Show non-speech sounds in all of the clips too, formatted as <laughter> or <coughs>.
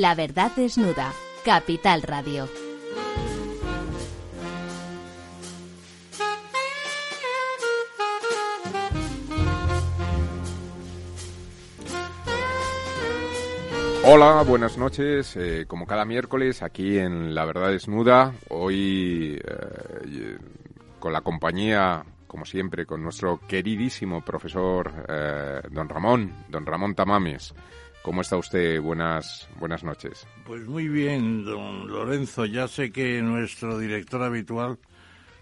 La verdad desnuda. Capital Radio. Hola, buenas noches. Eh, como cada miércoles, aquí en La Verdad Desnuda, hoy eh, con la compañía, como siempre, con nuestro queridísimo profesor eh, don Ramón, don Ramón Tamames. ¿Cómo está usted? Buenas, buenas noches. Pues muy bien, don Lorenzo. Ya sé que nuestro director habitual,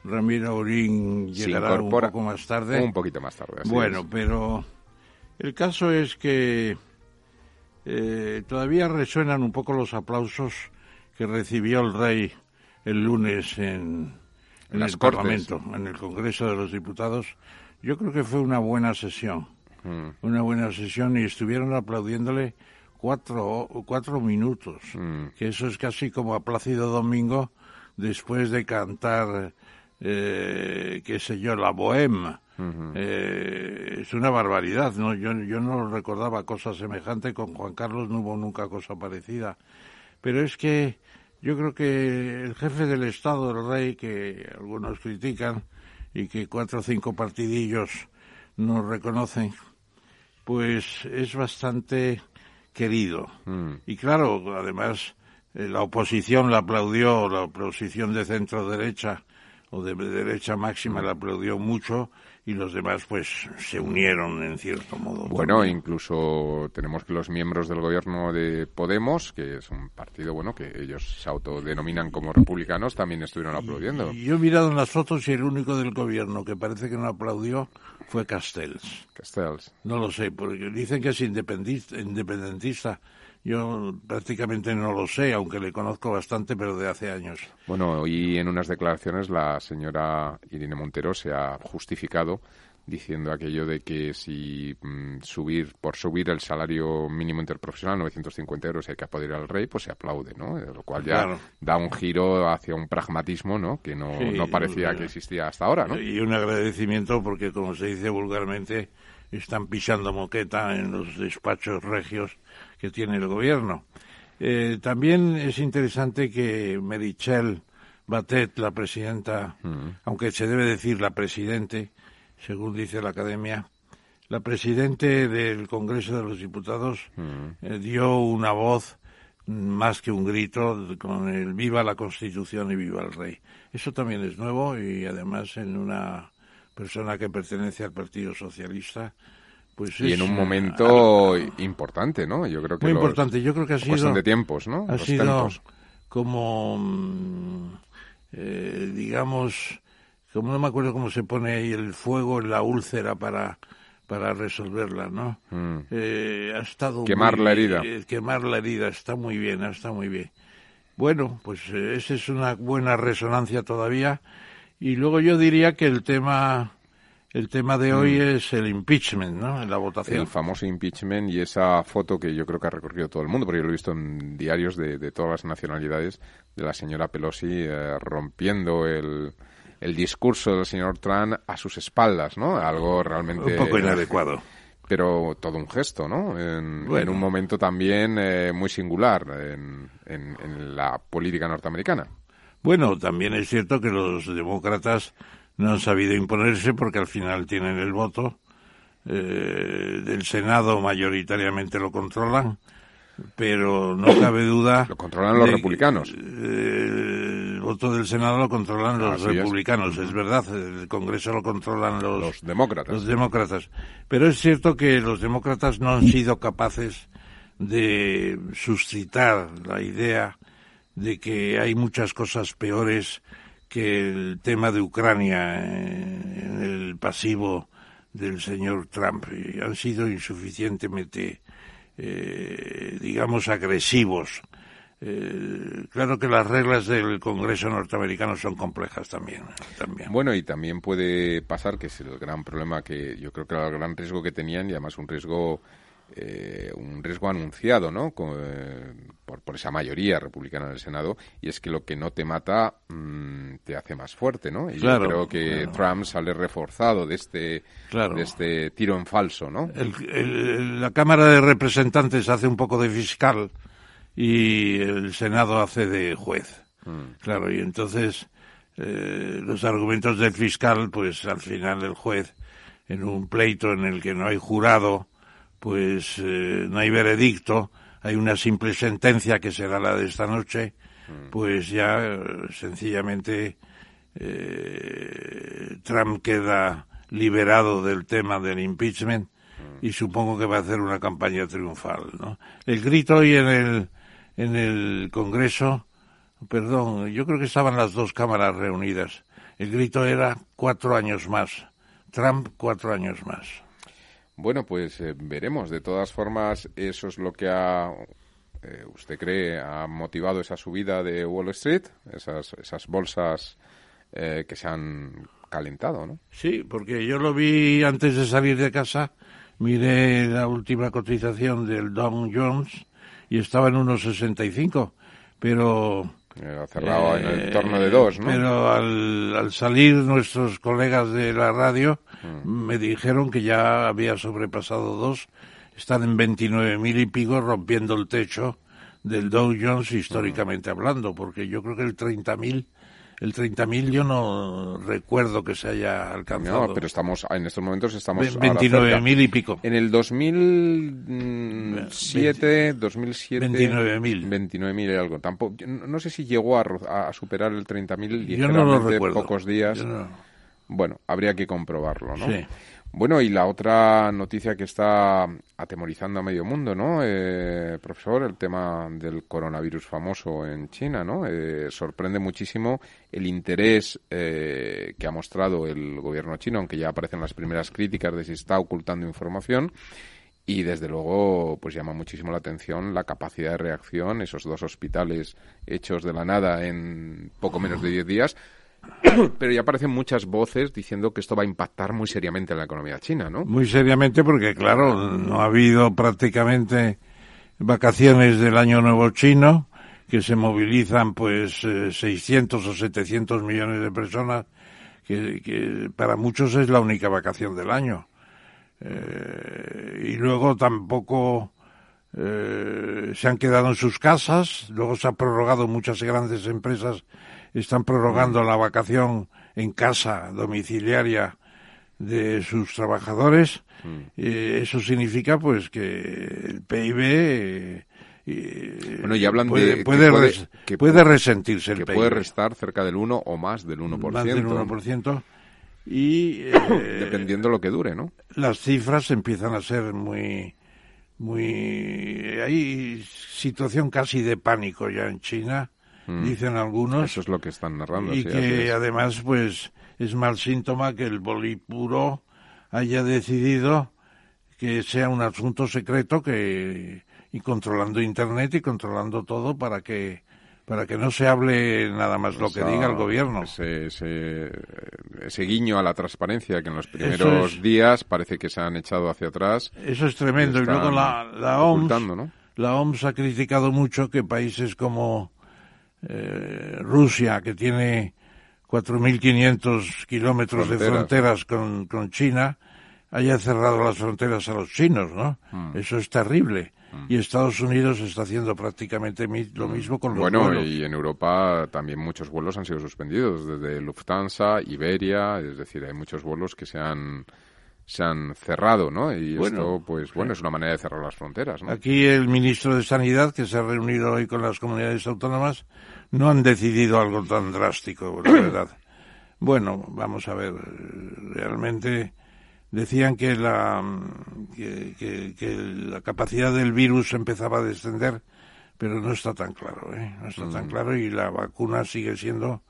Ramiro Aurín, llegará un poco más tarde. Un poquito más tarde. bueno, pero el caso es que eh, todavía resuenan un poco los aplausos que recibió el rey el lunes en, el Parlamento, en el Congreso de los Diputados. Yo creo que fue una buena sesión, mm. una buena sesión y estuvieron aplaudiéndole cuatro, cuatro minutos, mm. que eso es casi como a Plácido Domingo después de cantar, eh, qué sé yo, la bohema eh, es una barbaridad, ¿no? Yo, yo no recordaba cosa semejante, con Juan Carlos no hubo nunca cosa parecida. Pero es que yo creo que el jefe del Estado, el rey, que algunos critican y que cuatro o cinco partidillos no reconocen, pues es bastante querido. Mm. Y claro, además, eh, la oposición la aplaudió, la oposición de centro derecha o de derecha máxima la aplaudió mucho y los demás pues se unieron en cierto modo. Bueno, incluso tenemos que los miembros del gobierno de Podemos, que es un partido bueno que ellos se autodenominan como republicanos, también estuvieron aplaudiendo. yo he mirado en las fotos y el único del gobierno que parece que no aplaudió fue Castells. Castells. No lo sé, porque dicen que es independentista yo prácticamente no lo sé, aunque le conozco bastante, pero de hace años. Bueno, y en unas declaraciones la señora Irene Montero se ha justificado diciendo aquello de que si mm, subir por subir el salario mínimo interprofesional 950 euros hay que apoderar al rey pues se aplaude no lo cual ya da un giro hacia un pragmatismo no que no, no parecía que existía hasta ahora no y un agradecimiento porque como se dice vulgarmente están pisando moqueta en los despachos regios que tiene el gobierno. Eh, también es interesante que Merichel Batet, la presidenta, mm. aunque se debe decir la presidente, según dice la academia, la presidente del Congreso de los Diputados mm. eh, dio una voz más que un grito con el viva la Constitución y viva el rey. Eso también es nuevo y además en una persona que pertenece al Partido Socialista pues y en un momento importante, ¿no? Yo creo que muy importante. Yo creo que ha sido de tiempos, ¿no? Ha sido como, mm, eh, digamos, como no me acuerdo cómo se pone ahí el fuego en la úlcera para para resolverla, ¿no? Mm. Eh, ha estado quemar la herida. Eh, quemar la herida está muy bien, está muy bien. Bueno, pues esa es una buena resonancia todavía. Y luego yo diría que el tema el tema de hoy mm. es el impeachment, ¿no? La votación. El famoso impeachment y esa foto que yo creo que ha recorrido todo el mundo, porque yo lo he visto en diarios de, todas las nacionalidades, de la señora Pelosi eh, rompiendo el, el discurso del señor Trump a sus espaldas, ¿no? Algo realmente... Un poco inadecuado. Pero todo un gesto, ¿no? En, un momento también eh, muy singular en, en la política norteamericana. Bueno, también es cierto que los demócratas no han sabido imponerse porque al final tienen el voto. Eh, del Senado mayoritariamente lo controlan, pero no cabe duda. Lo controlan los republicanos. Eh, voto del Senado lo controlan los republicanos, es. verdad. El Congreso lo controlan los, los demócratas. Los demócratas. Pero es cierto que los demócratas no han sido capaces de suscitar la idea de que hay muchas cosas peores que el tema de Ucrania eh, en el pasivo del señor Trump han sido insuficientemente, eh, digamos, agresivos. Eh, claro que las reglas del Congreso norteamericano son complejas también, también. Bueno, y también puede pasar, que es el gran problema que yo creo que era el gran riesgo que tenían, y además un riesgo eh, un riesgo anunciado ¿no? Eh, por, esa mayoría republicana en el Senado, y es que lo que no te mata mm, te hace más fuerte. ¿no? Y yo creo que Trump sale reforzado de este, de este tiro en falso. ¿no? la Cámara de Representantes hace un poco de fiscal y el Senado hace de juez. Mm. Claro, y entonces eh, los argumentos del fiscal, pues al final el juez, en un pleito en el que no hay jurado, pues eh, no hay veredicto, hay una simple sentencia que será la de esta noche, mm. pues ya eh, sencillamente Trump queda liberado del tema del impeachment mm. y supongo que va a hacer una campaña triunfal. ¿no? El grito hoy en el, en el Congreso perdón, yo creo que estaban las dos cámaras reunidas. El grito era cuatro años más. Trump, cuatro años más. Bueno, pues eh, veremos. De todas formas, eso es lo que ha, eh, usted cree, ha motivado esa subida de Wall Street, esas, esas bolsas eh, que se han calentado, ¿no? Sí, porque yo lo vi antes de salir de casa, miré la última cotización del Dow Jones y estaba en unos 65, pero ha cerrado en el torno de dos, ¿no? Pero al, salir nuestros colegas de la radio mm. me dijeron que ya había sobrepasado dos. Están en 29 mil y pico rompiendo el techo del Dow Jones históricamente mm. hablando, porque yo creo que el 30 mil el 30.000 yo no recuerdo que se haya alcanzado. No, pero estamos en estos momentos estamos 29.000 y pico. En el 2007, 2007 29.000. 29.000 y algo. Tampoco no sé si llegó a, a superar el 30.000 yo no lo recuerdo. pocos días. Bueno, habría que comprobarlo, ¿no? Sí. Bueno, y la otra noticia que está atemorizando a medio mundo, ¿no, eh, profesor? El tema del coronavirus famoso en China, ¿no? Eh, sorprende muchísimo el interés eh, que ha mostrado el gobierno chino, aunque ya aparecen las primeras críticas de si está ocultando información. Y desde luego, pues llama muchísimo la atención la capacidad de reacción, esos dos hospitales hechos de la nada en poco menos de 10 días <coughs> pero ya aparecen muchas voces diciendo que esto va a impactar muy seriamente en la economía china, ¿no? Muy seriamente porque, claro, no ha habido prácticamente vacaciones del Año Nuevo chino, que se movilizan pues 600 eh, o 700 millones de personas, que, para muchos es la única vacación del año. Eh, y luego tampoco eh, se han quedado en sus casas, luego se han prorrogado muchas grandes empresas están prorrogando la vacación en casa domiciliaria de sus trabajadores. Mm. Eh, eso significa pues que el PIB eh, bueno, y hablan puede, de puede, que puede, resentirse el que PIB. puede restar cerca del 1 o más del 1%. Más del 1%. Y <coughs> eh, dependiendo lo que dure, ¿no? Las cifras empiezan a ser muy muy hay situación casi de pánico ya en China Mm. dicen algunos. Eso es lo que están narrando. Y que además, pues, es mal síntoma que el Bolipuro haya decidido que sea un asunto secreto que y controlando internet y controlando todo para que para que no se hable nada más lo que diga el gobierno. Ese, ese, guiño a la transparencia que en los primeros días parece que se han echado hacia atrás. Eso es tremendo. Y, luego la, la OMS, la OMS ha criticado mucho que países como eh, Rusia, que tiene 4.500 kilómetros de fronteras con, con, China, haya cerrado las fronteras a los chinos, ¿no? Mm. Eso es terrible. Mm. Y Estados Unidos está haciendo prácticamente lo mm. mismo con los bueno, y en Europa también muchos vuelos han sido suspendidos, desde Lufthansa, Iberia, es decir, hay muchos vuelos que se han se han cerrado, ¿no? Y esto, pues bueno, es una manera de cerrar las fronteras, ¿no? Aquí el ministro de Sanidad, que se ha reunido hoy con las comunidades autónomas, no han decidido algo tan drástico, la <clears throat> verdad. Bueno, vamos a ver, realmente decían que la, que, la capacidad del virus empezaba a descender, pero no está tan claro, ¿eh? No está tan mm. claro y la vacuna sigue siendo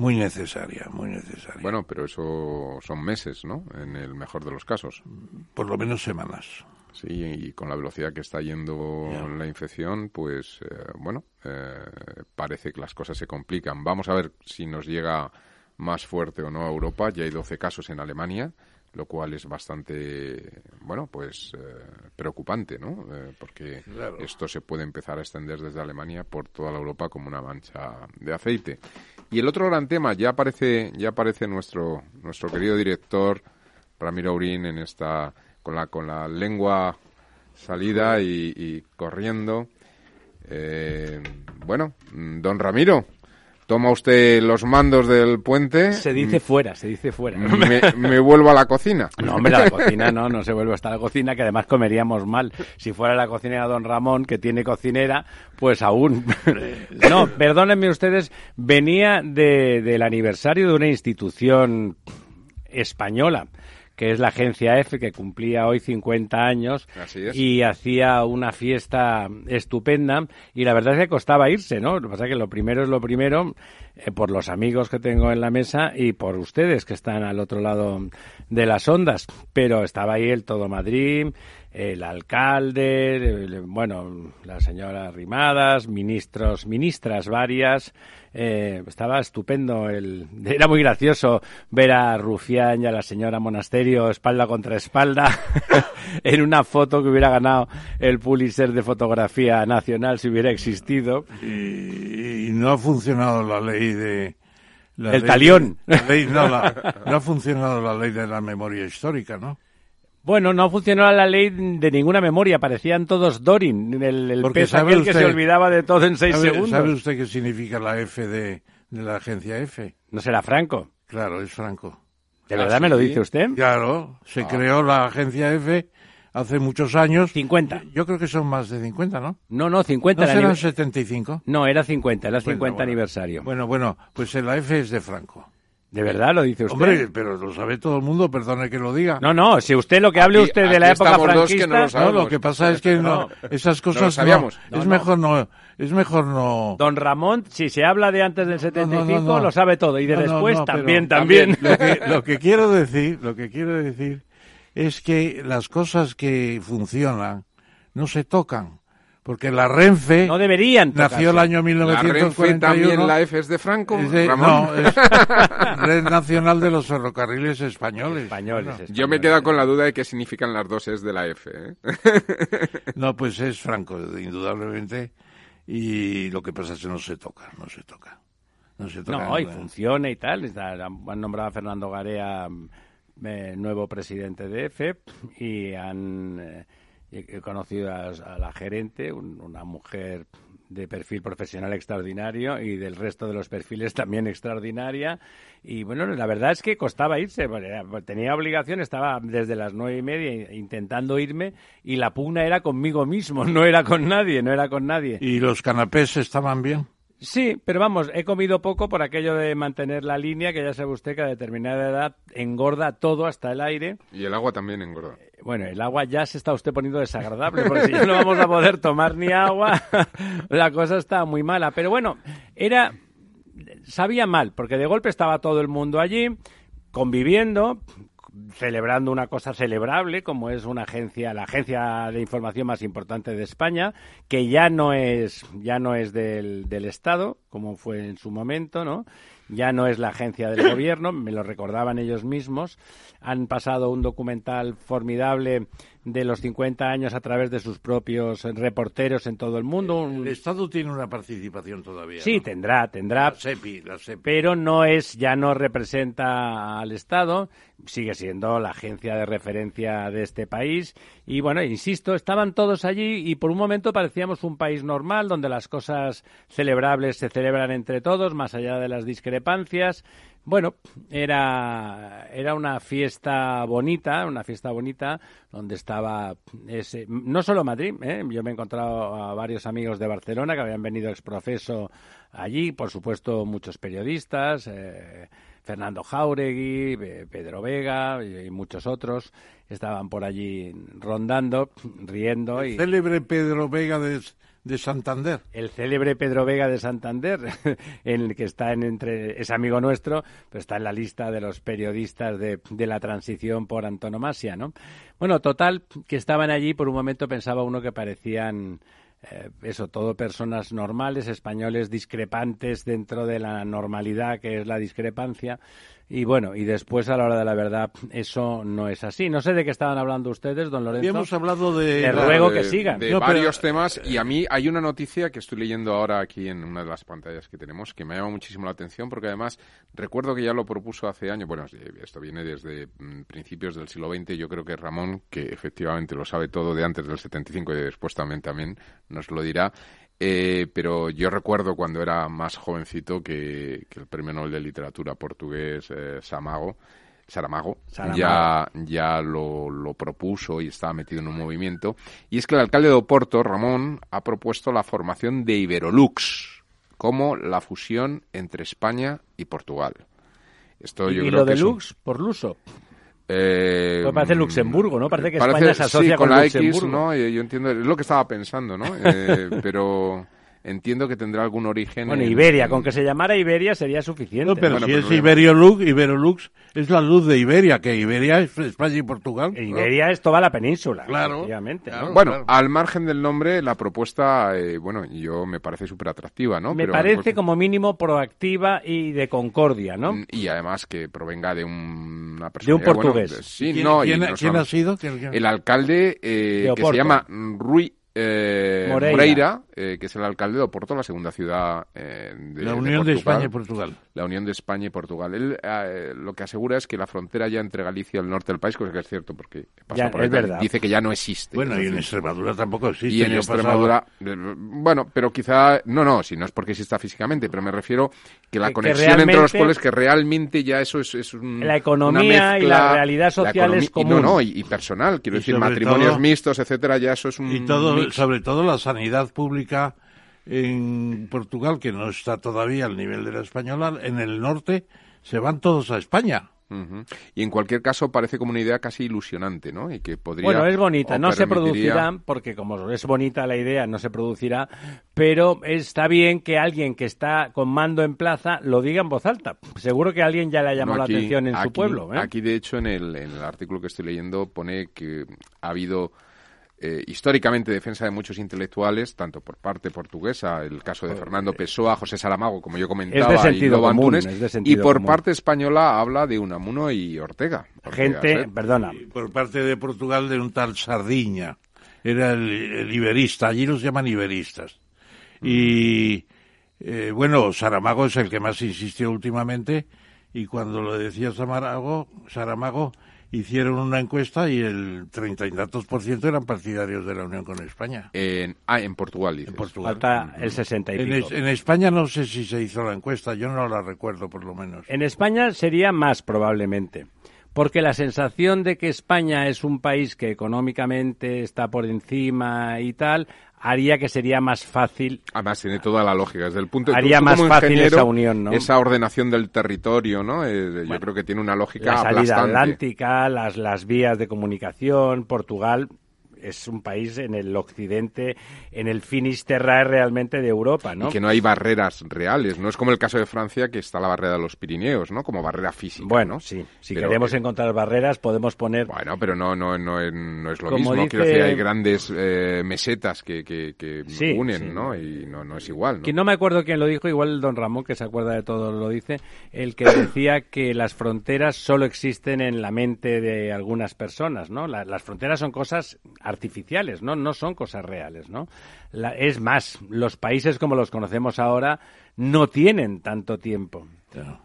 muy necesaria, muy necesaria. Bueno, pero eso son meses, ¿no? En el mejor de los casos. Por lo menos semanas. Sí, y con la velocidad que está yendo la infección, pues eh, bueno, eh, parece que las cosas se complican. Vamos a ver si nos llega más fuerte o no a Europa. Ya hay 12 casos en Alemania, lo cual es bastante, bueno, pues eh, preocupante, ¿no? porque esto se puede empezar a extender desde Alemania por toda la Europa como una mancha de aceite. Y el otro gran tema, ya aparece, ya aparece nuestro, nuestro querido director Ramiro Aurín en esta, con la, con la lengua salida y, corriendo. Eh, bueno, don Ramiro, toma usted los mandos del puente. Se dice fuera, se dice fuera. <laughs> Me, me vuelvo a la cocina. No, hombre, a la cocina <laughs> no, no se vuelve hasta la cocina, que además comeríamos mal. Si fuera la cocinera don Ramón, que tiene cocinera, pues aún. <laughs> No, perdónenme ustedes, venía de, del aniversario de una institución española que es la agencia F, que cumplía hoy 50 años Así es. y hacía una fiesta estupenda y la verdad es que costaba irse, ¿no? Lo que pasa es que lo primero es lo primero, eh, por los amigos que tengo en la mesa y por ustedes que están al otro lado de las ondas, pero estaba ahí el Todo Madrid, el alcalde, el- bueno, la señora Rimadas, ministros, ministras varias, eh, estaba estupendo. El, <laughs> era muy gracioso ver a Rufián y a la señora Monasterio espalda contra espalda <laughs> en una foto que hubiera ganado el Pulitzer de fotografía nacional si hubiera existido. Y, y no ha funcionado la ley de... la El ley- talión. la ley- no, la- no ha funcionado la ley de la memoria histórica, ¿no? Bueno, no funcionó la ley de ninguna memoria, parecían todos Dorin, el, el pez sabe aquel que se usted- olvidaba de todo en seis ¿Sabe, segundos. sabe usted qué significa la F de, de la agencia F? No será Franco. Claro, es Franco. ¿De Ah, verdad me lo sí. dice usted? Claro, se creó la agencia F hace muchos años. 50. Yo creo que son más de 50, ¿no? No, no, 50. ¿No el anive- 75? No, era 50, era 50 Bueno, bueno. aniversario. Bueno, bueno, pues la F es de Franco. ¿De verdad lo dice usted? Hombre, pero lo sabe todo el mundo, perdone que lo diga. No, no, si usted lo que hable Aquí- usted de la época estamos dos que franquista... no lo No, sabemos. lo que pasa es que no, esas No lo cosas no, sabíamos. No, es no. mejor no, es mejor no. Don Ramón, si se habla de antes del 75, no, no. lo sabe todo. Y de después pero- también, también. Lo que, <laughs> lo que quiero decir, lo que quiero decir es que las cosas que funcionan no se tocan, porque la Renfe No deberían nació el año La Renfe 1941. también la F es de Franco, es de- Ramón. no, es <laughs> Red Nacional de los Ferrocarriles Españoles. Españoles, Yo me he quedado con la duda de qué significan las dos es de la F. ¿eh? <laughs> No, pues es Franco, indudablemente. Y lo que pasa es que no se toca, no se toca. No se toca. No, y funciona y tal. Está- Han nombrado a Fernando Garea eh, nuevo presidente de EFE y han eh, conocido a, a la gerente, un- una mujer de perfil profesional extraordinario y del resto de los perfiles también extraordinaria. Y bueno, la verdad es que costaba irse. era- Tenía obligación, estaba desde las nueve y media intentando irme y la pugna era conmigo mismo, <laughs> no era con nadie, no era con nadie. ¿Y los canapés estaban bien? Sí, pero vamos, he comido poco por aquello de mantener la línea, que ya sabe usted que a determinada edad engorda todo hasta el aire. Y el agua también engorda. Bueno, el agua ya se está usted poniendo desagradable, porque si ya no vamos a poder tomar ni agua, <laughs> la cosa está muy mala. Pero bueno, era. Sabía mal, porque de golpe estaba todo el mundo allí, conviviendo, celebrando una cosa celebrable, como es una agencia, la agencia de información más importante de España, que ya no es, ya no es del, del Estado, como fue en su momento, ¿no? Ya no es la agencia del <coughs> gobierno, me lo recordaban ellos mismos. Han pasado un documental formidable de los 50 años a través de sus propios reporteros en todo el mundo. Un- El Estado tiene una participación todavía. Sí, ¿no? tendrá, tendrá, La SEPI, la SEPI. pero no es, ya no representa al Estado, sigue siendo la agencia de referencia de este país. Y bueno, insisto, estaban todos allí y por un momento parecíamos un país normal donde las cosas celebrables se celebran entre todos, más allá de las discrepancias. Bueno, era, era una fiesta bonita, una fiesta bonita, donde estaba ese, no solo Madrid, ¿eh? yo me he encontrado a varios amigos de Barcelona que habían venido exprofeso allí, por supuesto muchos periodistas, eh, Fernando Jauregui, Pedro Vega y, muchos otros estaban por allí rondando, riendo y Célebre Pedro Vega de, de Santander. el célebre Pedro Vega de Santander, <laughs> en el que está en entre es amigo nuestro, pero está en la lista de los periodistas de, de la transición por antonomasia, ¿no? Bueno, total que estaban allí por un momento pensaba uno que parecían eh, eso, todo personas normales, españoles discrepantes dentro de la normalidad que es la discrepancia. Y bueno, y después a la hora de la verdad, eso no es así. No sé de qué estaban hablando ustedes, don Lorenzo. Habíamos hablado de... Le la- ruego de- que sigan. De No, pero- varios temas. Y a mí hay una noticia que estoy leyendo ahora aquí en una de las pantallas que tenemos que me llama muchísimo la atención porque además recuerdo que ya lo propuso hace años. Bueno, esto viene desde mm, principios del siglo XX. Yo creo que Ramón, que efectivamente lo sabe todo de antes del 75 y después también, también nos lo dirá. Eh, pero yo recuerdo cuando era más jovencito que, el premio Nobel de Literatura portugués eh, Samago, Saramago, ya, ya lo, lo, propuso y estaba metido en un movimiento. Y es que el alcalde de Oporto, Ramón, ha propuesto la formación de Iberolux como la fusión entre España y Portugal. Esto yo lo de Lux por Luso? Eh, pues parece Luxemburgo, ¿no? Parece que España se asocia con, la X, ¿no? Yo entiendo, es lo que estaba pensando, ¿no? Eh, <laughs> pero entiendo que tendrá algún origen. Bueno, Iberia, con que se llamara Iberia sería suficiente. No, pero si es Iberiolux, Iberolux es la luz de Iberia, que Iberia es España y Portugal. Iberia es toda la península. Claro. bueno, al margen del nombre, la propuesta, eh, bueno, yo me parece súper atractiva, ¿no? Me parece como mínimo proactiva y de concordia, ¿no? Mm, y además que provenga de una persona. De un portugués. sí, ¿Quién, no, ¿quién, ha sido? El alcalde eh, que se llama Rui eh, Moreira, eh, que es el alcalde de Oporto, la segunda ciudad eh, de la Unión de, España y Portugal. La Unión de España y Portugal. Él lo que asegura es que la frontera ya entre Galicia y el norte del país, cosa que es cierto, porque pasa por es verdad. dice que ya no existe. Bueno, y en Extremadura tampoco existe. Y en Extremadura, bueno, pero quizá, no, no, si no es porque exista físicamente, pero me refiero que la conexión entre los pueblos, que realmente ya eso es, es un, La economía y la realidad social es común. Y no, no, y, personal, quiero decir, matrimonios mixtos, etcétera, ya eso es un... Y todo, sobre todo la sanidad pública en Portugal, que no está todavía al nivel de la española, en el norte se van todos a España. Y en cualquier caso parece como una idea casi ilusionante, ¿no? Y que podría. Bueno, es bonita, no se producirá, porque como es bonita la idea, no se producirá, pero está bien que alguien que está con mando en plaza lo diga en voz alta. Seguro que alguien ya le ha llamado la atención en su pueblo. ¿eh? Aquí, de hecho, en el, en el artículo que estoy leyendo pone que ha habido eh, históricamente defensa de muchos intelectuales, tanto por parte portuguesa, el caso de Fernando Pessoa, José Salamago, como yo comentaba, y Lobo Antunes, y por parte española habla de Unamuno y Ortega. Gente, perdona. por parte de Portugal de un tal Sardiña, era el, iberista, allí los llaman iberistas. Y eh, bueno, Saramago es el que más insistió últimamente, y cuando lo decía Saramago, Saramago hicieron una encuesta y el treinta y tantos por ciento eran partidarios de la Unión con España. En, ah, en Portugal, dices. En Portugal. Falta el 60 y en, en, España no sé si se hizo la encuesta, yo no la recuerdo por lo menos. En España sería más probablemente. Porque la sensación de que España es un país que económicamente está por encima y tal, haría que sería más fácil. Además, tiene toda la lógica. Desde el punto de Haría más fácil esa unión, ¿no? Esa ordenación del territorio, ¿no? Eh, yo creo que tiene una lógica La salida atlántica, las, las vías de comunicación, Portugal es un país en el occidente, en el Finisterrae realmente de Europa, ¿no? Y que no hay barreras reales, no es como el caso de Francia que está la barrera de los Pirineos, ¿no? Como barrera física. Bueno, sí, si queremos encontrar barreras podemos poner... Bueno, pero no, no, no, es lo mismo, quiero decir, hay grandes eh, mesetas que, que, unen, ¿no? Y no, no es igual, ¿no? Que no me acuerdo quién lo dijo, igual don Ramón, que se acuerda de todo, lo dice, el que decía que las fronteras solo existen en la mente de algunas personas, ¿no? las fronteras son cosas artificiales, ¿no? No son cosas reales, ¿no? es más, los países como los conocemos ahora no tienen tanto tiempo.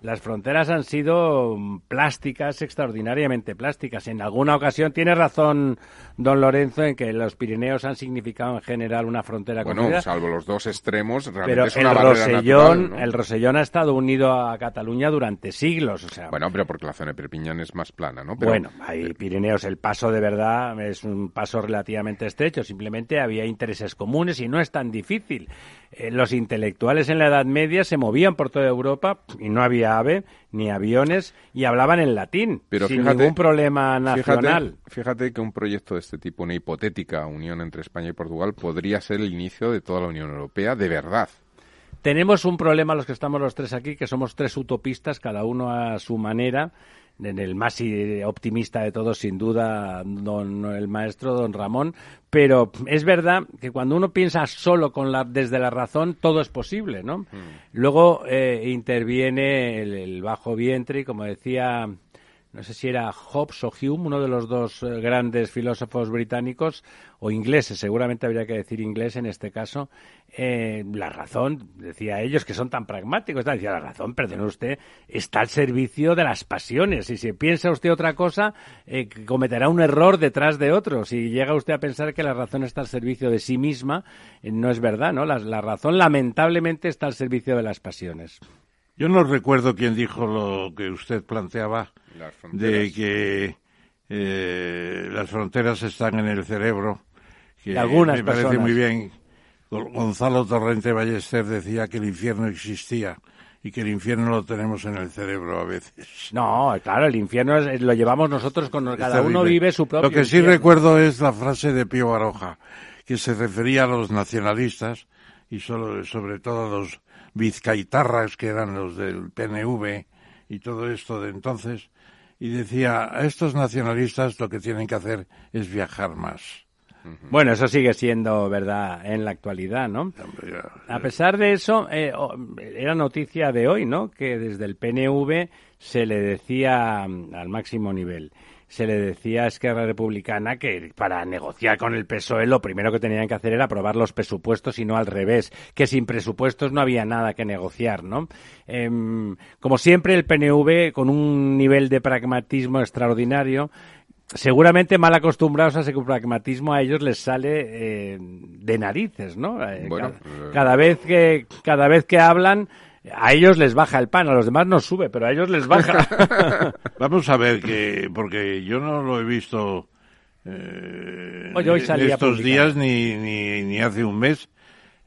Las fronteras han sido plásticas, extraordinariamente plásticas. En alguna ocasión tiene razón don Lorenzo en que los Pirineos han significado en general una frontera bueno, salvo los dos extremos, realmente pero es una el Rosellón, el Rosellón ha estado unido a Cataluña durante siglos, o sea. Bueno, pero porque la zona de Perpiñán es más plana, ¿no? bueno, hay Pirineos, el paso de verdad es un paso relativamente estrecho, simplemente había intereses comunes y no es tan difícil. Eh, los intelectuales en la Edad Media se movían por toda Europa y no había ave ni aviones y hablaban en latín Pero sin ningún problema nacional. Fíjate, que un proyecto de este tipo, una hipotética unión entre España y Portugal, podría ser el inicio de toda la Unión Europea de verdad. Tenemos un problema los que estamos los tres aquí, que somos tres utopistas, cada uno a su manera en el más optimista de todos, sin duda, don, el maestro don Ramón. Pero es verdad que cuando uno piensa solo con la, desde la razón, todo es posible, ¿no? Mm. Luego eh, interviene el, bajo vientre y, como decía no sé si era Hobbes o Hume, uno de los dos eh, grandes filósofos británicos, o ingleses, seguramente habría que decir inglés en este caso, eh, la razón, decía ellos que son tan pragmáticos, decía la razón, perdone usted, está al servicio de las pasiones. Y si piensa usted otra cosa, eh, cometerá un error detrás de otro. Si llega usted a pensar que la razón está al servicio de sí misma, no es verdad, ¿no? La, razón lamentablemente está al servicio de las pasiones. Yo no recuerdo quién dijo lo que usted planteaba de que las fronteras están en el cerebro algunas me parece muy bien. Gonzalo Torrente Ballester decía que el infierno existía y que el infierno lo tenemos en el cerebro a veces. No, claro, el infierno lo llevamos nosotros con cada uno vive su propio. Lo que sí recuerdo es la frase de Pío Baroja que se refería a los nacionalistas y solo, sobre todo a los vizcaitarras que eran los del PNV y todo esto de entonces y decía a estos nacionalistas lo que tienen que hacer es viajar más bueno, eso sigue siendo verdad en la actualidad, ¿no? A pesar de eso, eh, era noticia de hoy, ¿no? Que desde el PNV se le decía mm, al máximo nivel, se le decía a Esquerra Republicana que para negociar con el PSOE lo primero que tenían que hacer era aprobar los presupuestos y no al revés, que sin presupuestos no había nada que negociar, ¿no? Em, como siempre, el PNV, con un nivel de pragmatismo extraordinario, seguramente mal acostumbrados a ese pragmatismo a ellos les sale eh, de narices, ¿no? Eh, eh, cada, vez que cada vez que hablan a ellos les baja el pan, a los demás no sube, pero a ellos les baja. <laughs> Vamos a ver que <laughs> porque yo no lo he visto eh, hoy estos días ni, ni, ni, hace un mes.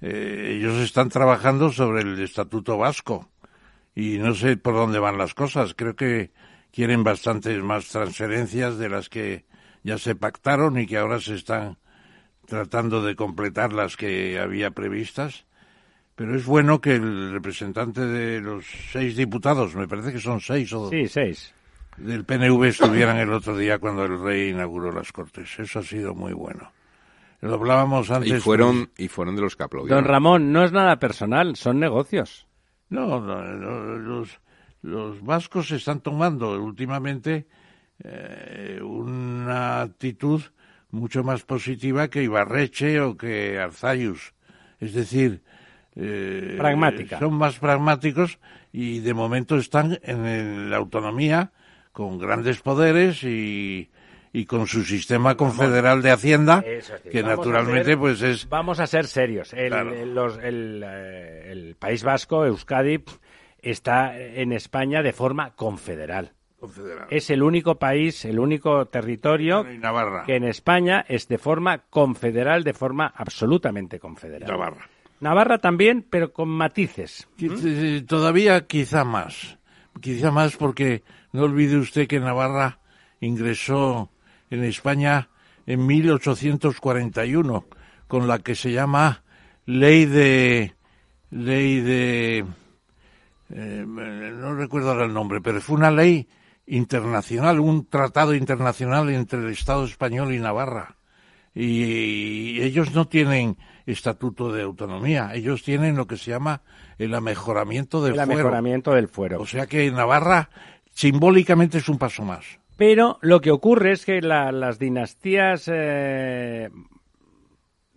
ellos están trabajando sobre el estatuto vasco y no sé por dónde van las cosas. Creo que quieren bastantes más transferencias de las que ya se pactaron y que ahora se están tratando de completar las que había previstas. Pero es bueno que el representante de los seis diputados, me parece que son seis o sí, seis. del PNV estuvieran el otro día cuando el rey inauguró las Cortes. Eso ha sido muy bueno. Lo hablábamos antes. Y fueron, y fueron de los que aplaudieron. Don Ramón, no es nada personal, son negocios. No, no, no los, los vascos están tomando últimamente eh, una actitud mucho más positiva que Ibarreche o que Arzayus. Es decir, eh, Pragmática. son más pragmáticos y de momento están en la autonomía con grandes poderes y, y con su sistema confederal de Hacienda, que naturalmente pues es... Vamos a ser serios. El, el, eh, el País Vasco, Euskadi, está en España de forma confederal. Es el único país, el único territorio que en España es de forma confederal, de forma absolutamente confederal. Navarra. Navarra también, pero con matices. Todavía quizá más. Quizá más porque no olvide usted que Navarra ingresó en España en 1841 con la que se llama Ley de Ley de eh, no recuerdo ahora el nombre, pero fue una ley internacional, un tratado internacional entre el Estado español y Navarra. Y, ellos no tienen estatuto de autonomía, ellos tienen lo que se llama el amejoramiento del el amejoramiento del fuero. O sea que Navarra simbólicamente es un paso más. Pero lo que ocurre es que las dinastías eh,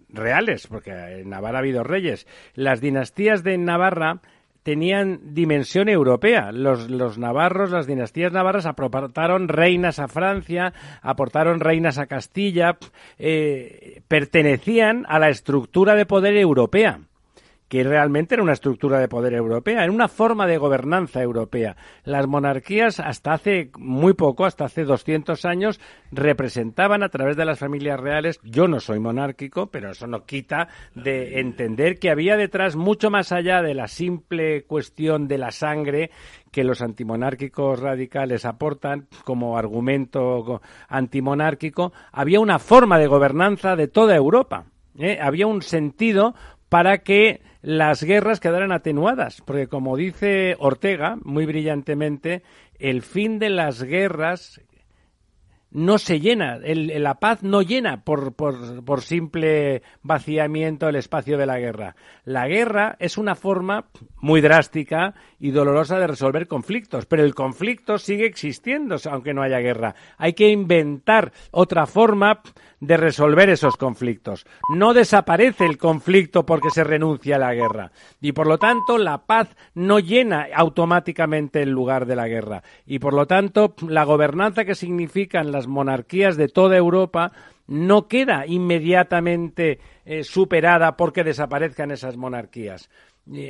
reales, porque en Navarra ha habido reyes, las dinastías de Navarra tenían dimensión europea. Los, los, navarros, las dinastías navarras aportaron reinas a Francia, aportaron reinas a Castilla, eh, pertenecían a la estructura de poder europea que realmente era una estructura de poder europea, era una forma de gobernanza europea. Las monarquías hasta hace muy poco, hasta hace 200 años, representaban a través de las familias reales, yo no soy monárquico, pero eso no quita de entender que había detrás mucho más allá de la simple cuestión de la sangre que los antimonárquicos radicales aportan como argumento antimonárquico, había una forma de gobernanza de toda Europa. ¿eh? Había un sentido para que las guerras quedaran atenuadas, porque como dice Ortega muy brillantemente, el fin de las guerras no se llena, el, la paz no llena por, por, por, simple vaciamiento el espacio de la guerra. La guerra es una forma muy drástica y dolorosa de resolver conflictos, pero el conflicto sigue existiendo aunque no haya guerra. Hay que inventar otra forma de resolver esos conflictos. No desaparece el conflicto porque se renuncia a la guerra. Y por lo tanto, la paz no llena automáticamente el lugar de la guerra. Y por lo tanto, la gobernanza que significan las monarquías de toda Europa no queda inmediatamente eh, superada porque desaparezcan esas monarquías.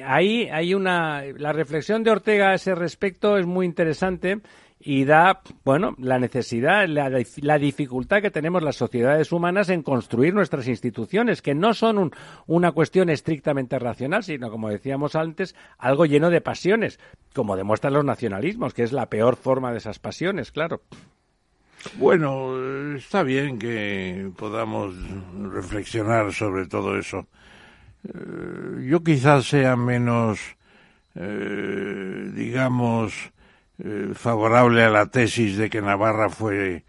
ahí hay una. La reflexión de Ortega a ese respecto es muy interesante y da, bueno, la necesidad, la, dificultad que tenemos las sociedades humanas en construir nuestras instituciones, que no son una cuestión estrictamente racional, sino, como decíamos antes, algo lleno de pasiones, como demuestran los nacionalismos, que es la peor forma de esas pasiones, claro. Bueno, está bien que podamos reflexionar sobre todo eso. Eh, yo quizás sea menos, eh, digamos, eh, favorable a la tesis de que Navarra fue, eh,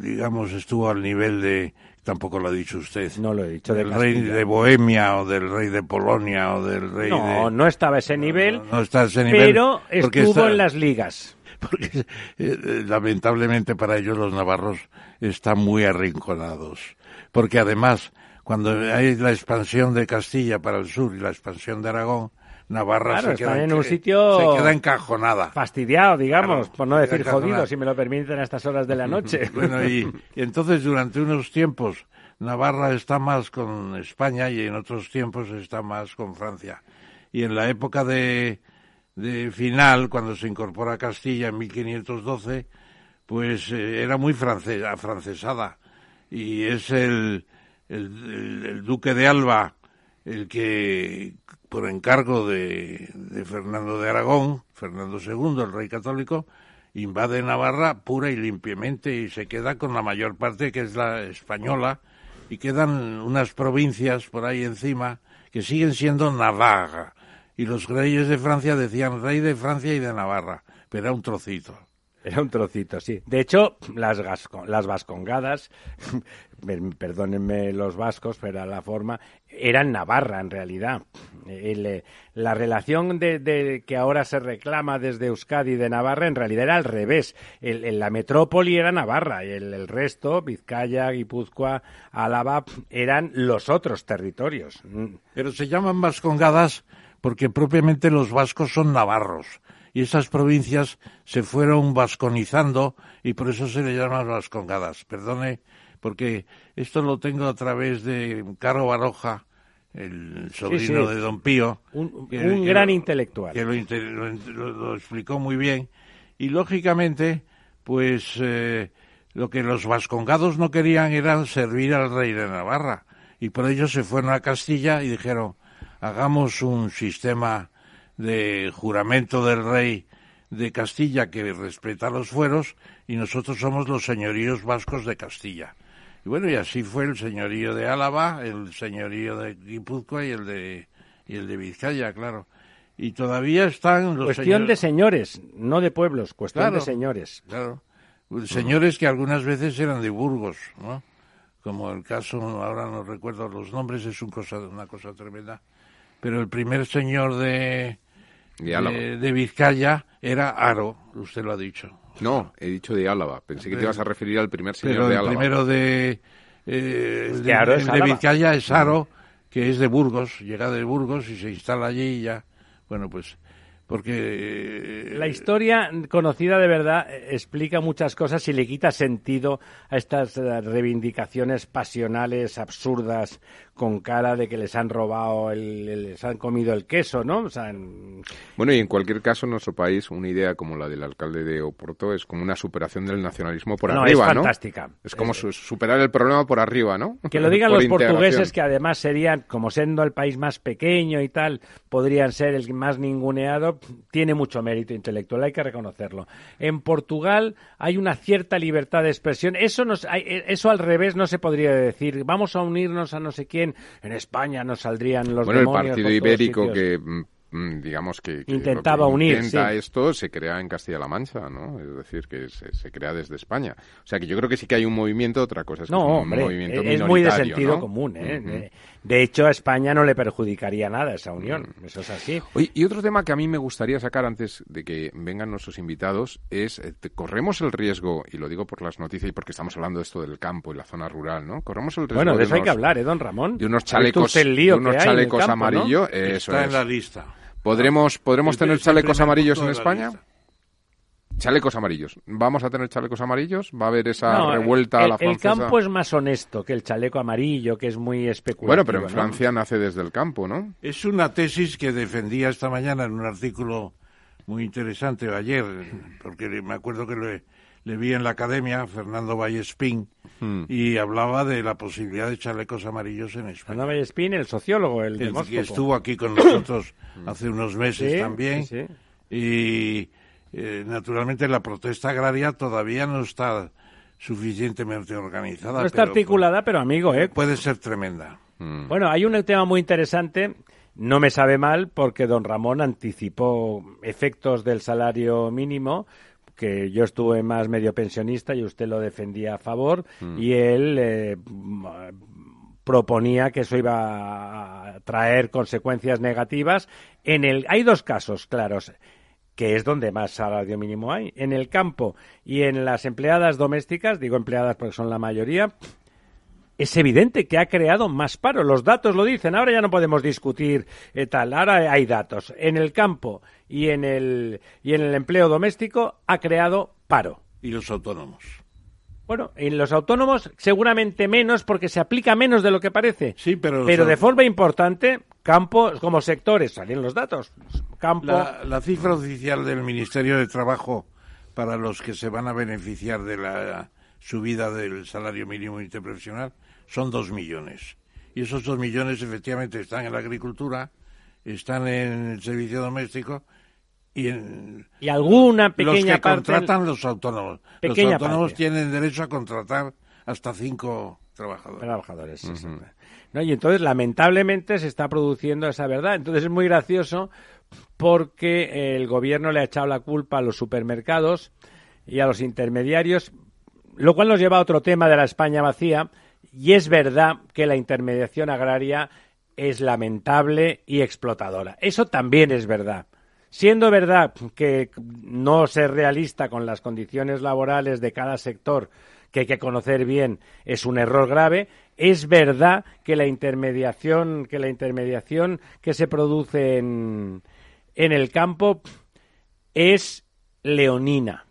digamos, estuvo al nivel de, tampoco lo ha dicho usted. No lo he dicho. Del rey de Bohemia o del rey de Polonia o del rey no, No, estaba a ese nivel. No, está a ese nivel. Pero estuvo en las ligas. <laughs> Porque eh, lamentablemente para ellos los navarros están muy arrinconados. Porque además, cuando hay la expansión de Castilla para el sur y la expansión de Aragón, Navarra se, queda, en un sitio se queda encajonada. Fastidiado, digamos, por no decir jodido, si me lo permiten a estas horas de la noche. <laughs> bueno, y, entonces durante unos tiempos Navarra está más con España y en otros tiempos está más con Francia. Y en la época de, de final, cuando se incorpora a Castilla en 1512, pues eh, era muy francesa, afrancesada. Y es el, el duque de Alba el que por encargo de, Fernando de Aragón, Fernando II, el rey católico, invade Navarra pura y limpiamente y se queda con la mayor parte que es la española y quedan unas provincias por ahí encima que siguen siendo Navarra y los reyes de Francia decían rey de Francia y de Navarra, pero era un trocito. Era un trocito, sí. De hecho, las, las vascongadas, <laughs> perdónenme los vascos, pero la forma, eran Navarra en realidad. Eh, la relación de, que ahora se reclama desde Euskadi de Navarra en realidad era al revés. El, la metrópoli era Navarra y el, resto, Vizcaya, Guipúzcoa, Álava, eran los otros territorios. Pero se llaman vascongadas porque propiamente los vascos son navarros y esas provincias se fueron vasconizando y por eso se le llaman vascongadas. Perdone, porque esto lo tengo a través de Caro Baroja, el sobrino de Don Pío. Un, gran intelectual. Que lo, explicó muy bien. Y lógicamente, pues eh, lo que los vascongados no querían era servir al rey de Navarra. Y por ello se fueron a Castilla y dijeron, hagamos un sistema de juramento del rey de Castilla que respeta los fueros y nosotros somos los señoríos vascos de Castilla. Y bueno, y así fue el señorío de Álava, el señorío de Guipúzcoa y el de, y el de Vizcaya, claro. Y todavía están los Cuestión de señores, no de pueblos, cuestión de señores. Claro. Señores que algunas veces eran de Burgos, ¿no? Como el caso, ahora no recuerdo los nombres, es un cosa, una cosa tremenda. Pero el primer señor de, de, Vizcaya era Aro, usted lo ha dicho. No, he dicho de Álava. Pensé que te ibas a referir al primer señor de Álava. El primero de, eh, de, Vizcaya es Aro, que es de Burgos, llega de Burgos y se instala allí y ya. Bueno, pues porque la historia conocida de verdad explica muchas cosas y le quita sentido a estas eh, reivindicaciones pasionales absurdas con cara de que les han robado, el, les han comido el queso, ¿no? Bueno, y en cualquier caso, en nuestro país, una idea como la del alcalde de Oporto es como una superación del nacionalismo por arriba, es fantástica. Es como superar el problema por arriba, ¿no? Que lo digan <laughs> los portugueses, que además serían, como siendo el país más pequeño y tal, podrían ser el más ninguneado, tiene mucho mérito intelectual, hay que reconocerlo. En Portugal hay una cierta libertad de expresión. Eso, nos, eso al revés no se podría decir. Vamos a unirnos a no sé quién en España nos saldrían los bueno, el partido ibérico que mm, mm, digamos que, que Intentaba que unir, intenta sí. esto se crea en Castilla-La Mancha, ¿no? Es decir, que se, se crea desde España. O sea, que yo creo que sí que hay un movimiento, otra cosa es que No, es un hombre, movimiento es muy de sentido ¿no? común. ¿eh? De hecho, a España no le perjudicaría nada esa unión. Mm. Eso es así. Oye, y otro tema que a mí me gustaría sacar antes de que vengan nuestros invitados es, eh, corremos el riesgo, y lo digo por las noticias y porque estamos hablando de esto del campo y la zona rural, ¿no? Corremos el riesgo Bueno, de eso hay unos- que hablar, ¿eh, don Ramón? de unos chalecos, el lío de unos que hay en el chalecos campo, ¿no? amarillos, eso Está es. en la lista. ¿Podremos, podremos El- tener chalecos amarillos en España? Chalecos amarillos. ¿Vamos a tener chalecos amarillos? ¿Va a haber esa No, revuelta a el, la el francesa? campo es más honesto que el chaleco amarillo, que es muy especulativo. Bueno, pero en ¿no? Francia nace desde el campo, ¿no? Es una tesis que defendía esta mañana en un artículo muy interesante o ayer, porque me acuerdo que le, le vi en la academia, Fernando Vallespín, Hmm. y hablaba de la posibilidad de chalecos amarillos en España. Fernando Vallespín, el sociólogo, el, El que estuvo aquí con nosotros hace unos meses Sí, también. sí, sí. Y eh, naturalmente la protesta agraria todavía no está suficientemente organizada. No está pero articulada, pero amigo, ¿eh? Puede ser tremenda. Mm. Bueno, hay un tema muy interesante. No me sabe mal porque don Ramón anticipó efectos del salario mínimo que yo estuve más medio pensionista y usted lo defendía a favor y él eh, proponía que eso iba a traer consecuencias negativas. En el hay dos casos claros que es donde más salario mínimo hay, en el campo y en las empleadas domésticas, digo empleadas porque son la mayoría, es evidente que ha creado más paro. Los datos lo dicen. Ahora ya no podemos discutir eh, tal. Ahora hay datos. En el campo y en el, y en el empleo doméstico ha creado paro. Y los autónomos. Bueno, en los autónomos seguramente menos porque se aplica menos de lo que parece. Sí, pero... Pero de forma importante, campo como sectores, salen los datos. Campo, La, la cifra oficial del Ministerio de Trabajo para los que se van a beneficiar de la subida del salario mínimo interprofesional son dos millones. Y esos dos millones efectivamente están en la agricultura, están en el servicio doméstico y en y alguna los pequeña que parte. contratan los autónomos. Los autónomos parte. tienen derecho a contratar hasta cinco trabajadores. trabajadores. sí, sí. ¿No? Y entonces, lamentablemente, se está produciendo esa verdad. Entonces, es muy gracioso porque el gobierno le ha echado la culpa a los supermercados y a los intermediarios, lo cual nos lleva a otro tema de la España vacía. Y es verdad que la intermediación agraria es lamentable y explotadora. Eso también es verdad. Siendo verdad que no ser realista con las condiciones laborales de cada sector, que hay que conocer bien, es un error grave, es verdad que la intermediación, que la intermediación que se produce en, en el campo es leonina.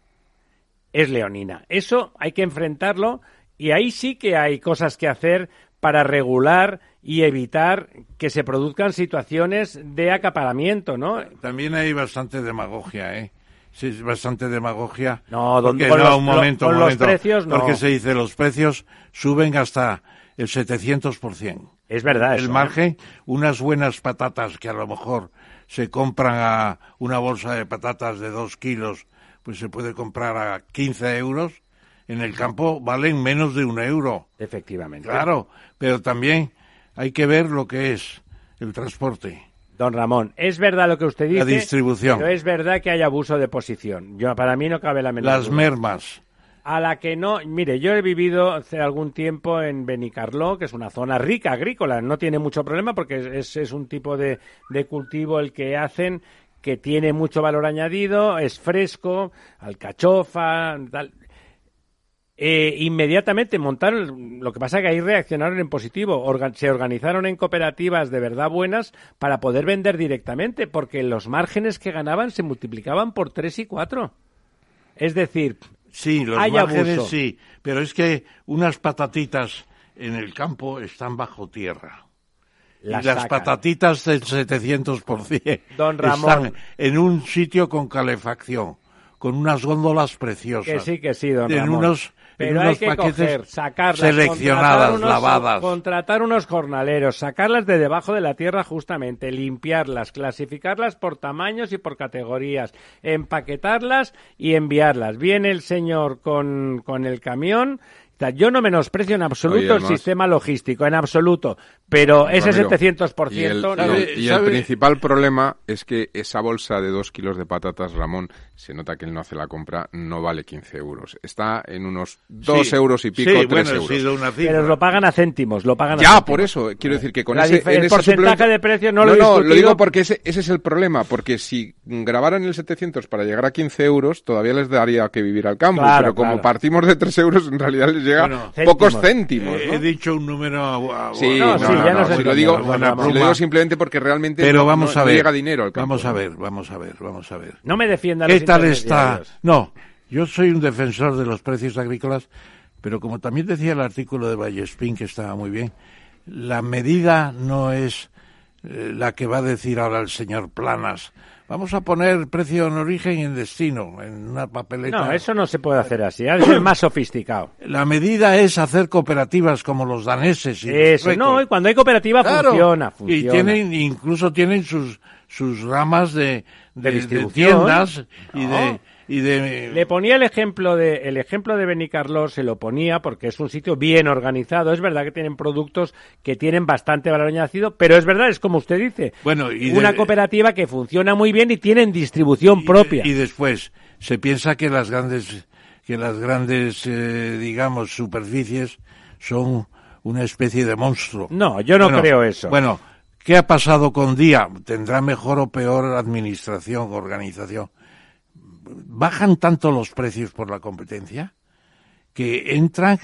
Es leonina. Eso hay que enfrentarlo y ahí sí que hay cosas que hacer para regular y evitar que se produzcan situaciones de acaparamiento, ¿no? También hay bastante demagogia, ¿eh? Sí, bastante demagogia. No, Porque con no, los- un momento, con un los momento, precios, no. Porque se dice los precios suben hasta el 700%. Es verdad El eso, ¿eh? margen, unas buenas patatas que a lo mejor se compran a una bolsa de patatas de dos kilos, pues se puede comprar a 15 euros. En el campo valen menos de un euro. Efectivamente. Claro, pero también hay que ver lo que es el transporte. Don Ramón, es verdad lo que usted dice. distribución. Pero es verdad que hay abuso de posición. Yo, para mí no cabe la menor Las duda. mermas. A la que no, mire, yo he vivido hace algún tiempo en Benicarló, que es una zona rica agrícola, no tiene mucho problema porque es, es un tipo de, de cultivo el que hacen que tiene mucho valor añadido, es fresco, alcachofa, tal. Eh, inmediatamente montaron, lo que pasa es que ahí reaccionaron en positivo, se organizaron en cooperativas de verdad buenas para poder vender directamente, porque los márgenes que ganaban se multiplicaban por tres y cuatro. Es decir, Sí, los Hay márgenes abuso. sí, pero es que unas patatitas en el campo están bajo tierra. las y las sacan. patatitas del 700% Don Ramón. están en un sitio con calefacción, con unas góndolas preciosas. Que sí, que sí, don en Ramón. unos, Pero hay que coger, sacarlas, seleccionadas, contratar unos- lavadas. Contratar unos jornaleros, sacarlas de debajo de la tierra justamente, limpiarlas, clasificarlas por tamaños y por categorías, empaquetarlas y enviarlas. Viene el señor con, con el camión, sea, yo no menosprecio en absoluto Oye, el sistema logístico, en absoluto. Pero ese Ramiro, 700%... Y el, no- y el- y el ¿Sabe? principal problema es que esa bolsa de dos kilos de patatas, Ramón, se nota que él no hace la compra, no vale 15 euros. Está en unos dos Sí. euros y pico, Sí, tres bueno, ha euros. sido una pero lo pagan a céntimos, lo pagan a Ya, céntimos. por eso, quiero decir que con La ese, el ese porcentaje suplemento- de precio no lo he No, lo digo porque ese, ese es el problema, porque si grabaran el 700 para llegar a 15 euros, todavía les daría que vivir al campo, Claro, pero como claro. partimos de 3 euros, en realidad les llega Bueno, pocos céntimos. Eh. He dicho un número Sí, No, no, sí, no, ya no, nos si lo digo, si lo digo simplemente porque realmente Pero no, vamos no- a ver. llega dinero al campo. Vamos a ver, vamos a ver, vamos a ver. No me defienda ¿Qué los tal está? No, yo soy un defensor de los precios agrícolas, pero como también decía el artículo de Vallespín, que estaba muy bien, la medida no es eh, la que va a decir ahora el señor Planas. Vamos a poner precio en origen y en destino, en una papeleta. No, eso no se puede hacer así. Ha de ser más sofisticado. La medida es hacer cooperativas como los daneses y los Eso, suecos. no, y cuando hay cooperativa Claro, funciona, funciona. Y tienen, incluso tienen sus, sus ramas de, De tiendas y de, y de Le ponía el ejemplo de el ejemplo de Benicarlós, se lo ponía porque es un sitio bien organizado. Es verdad que tienen productos que tienen bastante valor añadido, pero es verdad, es como usted dice. Bueno, y una de- cooperativa que funciona muy bien y tienen distribución y- propia. Y, después se piensa que las grandes que las grandes eh, digamos superficies son una especie de monstruo. No, yo no Bueno, creo eso. Bueno, ¿qué ha pasado con Día? ¿Tendrá mejor o peor administración, organización? ¿Bajan tanto los precios por la competencia? Que entran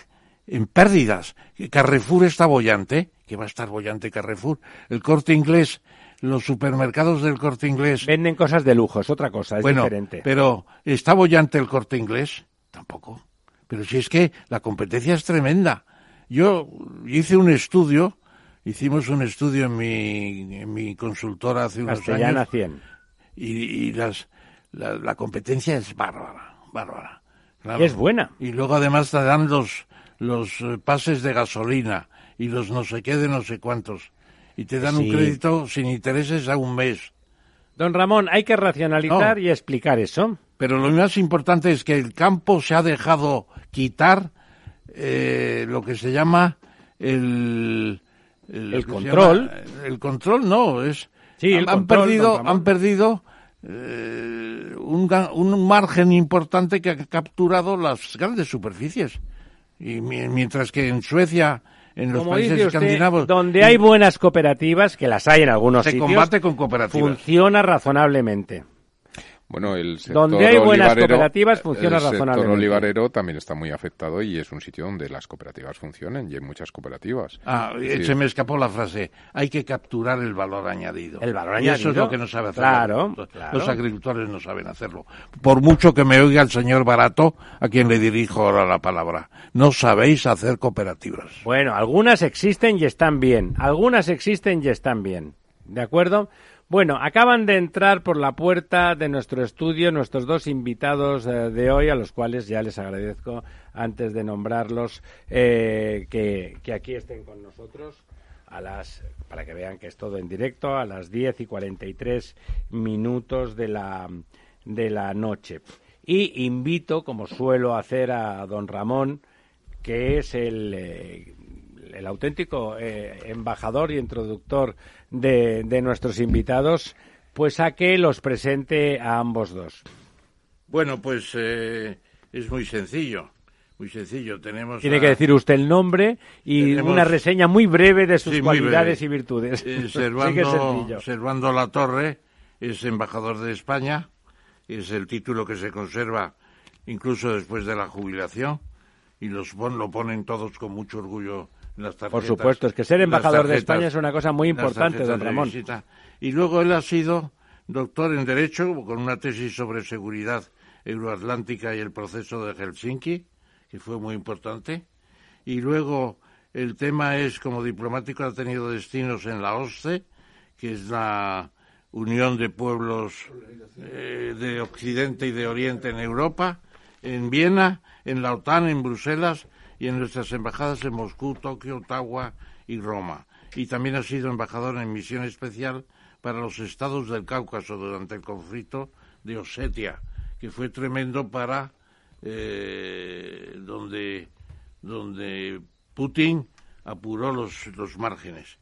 en pérdidas. Carrefour está bollante, que va a estar bollante Carrefour. El corte inglés, los supermercados del corte inglés. Venden cosas de lujo, es otra cosa, es bueno, diferente. pero ¿está bollante el corte inglés? Tampoco. Pero si es que la competencia es tremenda. Yo hice un estudio, hicimos un estudio en mi, en mi consultora hace unos Castellana años 100. y, y las, la, la competencia es bárbara, bárbara. Claro. Es buena. Y luego además te dan los, los eh, pases de gasolina y los no sé qué de no sé cuántos. Y te dan Sí. un crédito sin intereses a un mes. Don Ramón, hay que racionalizar No. y explicar eso. Pero lo más importante es que el campo se ha dejado quitar eh, lo que se llama el... El control. llama- el control no, es... Sí, han, control, don perdido, han perdido eh, un, un margen importante que ha capturado las grandes superficies. Y mi- mientras que en Suecia, en los Como países dice usted, escandinavos... donde hay buenas cooperativas, que las hay en algunos se sitios, combate con cooperativas. funciona razonablemente. Bueno, el sector Donde hay buenas olivarero- cooperativas, funciona El sector olivarero también está muy afectado y es un sitio donde las cooperativas funcionan y hay muchas cooperativas. Ah, Es eh, decir, se me escapó la frase. Hay que capturar el valor añadido. El valor Y eso añadido. es lo que no sabe hacer. Claro, los, claro. los agricultores no saben hacerlo. Por mucho que me oiga el señor Barato, a quien le dirijo ahora la palabra. No sabéis hacer cooperativas. Bueno, algunas existen y están bien. Algunas existen y están bien. ¿De acuerdo? Bueno, acaban de entrar por la puerta de nuestro estudio nuestros dos invitados eh, de hoy, a los cuales ya les agradezco, antes de nombrarlos, eh, que, que aquí estén con nosotros a las para que vean que es todo en directo a las 10 y 43 minutos de la de la noche. Y invito, como suelo hacer a don Ramón, que es el, eh, el auténtico eh, embajador y introductor de, de nuestros invitados, pues a que los presente a ambos dos. Bueno, pues eh, es muy sencillo. Muy sencillo. Tenemos Tiene a- que decir usted el nombre y Tenemos- una reseña muy breve de sus Sí, cualidades y virtudes. Eh, <laughs> Sí Servando, sencillo. Servando La Torre es embajador de España, es el título que se conserva incluso después de la jubilación y los lo ponen todos con mucho orgullo tarjetas. Por supuesto, es que ser embajador de España es una cosa muy importante, don Ramón. Y luego él ha sido doctor en Derecho con una tesis sobre seguridad euroatlántica y el proceso de Helsinki, que fue muy importante. Y luego el tema es, como diplomático, ha tenido destinos en la OSCE, que es la Unión de Pueblos eh, de Occidente y de Oriente en Europa, en Viena, en la OTAN, en Bruselas y en nuestras embajadas en Moscú, Tokio, Ottawa y Roma. Y también ha sido embajador en misión especial para los estados del Cáucaso durante el conflicto de Osetia, que fue tremendo para eh, donde donde Putin apuró los, los márgenes.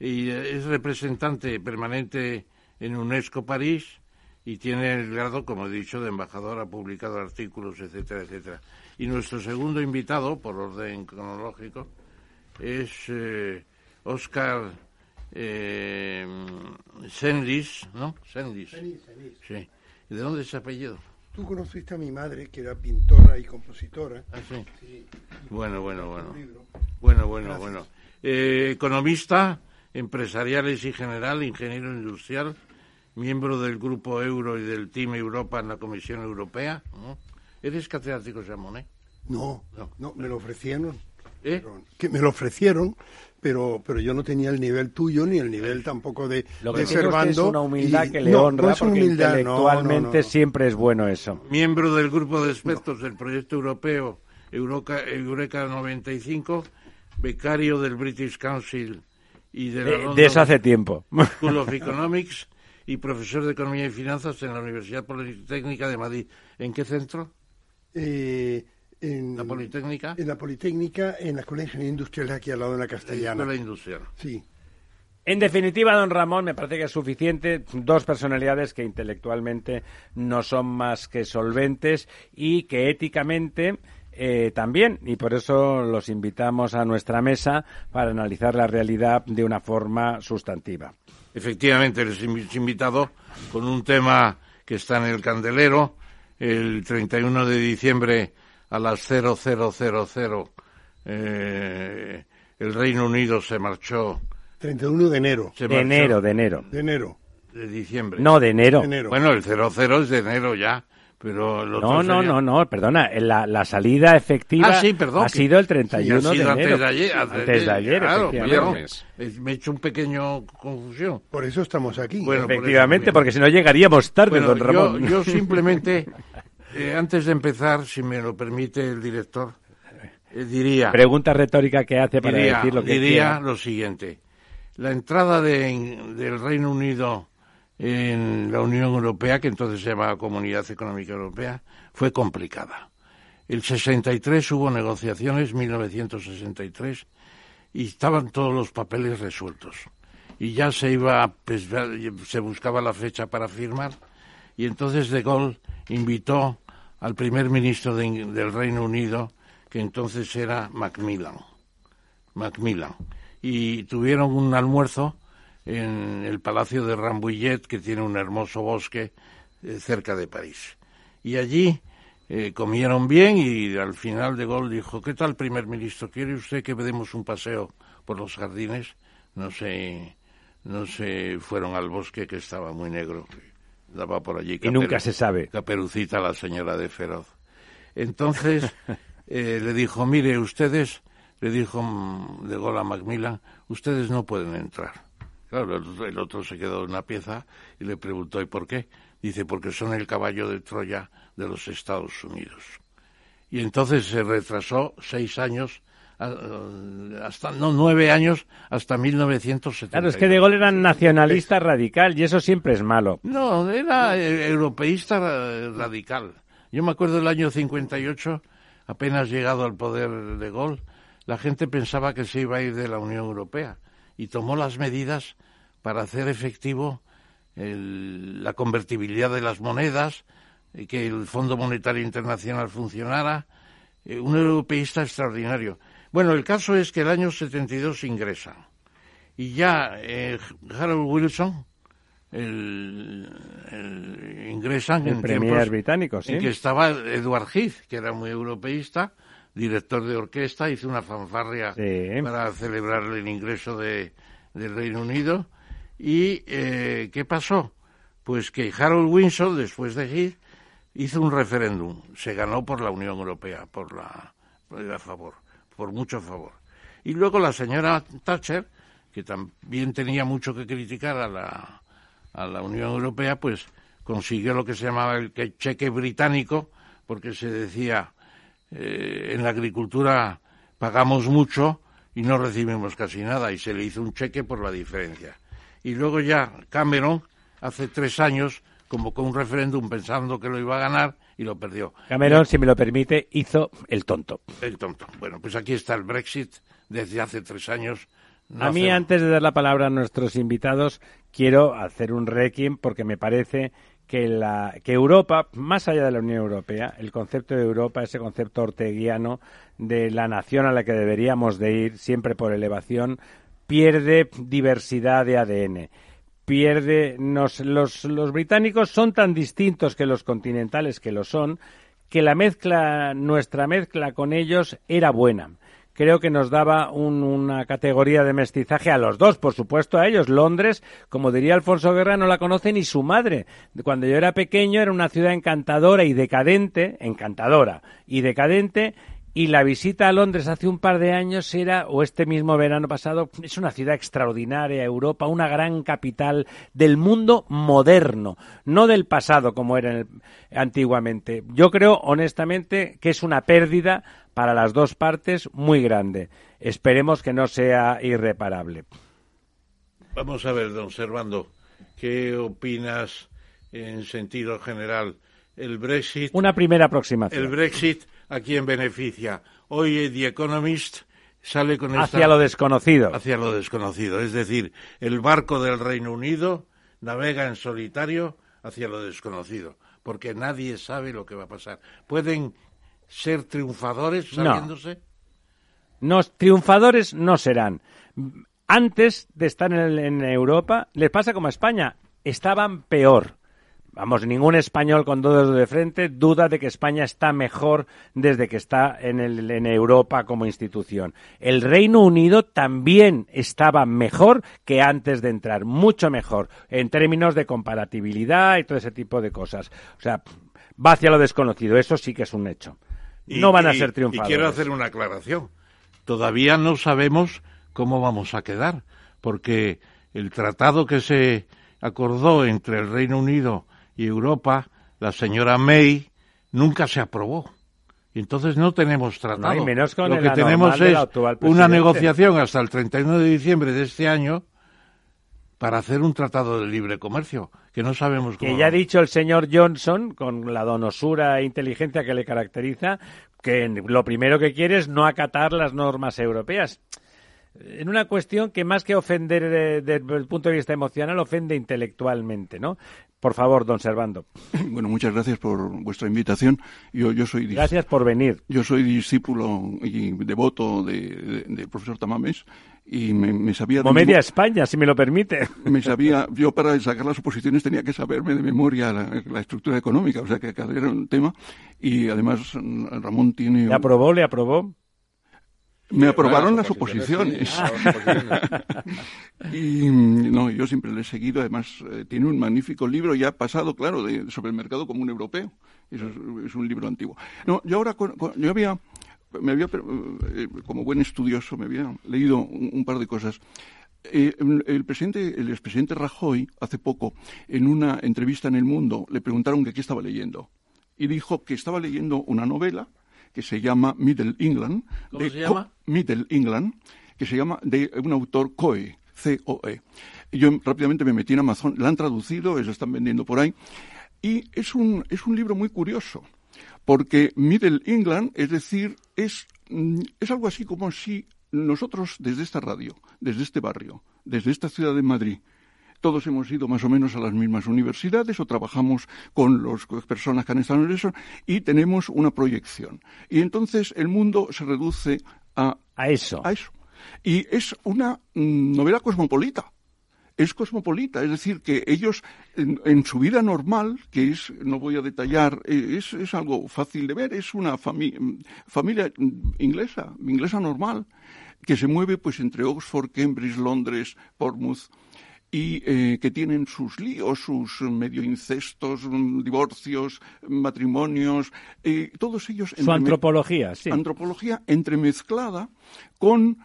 Y es representante permanente en UNESCO París y tiene el grado, como he dicho, de embajador, ha publicado artículos, etcétera, etcétera. Y nuestro segundo invitado, por orden cronológico, es eh, Oscar eh, Senlis, ¿no? Senlis. Sí. ¿Y de dónde es ese apellido? Tú conociste a mi madre, que era pintora y compositora. Ah, sí. Bueno, bueno, bueno. Bueno, bueno, bueno. Eh, economista, empresariales y general, ingeniero industrial, miembro del Grupo Euro y del Team Europa en la Comisión Europea. ¿Eres catedrático, Jamonet? No, no, no, me lo ofrecieron. ¿Eh? Que me lo ofrecieron, pero, pero yo no tenía el nivel tuyo ni el nivel tampoco de, Lo que de Servando. es una humildad y- que le no, honra, no es porque humildad, no, no, intelectualmente no. siempre es bueno eso. Miembro del Grupo de Expertos del Proyecto Europeo Euroca- Eureka 95, becario del British Council y de la De, London de eso hace tiempo. School of Economics <laughs> y profesor de Economía y Finanzas en la Universidad Politécnica de Madrid. ¿En qué centro? Eh, en, ¿La Politécnica? En la Politécnica, en la Colegio Industrial aquí al lado de la Castellana. Escuela Industrial. Sí. En definitiva, don Ramón, me parece que es suficiente. Dos personalidades que intelectualmente no son más que solventes y que éticamente eh, también. Y por eso los invitamos a nuestra mesa para analizar la realidad de una forma sustantiva. Efectivamente, les invitado con un tema que está en el candelero. El 31 de diciembre a las 0000 eh, el Reino Unido se marchó. 31 de enero. Se De enero, de enero. De enero. De diciembre. No, de enero. De enero. Bueno, el 00 es de enero ya, pero el otro No, no, sería- no, no, perdona. La, la salida efectiva Ah, sí, perdón, ha que- sido el Sí, 31 ha sido de antes enero. de ayer. Antes de ayer, claro. Viernes. Eh, Me he hecho un pequeño confusión. Por eso estamos aquí. Bueno, por Efectivamente, mismo. porque si no llegaríamos tarde, Bueno, don yo, Ramón. yo simplemente, <laughs> eh, antes de empezar, si me lo permite el director, eh, diría, Pregunta retórica que hace para diría, decir lo que diría quiera. lo siguiente. La entrada de- del Reino Unido en la Unión Europea, que entonces se llamaba Comunidad Económica Europea, fue complicada. El 63 hubo negociaciones, 1963, y estaban todos los papeles resueltos. Y ya se iba, pues, se buscaba la fecha para firmar, y entonces De Gaulle invitó al primer ministro de del Reino Unido, que entonces era Macmillan. Macmillan. Y tuvieron un almuerzo en el Palacio de Rambouillet, que tiene un hermoso bosque eh, cerca de París. Y allí eh, comieron bien y al final de Gaulle dijo, ¿qué tal, primer ministro? ¿Quiere usted que demos un paseo por los jardines? No sé, no se fueron al bosque que estaba muy negro. Daba por allí Y nunca se sabe. Caperucita, la señora de Feroz. Entonces <laughs> eh, le dijo, mire, ustedes, le dijo mm, de Gaulle a Macmillan, ustedes no pueden entrar. Claro, el, el otro se quedó en una pieza y le preguntó, ¿y por qué? Dice, porque son el caballo de Troya de los Estados Unidos. Y entonces se retrasó seis años, hasta, no, nueve años, hasta 1970. Claro, es que De Gaulle era nacionalista radical y eso siempre es malo. No, era eh, europeísta ra- radical. Yo me acuerdo del año 58, apenas llegado al poder de Gaulle, la gente pensaba que se iba a ir de la Unión Europea y tomó las medidas para hacer efectivo el- la convertibilidad de las monedas, y que el Fondo Monetario Internacional funcionara. eh, un europeísta extraordinario. Bueno, el caso es que el año 72 ingresa y ya eh, Harold Wilson, el, el- ingresan El en tiempos británico, sí. en que estaba Edward Heath, que era muy europeísta, director de orquesta, hizo una fanfarria Sí. para celebrar el ingreso de, del Reino Unido. ¿Y eh, qué pasó? Pues que Harold Windsor, después de Heath, hizo un referéndum. Se ganó por la Unión Europea, por la, por a favor, por mucho favor. Y luego la señora Thatcher, que también tenía mucho que criticar a la, a la Unión Europea, pues consiguió lo que se llamaba el que- cheque británico, porque se decía eh, en la agricultura pagamos mucho y no recibimos casi nada, y se le hizo un cheque por la diferencia. Y luego ya Cameron, hace tres años, convocó un referéndum pensando que lo iba a ganar y lo perdió. Cameron, si me lo permite, hizo el tonto. El tonto. Bueno, pues aquí está el Brexit desde hace tres años. a mí, antes de dar la palabra a nuestros invitados, quiero hacer un requiem porque me parece que, la, que Europa, más allá de la Unión Europea, el concepto de Europa, ese concepto orteguiano de la nación a la que deberíamos de ir, siempre por elevación, pierde diversidad de ADN pierde. los, los británicos son tan distintos que los continentales, que lo son, que la mezcla, nuestra mezcla con ellos era buena. Creo que nos daba una categoría de mestizaje a los dos, por supuesto a ellos. Londres, como diría Alfonso Guerra, no la conoce ni su madre. Cuando yo era pequeño era una ciudad encantadora y decadente, encantadora y decadente, y la visita a Londres hace un par de años era, o este mismo verano pasado, es una ciudad extraordinaria, Europa, una gran capital del mundo moderno, no del pasado como era antiguamente. Yo creo, honestamente, que es una pérdida para las dos partes muy grande. Esperemos que no sea irreparable. Vamos a ver, don Servando, ¿qué opinas en sentido general? El Brexit. Una primera aproximación. El Brexit a quién beneficia. Hoy The Economist sale con Hacia lo desconocido. Hacia lo desconocido. Es decir, el barco del Reino Unido navega en solitario hacia lo desconocido, porque nadie sabe lo que va a pasar. ¿Pueden ser triunfadores sabiéndose? No, triunfadores no serán. Antes de estar en, en Europa, les pasa como a España, estaban peor vamos, ningún español con dos de frente duda de que España está mejor desde que está en, el, en Europa como institución. El Reino Unido también estaba mejor que antes de entrar, mucho mejor, en términos de comparatibilidad y todo ese tipo de cosas. O sea, va hacia lo desconocido, eso sí que es un hecho. no van a ser triunfadores. Y quiero hacer una aclaración. Todavía no sabemos cómo vamos a quedar, porque el tratado que se acordó entre el Reino Unido y Europa, la señora May, nunca se aprobó. Entonces no tenemos tratado. menos con Lo que tenemos es una negociación hasta el 31 de diciembre de este año para hacer un tratado de libre comercio, que no sabemos cómo. Que ya ha dicho el señor Johnson, con la donosura e inteligencia que le caracteriza, que lo primero que quiere es no acatar las normas europeas en una cuestión que más que ofender eh, desde el punto de vista emocional, ofende intelectualmente, ¿no? Por favor, don Servando. <coughs> Bueno, muchas gracias por vuestra invitación. Yo, yo soy gracias por venir. Yo soy discípulo y devoto del profesor Tamames y me, sabía... Como media España, si me lo permite. Me sabía, <laughs> yo para sacar las oposiciones tenía que saberme de memoria la, estructura económica, o sea que era un tema y además Ramón tiene... ¿Le aprobó, le aprobó? Me aprobaron las oposiciones. <laughs> y no, yo siempre le he seguido. Además, eh, tiene un magnífico libro ya pasado, claro, de, sobre el mercado común europeo. Eso es, un libro antiguo. No, yo ahora, yo había, me había, eh, como buen estudioso, me había leído un, par de cosas. Eh, el presidente, el expresidente Rajoy, hace poco, en una entrevista en El Mundo, le preguntaron que qué estaba leyendo. Y dijo que estaba leyendo una novela que se llama Middle England. ¿Cómo se llama? Middle England, que se llama de un autor Coe, C-O-E. Yo rápidamente me metí en Amazon, la han traducido, eso están vendiendo por ahí, y es un, es un libro muy curioso, porque Middle England, es decir, es, mm, es algo así como si nosotros desde esta radio, desde este barrio, desde esta ciudad de Madrid, todos hemos ido más o menos a las mismas universidades o trabajamos con las personas que han estado en eso y tenemos una proyección. Y entonces el mundo se reduce a, a eso. A eso. Y es una mm, novela cosmopolita es cosmopolita, es decir, que ellos en, su vida normal, que es, no voy a detallar, eh, es, es algo fácil de ver, es una familia inglesa, inglesa normal, que se mueve pues entre Oxford, Cambridge, Londres, Portsmouth, y eh, que tienen sus líos, sus medio incestos, mm, divorcios, matrimonios, eh, todos ellos... Su antropología, sí. Antropología entremezclada con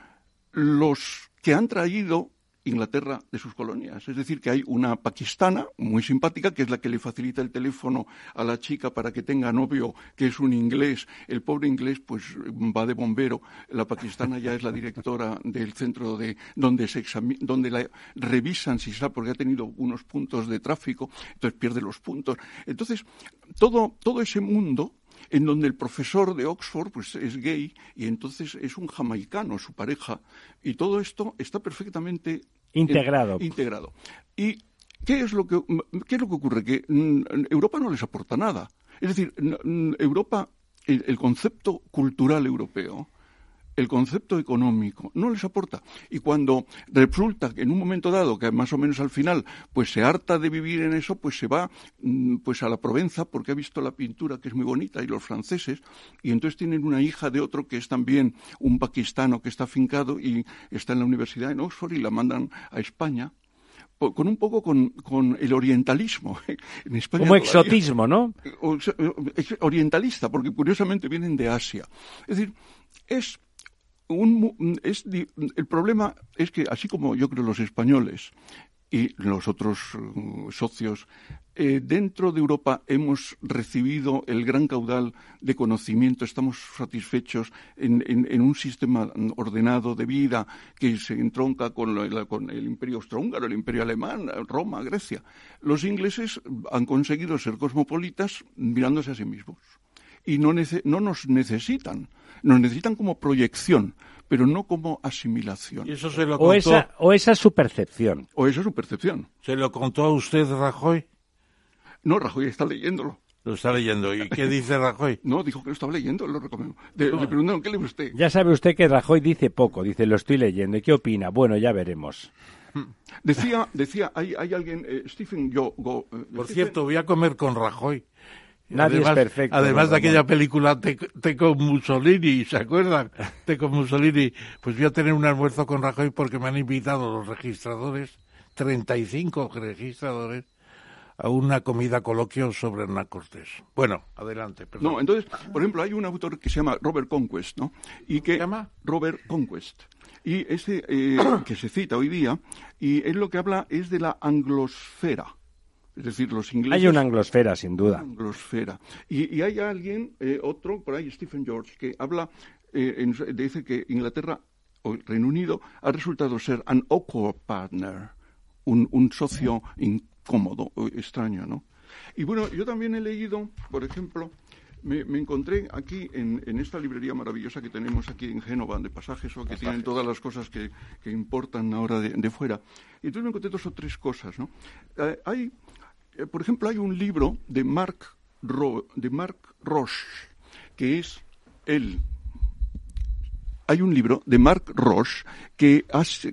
los que han traído Inglaterra de sus colonias. Es decir, que hay una pakistana muy simpática, que es la que le facilita el teléfono a la chica para que tenga novio, que es un inglés. El pobre inglés, pues va de bombero. La pakistana ya es la directora del centro de donde se donde la revisan si sabe porque ha tenido unos puntos de tráfico, entonces pierde los puntos. Entonces, todo, todo ese mundo en donde el profesor de Oxford pues es gay y entonces es un jamaicano su pareja y todo esto está perfectamente integrado. integrado. ¿Y qué es lo que qué es lo que ocurre? Que mm, Europa no les aporta nada. Es decir, Europa el concepto cultural europeo el concepto económico no les aporta. Y cuando resulta que en un momento dado, que más o menos al final, pues se harta de vivir en eso, pues se va mm, pues a la Provenza porque ha visto la pintura que es muy bonita y los franceses, y entonces tienen una hija de otro que es también un paquistano que está afincado y está en la universidad en Oxford y la mandan a España con un poco con, el orientalismo. En España Como exotismo, ¿no? Orientalista, porque curiosamente vienen de Asia. Es decir, es el problema es que, así como yo creo los españoles y los otros uh, socios, eh, dentro de Europa hemos recibido el gran caudal de conocimiento, estamos satisfechos en, un sistema ordenado de vida que se entronca con, con el imperio austrohúngaro, el imperio alemán, Roma, Grecia. Los ingleses han conseguido ser cosmopolitas mirándose a sí mismos y no, no nos necesitan. Nos necesitan como proyección, pero no como asimilación. eso se lo contó... o, esa, o esa es su percepción. O esa es su percepción. ¿Se lo contó a usted Rajoy? No, Rajoy está leyéndolo. Lo está leyendo. ¿Y qué dice Rajoy? No, dijo que lo estaba leyendo, lo recomiendo. Le preguntaron, ¿qué lee usted? Ya sabe usted que Rajoy dice poco, dice, lo estoy leyendo. ¿Y qué opina? Bueno, ya veremos. Decía, decía, hay, hay alguien, eh, Stephen Yo, eh, Por cierto, voy a comer con Rajoy. Nadie además, es perfecto. Además de aquella película Teco Mussolini, ¿se acuerdan? Teco Mussolini. Pues voy a tener un almuerzo con Rajoy porque me han invitado los registradores, 35 registradores, a una comida coloquio sobre Hernán Cortés. Bueno, adelante. No, entonces, por ejemplo, hay un autor que se llama Robert Conquest, ¿no? Y que, ¿Se llama? Robert Conquest. Y ese eh, que se cita hoy día, y él lo que habla es de la anglosfera es decir, los ingleses... Hay una anglosfera, sin duda. Anglosfera. Y, hay alguien, eh, otro, por ahí, Stephen George, que habla, eh, dice que Inglaterra o el Reino Unido ha resultado ser an awkward partner, un, socio incómodo, extraño, ¿no? Y bueno, yo también he leído, por ejemplo, me, encontré aquí en, esta librería maravillosa que tenemos aquí en Génova, de pasajes, o que tienen todas las cosas que, importan ahora de, fuera. Y entonces me encontré dos o tres cosas, ¿no? Eh, hay eh, por ejemplo, hay un libro de Marc, de Marc Roche, que es el hay un libro de Marc Roche que,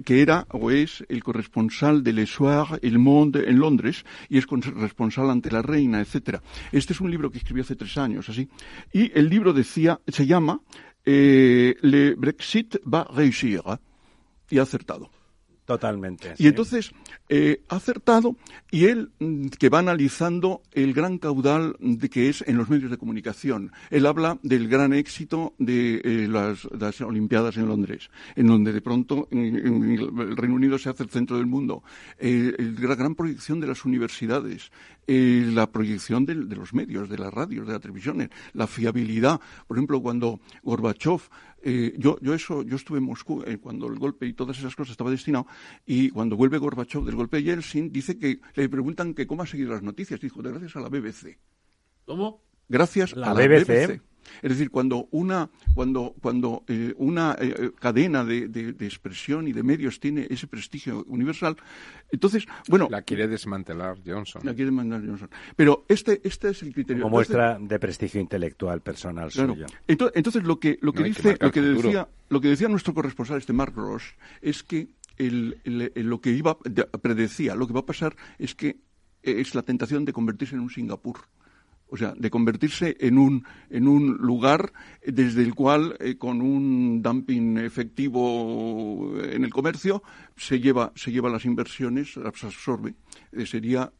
que, era o es el corresponsal de Le Soir, El Monde en Londres y es corresponsal ante la reina, etcétera. Este es un libro que escribió hace tres años, así. Y el libro decía, se llama eh, Le Brexit va réussir y ha acertado. Totalmente. Y entonces eh, ha acertado y él mm, que va analizando el gran caudal de que es en los medios de comunicación. Él habla del gran éxito de eh, las, Olimpiadas en Londres, en donde de pronto el Reino Unido se hace el centro del mundo. Eh, la gran proyección de las universidades, la proyección de, de, los medios, de las radios, de las televisiones, la fiabilidad. Por ejemplo, cuando Gorbachev eh, yo, yo eso, yo estuve en Moscú eh, cuando el golpe y todas esas cosas estaba destinado y cuando vuelve Gorbachev del golpe de Yeltsin dice que le preguntan que cómo ha seguido las noticias. Dijo, gracias a la BBC. ¿Cómo? Gracias a la BBC. Es decir, cuando una, cuando, cuando eh, una eh, cadena de, de, expresión y de medios tiene ese prestigio universal, entonces, bueno... La quiere desmantelar Johnson. La quiere desmantelar Johnson. Pero este, este es el criterio. Como muestra de prestigio intelectual personal suyo. Entonces, entonces, lo que, lo que dice, lo que decía, lo que decía nuestro corresponsal, este Mark Ross, es que el, lo que iba, predecía, lo que va a pasar es que es la tentación de convertirse en un Singapur o sea, de convertirse en un, en un lugar desde el cual, eh, con un dumping efectivo en el comercio, se lleva, se lleva las inversiones, las absorbe. Eh, sería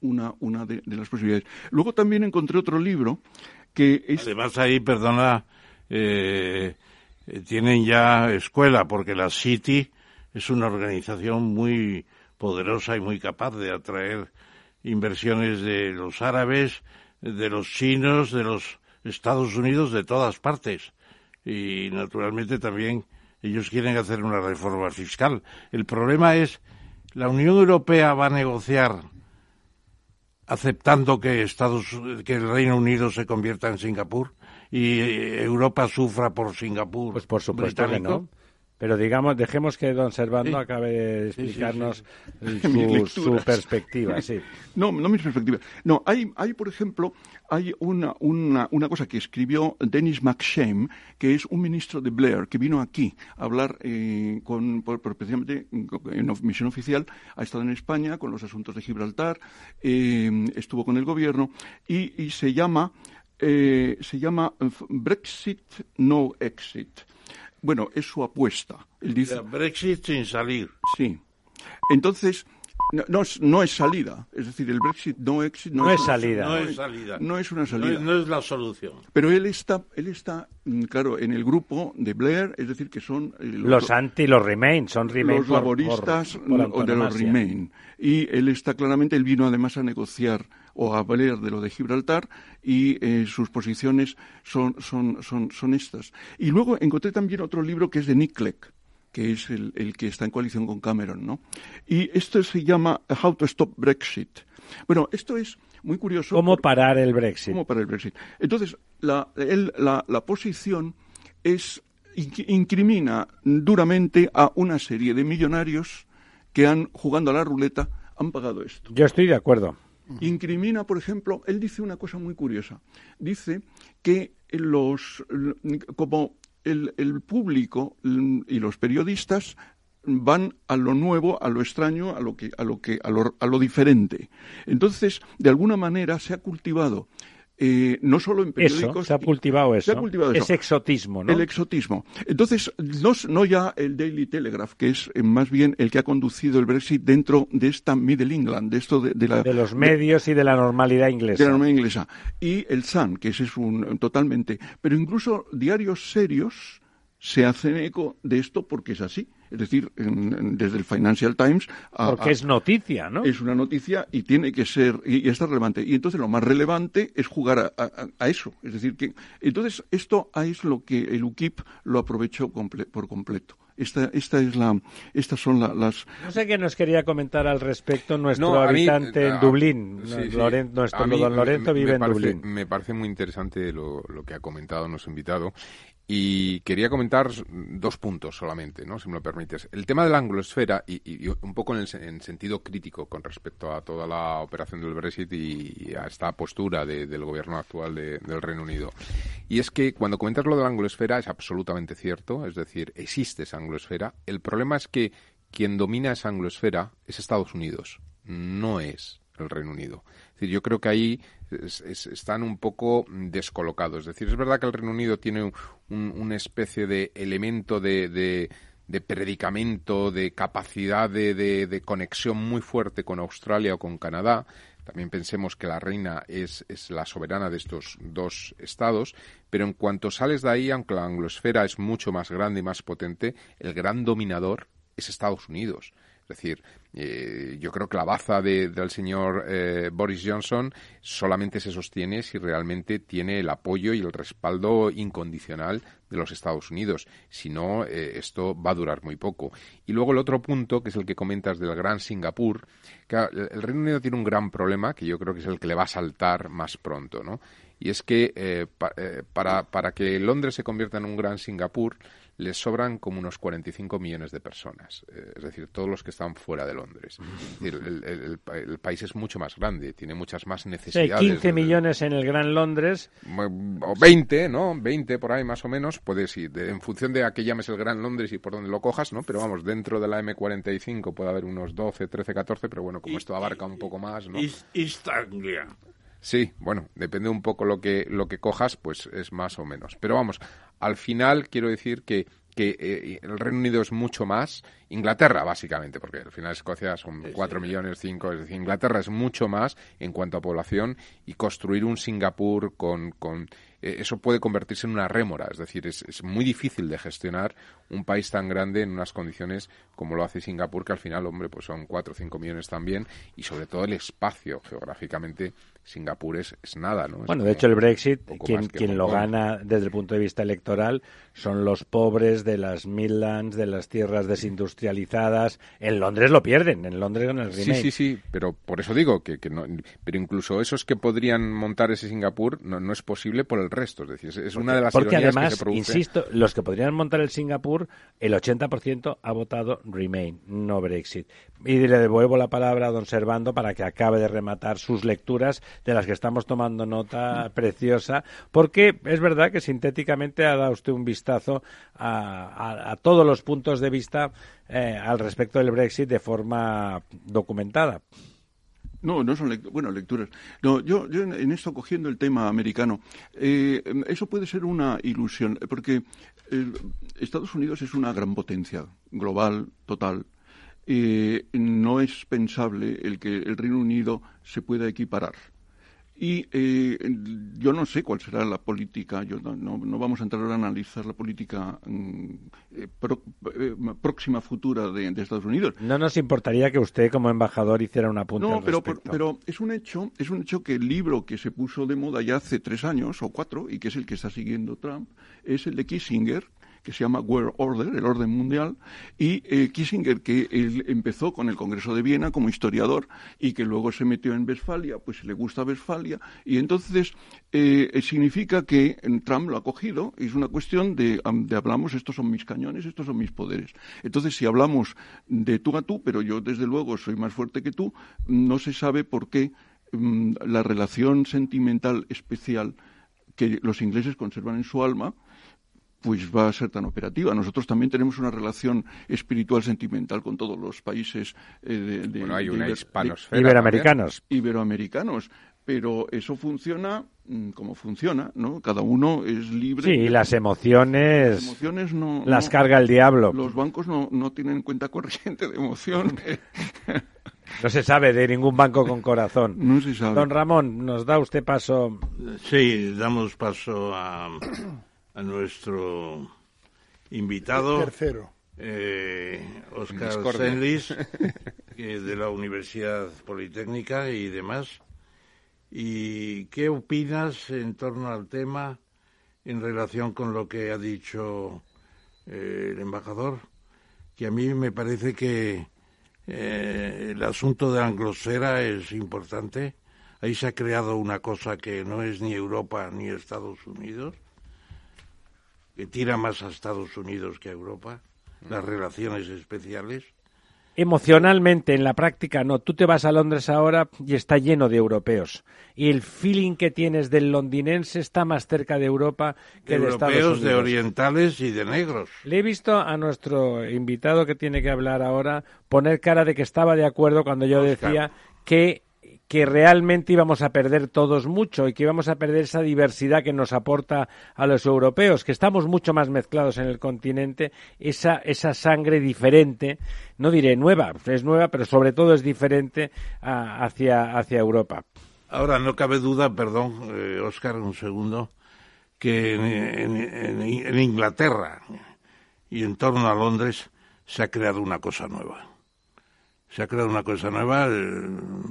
una, una de, las posibilidades. Luego también encontré otro libro que es... Además ahí, perdona, eh, tienen ya escuela, porque la City es una organización muy poderosa y muy capaz de atraer inversiones de los árabes, de los chinos, de los Estados Unidos, de todas partes. Y naturalmente también ellos quieren hacer una reforma fiscal. El problema es, la Unión Europea va a negociar aceptando que Estados que el Reino Unido se convierta en Singapur y Europa sufra por Singapur. Pues por supuesto que no. Pero digamos, dejemos que don Servando acabe de explicarnos <laughs> su, perspectiva. Sí. <laughs> No, no mi perspectiva. No, hay, hay por ejemplo, hay una, una, una cosa que escribió Dennis McShane, que es un ministro de Blair, que vino aquí a hablar eh, con, por, precisamente en misión oficial, ha estado en España con los asuntos de Gibraltar, eh, estuvo con el gobierno y, y se llama eh, se llama Brexit No Exit. Bueno, es su apuesta. Él dice, Brexit sin salir. Sí. Entonces, no, no, es, salida. Es decir, el Brexit no, exit, no, es, salida. No es salida. No es una salida. No es, la solución. Pero él está, él está, mm, claro, en el grupo de Blair, es decir, que son... Eh, los, anti, los Remain, son Remain Los laboristas de los Remain. Y él está claramente, él vino además a negociar o a valer de lo de Gibraltar y eh, sus posiciones son, son, son, son estas. Y luego encontré también otro libro que es de Nick Clegg que es el, el, que está en coalición con Cameron, ¿no? Y esto se llama How to Stop Brexit. Bueno, esto es muy curioso. ¿Cómo parar el Brexit? ¿Cómo parar el Brexit? Entonces, la, la, la posición es incrimina duramente a una serie de millonarios que han, jugando a la ruleta, han pagado esto. Yo estoy de acuerdo. Incrimina, por ejemplo, él dice una cosa muy curiosa. Dice que los, como el, el público y los periodistas van a lo nuevo, a lo extraño, a lo que, a lo que, a lo, a lo diferente. Entonces, de alguna manera se ha cultivado eh, no solo en periódicos. se ha cultivado eso. Ese exotismo, ¿no? El exotismo. Entonces, no, no, ya el Daily Telegraph, que es eh, más bien el que ha conducido el Brexit dentro de esta Middle England, de esto de, la... De los medios y de la normalidad inglesa. De la normalidad inglesa. Y el Sun, que ese es un... totalmente... Pero incluso diarios serios se hacen eco de esto porque es así. Es decir, desde el Financial Times. Porque es noticia, ¿no? Es una noticia y tiene que ser, y, está relevante. Y entonces lo más relevante es jugar a, eso. Es decir, que. Entonces, esto es lo que el UKIP lo aprovechó por completo. Esta, esta es la, estas son las. No sé qué nos quería comentar al respecto nuestro habitante en Dublín. nuestro don Lorenzo vive en Dublín. Me parece muy interesante lo, lo que ha comentado nuestro invitado y quería comentar dos puntos solamente, ¿no? si me lo permites. El tema de la anglosfera y, un poco en, el, sentido crítico con respecto a toda la operación del Brexit y, a esta postura del gobierno actual del Reino Unido. Y es que cuando comentas lo de la anglosfera es absolutamente cierto, es decir, existe esa anglosfera. El problema es que quien domina esa anglosfera es Estados Unidos, no es el Reino Unido. Yo creo que ahí están un poco descolocados. Es decir, es verdad que el Reino Unido tiene una especie de elemento de, predicamento, de capacidad de, conexión muy fuerte con Australia o con Canadá. También pensemos que la reina es, la soberana de estos dos estados, pero en cuanto sales de ahí, aunque la anglosfera es mucho más grande y más potente, el gran dominador es Estados Unidos. Es decir, eh, yo creo que la baza del señor eh, Boris Johnson solamente se sostiene si realmente tiene el apoyo y el respaldo incondicional de los Estados Unidos. Si no, eh, esto va a durar muy poco. Y luego el otro punto, que es el que comentas del Gran Singapur, que el Reino Unido tiene un gran problema que yo creo que es el que le va a saltar más pronto, ¿no? Y es que para, para que Londres se convierta en un Gran Singapur, les sobran como unos 45 millones de personas, eh, es decir, todos los que están fuera de Londres. el, país es mucho más grande, tiene muchas más necesidades. Sí, 15 millones en el Gran Londres. O 20, ¿no? 20 por ahí más o menos, puedes ir, en función de a qué llames el Gran Londres y por dónde lo cojas, ¿no? Pero vamos, dentro de la M45 puede haber unos 12, 13, 14, pero bueno, como esto abarca un poco más, ¿no? East Anglia. Sí, bueno, depende un poco lo que, lo que cojas, pues es más o menos. Pero vamos, al final quiero decir que, que eh, el Reino Unido es mucho más, Inglaterra básicamente, porque al final Escocia son cuatro millones, cinco, es decir, Inglaterra es mucho más en cuanto a población y construir un Singapur con, con eh, eso puede convertirse en una rémora. Es decir, es, es, muy difícil de gestionar un país tan grande en unas condiciones como lo hace Singapur, que al final, hombre, pues son cuatro o cinco millones también, y sobre todo el espacio geográficamente. Singapur es, es nada, ¿no? Es bueno, de hecho, el Brexit, quien, quien lo gana desde el punto de vista electoral son los pobres de las Midlands, de las tierras desindustrializadas. En Londres lo pierden, en Londres ganan el Sí, Remain. sí, sí, pero por eso digo que, que no, pero incluso esos que podrían montar ese Singapur no, no es posible por el resto, es decir, es, es una de las Porque además, que se produce. insisto, los que podrían montar el Singapur, el 80% ha votado Remain, no Brexit. Y le devuelvo la palabra a don Servando para que acabe de rematar sus lecturas de las que estamos tomando nota preciosa, porque es verdad que sintéticamente ha dado usted un vistazo a, a- a todos los puntos de vista eh, al respecto del Brexit de forma documentada. No, no son lect- bueno, lecturas. No, yo, yo en, esto cogiendo el tema americano, eh, eso puede ser una ilusión, porque eh, Estados Unidos es una gran potencia global, total. No es pensable el que el Reino Unido se pueda equiparar. Y eh, yo no sé cuál será la política, yo no, no- no vamos a entrar ahora a analizar la política mm, eh, pro- eh, próxima futura de, de Estados Unidos. No nos importaría que usted, como embajador, hiciera un apunte No, al pero, respecto. pero es un hecho, es un hecho que el libro que se puso de moda ya hace tres años o cuatro y que es el que está siguiendo Trump es el de Kissinger que se llama World Order, el orden mundial, y eh, Kissinger, que él empezó con el Congreso de Viena como historiador y que luego se metió en Westfalia, pues le gusta Westfalia, y entonces eh, significa que eh, Trump lo ha cogido, y es una cuestión de hablamos, estos son mis cañones, estos son mis poderes. Entonces, si hablamos de tú a tú, pero yo desde luego soy más fuerte que tú, no se sabe por qué mm, la relación sentimental especial que los ingleses conservan en su alma, pues va a ser tan operativa. Nosotros también tenemos una relación espiritual sentimental con todos los países eh, de, de- Bueno, hay de una hispanosfera. Iberoamericanos. de iberoamericanos. Pero eso funciona mm, como funciona, ¿no? Cada uno es libre. Sí, y las emociones, Las emociones no. las no- carga el diablo. Los bancos no, no tienen cuenta corriente de emoción. <laughs> No se sabe de ningún banco con corazón. no se sabe. Don Ramón, nos da usted paso. Sí, damos paso a, a nuestro invitado, Tercero. eh, Oscar <laughs> es de la Universidad Politécnica y demás. ¿Y qué opinas en torno al tema en relación con lo que ha dicho eh, el embajador? Que a mí me parece que eh, el asunto de la anglosfera es importante. Ahí se ha creado una cosa que no es ni Europa ni Estados Unidos, que tira más a Estados Unidos que a Europa, las relaciones especiales. Emocionalmente, en la práctica, no. Tú te vas a Londres ahora y está lleno de europeos. Y el feeling que tienes del londinense está más cerca de Europa que de Estados europeos, Unidos. de orientales y de negros. Le he visto a nuestro invitado que tiene que hablar ahora poner cara de que estaba de acuerdo cuando yo Oscar. decía que, que realmente íbamos a perder todos mucho y que íbamos a perder esa diversidad que nos aporta a los europeos, que estamos mucho más mezclados en el continente, esa, esa sangre diferente, no diré nueva, es nueva, pero sobre todo es diferente hacia, hacia Europa. Ahora, no cabe duda, perdón, eh, Oscar, un segundo, que en- en- en Inglaterra y en torno a Londres se ha creado una cosa nueva. Se ha creado una cosa nueva eh,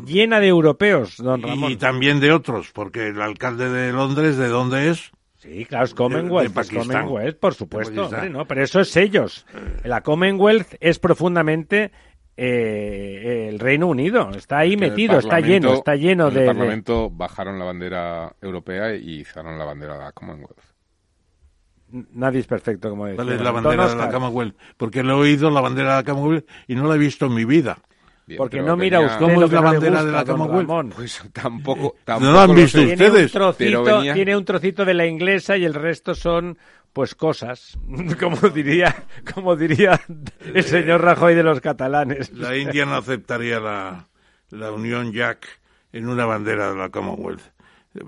Llena de europeos, don Ramón. y también de otros, porque el alcalde de Londres, ¿de dónde es? Sí, claro, es Commonwealth, de es. Commonwealth, por supuesto, De Pakistán. hombre, no, pero eso es ellos. La Commonwealth es profundamente eh, el Reino Unido, está ahí metido, está lleno, está lleno en de, el de- Parlamento bajaron la bandera europea y izaron la bandera de la Commonwealth. Nadie es perfecto, como decía. ¿Cuál es la Don bandera de la Commonwealth? Porque lo he oído la bandera de la Commonwealth y no la he visto en mi vida. Bien, Porque no mira usted ¿Cómo lo es la bandera de la Commonwealth? Pues <laughs> tampoco, ¿No lo han visto. Tiene un, ustedes? pero trocito, venía- tiene un trocito de la inglesa y el resto son pues cosas, <laughs> como diría, como diría el señor Rajoy de los catalanes. La India no aceptaría la, la Unión Jack en una bandera de la Commonwealth.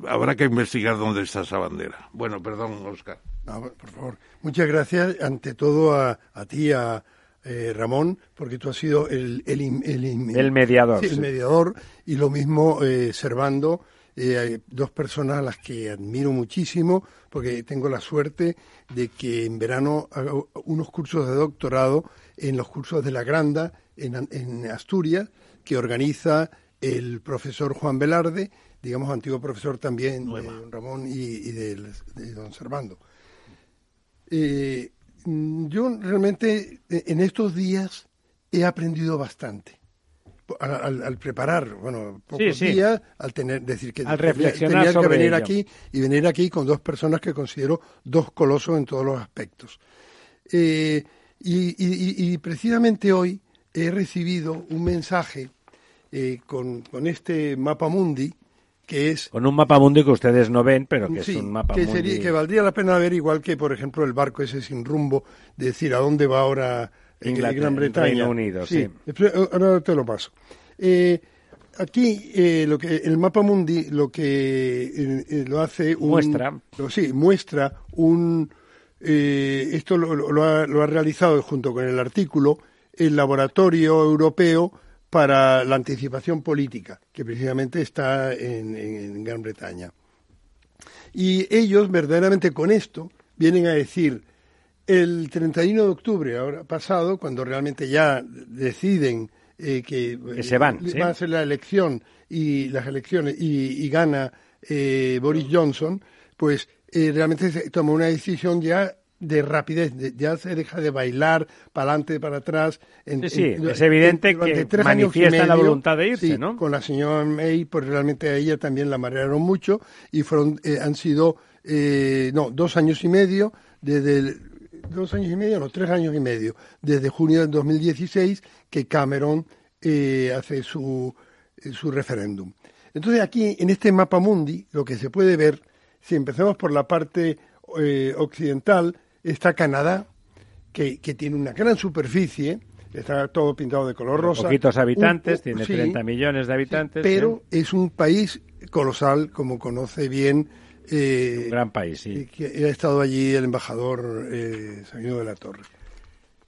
Habrá que investigar dónde está esa bandera. Bueno, perdón, Oscar. No, por favor. Muchas gracias, ante todo, a, a ti, a eh, Ramón, porque tú has sido el... El, im- el im- El mediador, Sí, el sí. mediador, y lo mismo eh, Servando, eh, hay dos personas a las que admiro muchísimo, porque tengo la suerte de que en verano hago unos cursos de doctorado en los cursos de la Granda, en, An- en Asturias, que organiza el profesor Juan Velarde, digamos antiguo profesor también de don Ramón y, y del- de don Servando. Eh, yo realmente eh, en estos días he aprendido bastante. Al, al- al preparar, bueno, pocos sí. días, al tener, decir que Al tenía- reflexionar tenía que venir ello. aquí y venir aquí con dos personas que considero dos colosos en todos los aspectos. Eh, y, y- y- y precisamente hoy he recibido un mensaje eh, con, con este mapa mundi que es Con un mapa mundi que ustedes no ven, pero que Sí, es un mapa que, mundi. sería- que valdría la pena ver igual que, por ejemplo, el barco ese sin rumbo, de decir a dónde va ahora Inglaterra, Gran Bretaña. Reino Unido, sí. Espera, Ahora te lo paso. Eh, aquí eh, lo que el mapa mundi lo que eh, lo hace un, Muestra. lo- sí, muestra un eh, esto lo, lo- lo ha, lo ha realizado junto con el artículo el laboratorio europeo para la anticipación política, que precisamente está en, Gran Bretaña. Y ellos verdaderamente con esto vienen a decir, el 31 de octubre, ahora pasado, cuando realmente ya deciden eh, que, Que se van, eh, ¿sí? va a ser la elección y las elecciones y, y gana eh, Boris Johnson, pues eh, realmente se toma una decisión ya de rapidez, de- ya se deja de bailar para adelante, para atrás. en- Sí, sí, en- es evidente que manifiestan la voluntad de irse, sí, ¿no? Con la señora May, pues realmente a ella también la marearon mucho y fueron, eh, han sido, eh, no, dos años y medio, desde el, dos años y medio, no, tres años y medio, desde junio del 2016 que Cameron eh, hace su, eh, su referéndum. Entonces aquí, en este mapa mundi, lo que se puede ver, si empezamos por la parte eh, occidental, está Canadá, que, que tiene una gran superficie, está todo pintado de color rosa. Poquitos habitantes, Un- tiene sí, 30 millones de habitantes. pero ¿sí? es un país colosal, como conoce bien. eh, Un gran país, sí. y que ha estado allí el embajador eh, Sabino de la Torre.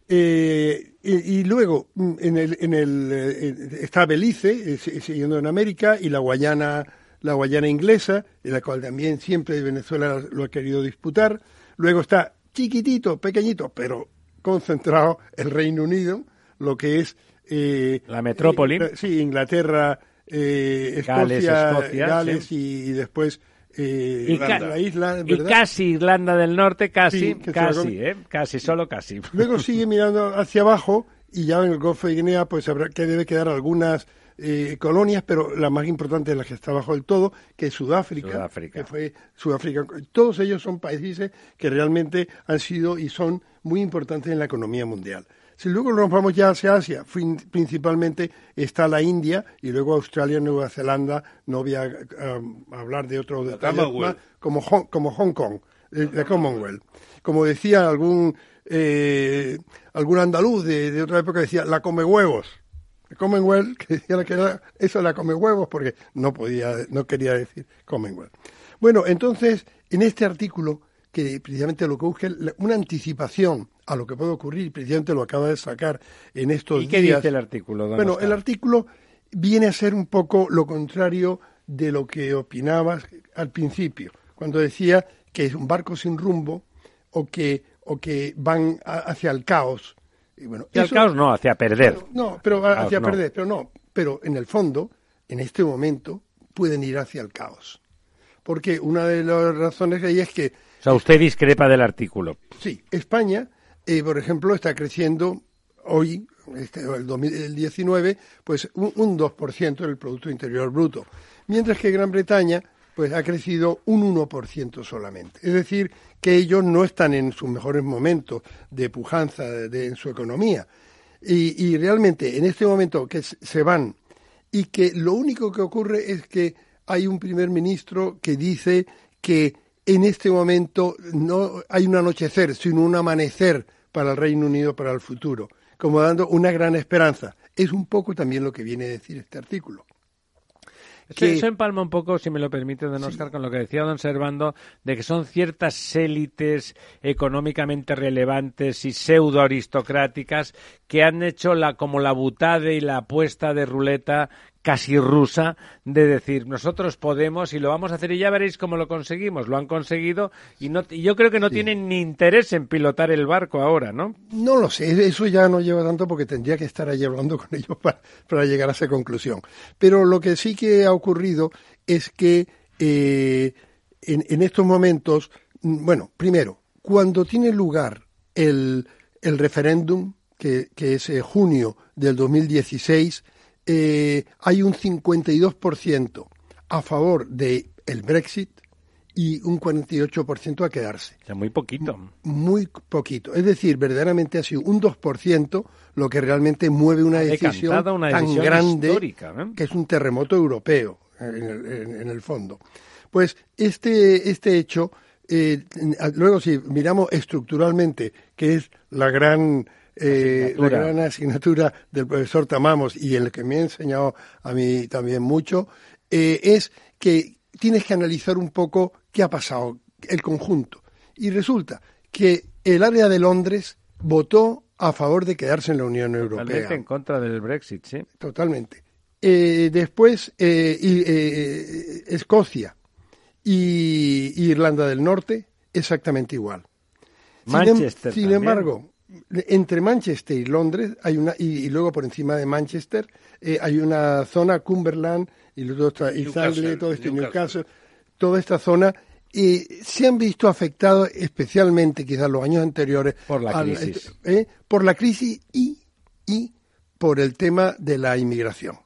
Eh, y, y luego en el, en el eh, está Belice eh, si- siguiendo en América y la Guayana la Guayana inglesa en la cual también siempre Venezuela lo ha querido disputar luego está chiquitito pequeñito pero concentrado el Reino Unido lo que es eh, La metrópoli. eh, sí Inglaterra eh, Gales, Escocia Escocia, Gales sí. y, y después eh, Y, la, ca- la isla y ¿verdad? casi Irlanda del Norte, casi, Sí, casi. ¿eh? Casi, solo casi. Luego sigue mirando hacia abajo y ya en el Golfo de Guinea pues habrá que debe quedar algunas eh, colonias, pero la más importante es la que está abajo del todo, que es Sudáfrica, Sudáfrica. que fue Sudáfrica. Todos ellos son países que realmente han sido y son muy importantes en la economía mundial. Si luego nos vamos ya hacia Asia, fin- principalmente está la India y luego Australia, Nueva Zelanda, no voy a, a- a hablar de otros detalles más, como Hong, como Hong Kong, eh, la Commonwealth. Como decía algún eh, algún andaluz de, de otra época, decía la come huevos. Commonwealth, que decía que era eso la come huevos, porque no podía, no quería decir Commonwealth. Bueno, entonces, en este artículo, que precisamente lo que busca es una anticipación a lo que puede ocurrir, precisamente lo acaba de sacar en estos ¿Y qué días. dice el artículo, Bueno, el artículo viene a ser un poco lo contrario de lo que opinabas al principio, cuando decía que es un barco sin rumbo o que, o que van a- hacia el caos. Y bueno, Y al eso- caos no, hacia perder. no, pero a- Caos hacia no. perder, pero no. Pero en el fondo, en este momento, pueden ir hacia el caos. Porque una de las razones ahí es que O sea, usted discrepa del artículo. Sí, España, eh, por ejemplo, está creciendo hoy, este, el 2019, pues un, un 2% del Producto Interior Bruto, mientras que Gran Bretaña pues ha crecido un 1% solamente. Es decir, que ellos no están en sus mejores momentos de pujanza de, en su economía. Y, realmente en este momento que se van y que lo único que ocurre es que hay un primer ministro que dice que en este momento no hay un anochecer, sino un amanecer para el Reino Unido para el futuro, como dando una gran esperanza. Es un poco también lo que viene a decir este artículo. Que... Eso empalma un poco, si me lo permite, don Oscar, con lo que decía don Servando, de que son ciertas élites económicamente relevantes y pseudo aristocráticas que han hecho la, como la butade y la apuesta de ruleta casi rusa de decir nosotros podemos y lo vamos a hacer y ya veréis cómo lo conseguimos. Lo han conseguido y, no, y yo creo que no tienen ni interés en pilotar el barco ahora, ¿no? No lo sé, eso ya no lleva tanto porque tendría que estar ahí hablando <laughs> con ellos para, para llegar a esa conclusión. Pero lo que sí que ha ocurrido es que eh, en, en, estos momentos, mm, bueno, primero, cuando tiene lugar el, el referéndum, que, que es eh, junio del 2016, eh, hay un 52% a favor del el Brexit y un 48% a quedarse. O sea, muy poquito. Muy poquito. Es decir, verdaderamente ha sido un 2% lo que realmente mueve una decisión una tan grande histórica, ¿eh? que es un terremoto europeo en el, en el fondo. Pues este, este hecho, eh, luego si miramos estructuralmente, que es la gran eh, la gran asignatura del profesor Tamamos y el que me ha enseñado a mí también mucho, eh, es que tienes que analizar un poco qué ha pasado, el conjunto. Y resulta que el área de Londres votó a favor de quedarse en la Unión Europea. Totalmente en contra del Brexit, sí. Totalmente. Eh, después, eh, eh, Escocia y, y, Irlanda del Norte, exactamente igual. Manchester. Sin, sin embargo, entre Manchester y Londres hay una y, y luego por encima de Manchester eh, hay una zona Cumberland y luego Anglia, todo este Newcastle. Newcastle, toda esta zona y se han visto afectados especialmente quizás los años anteriores por la crisis, al, eh, por la crisis y, y por el tema de la inmigración.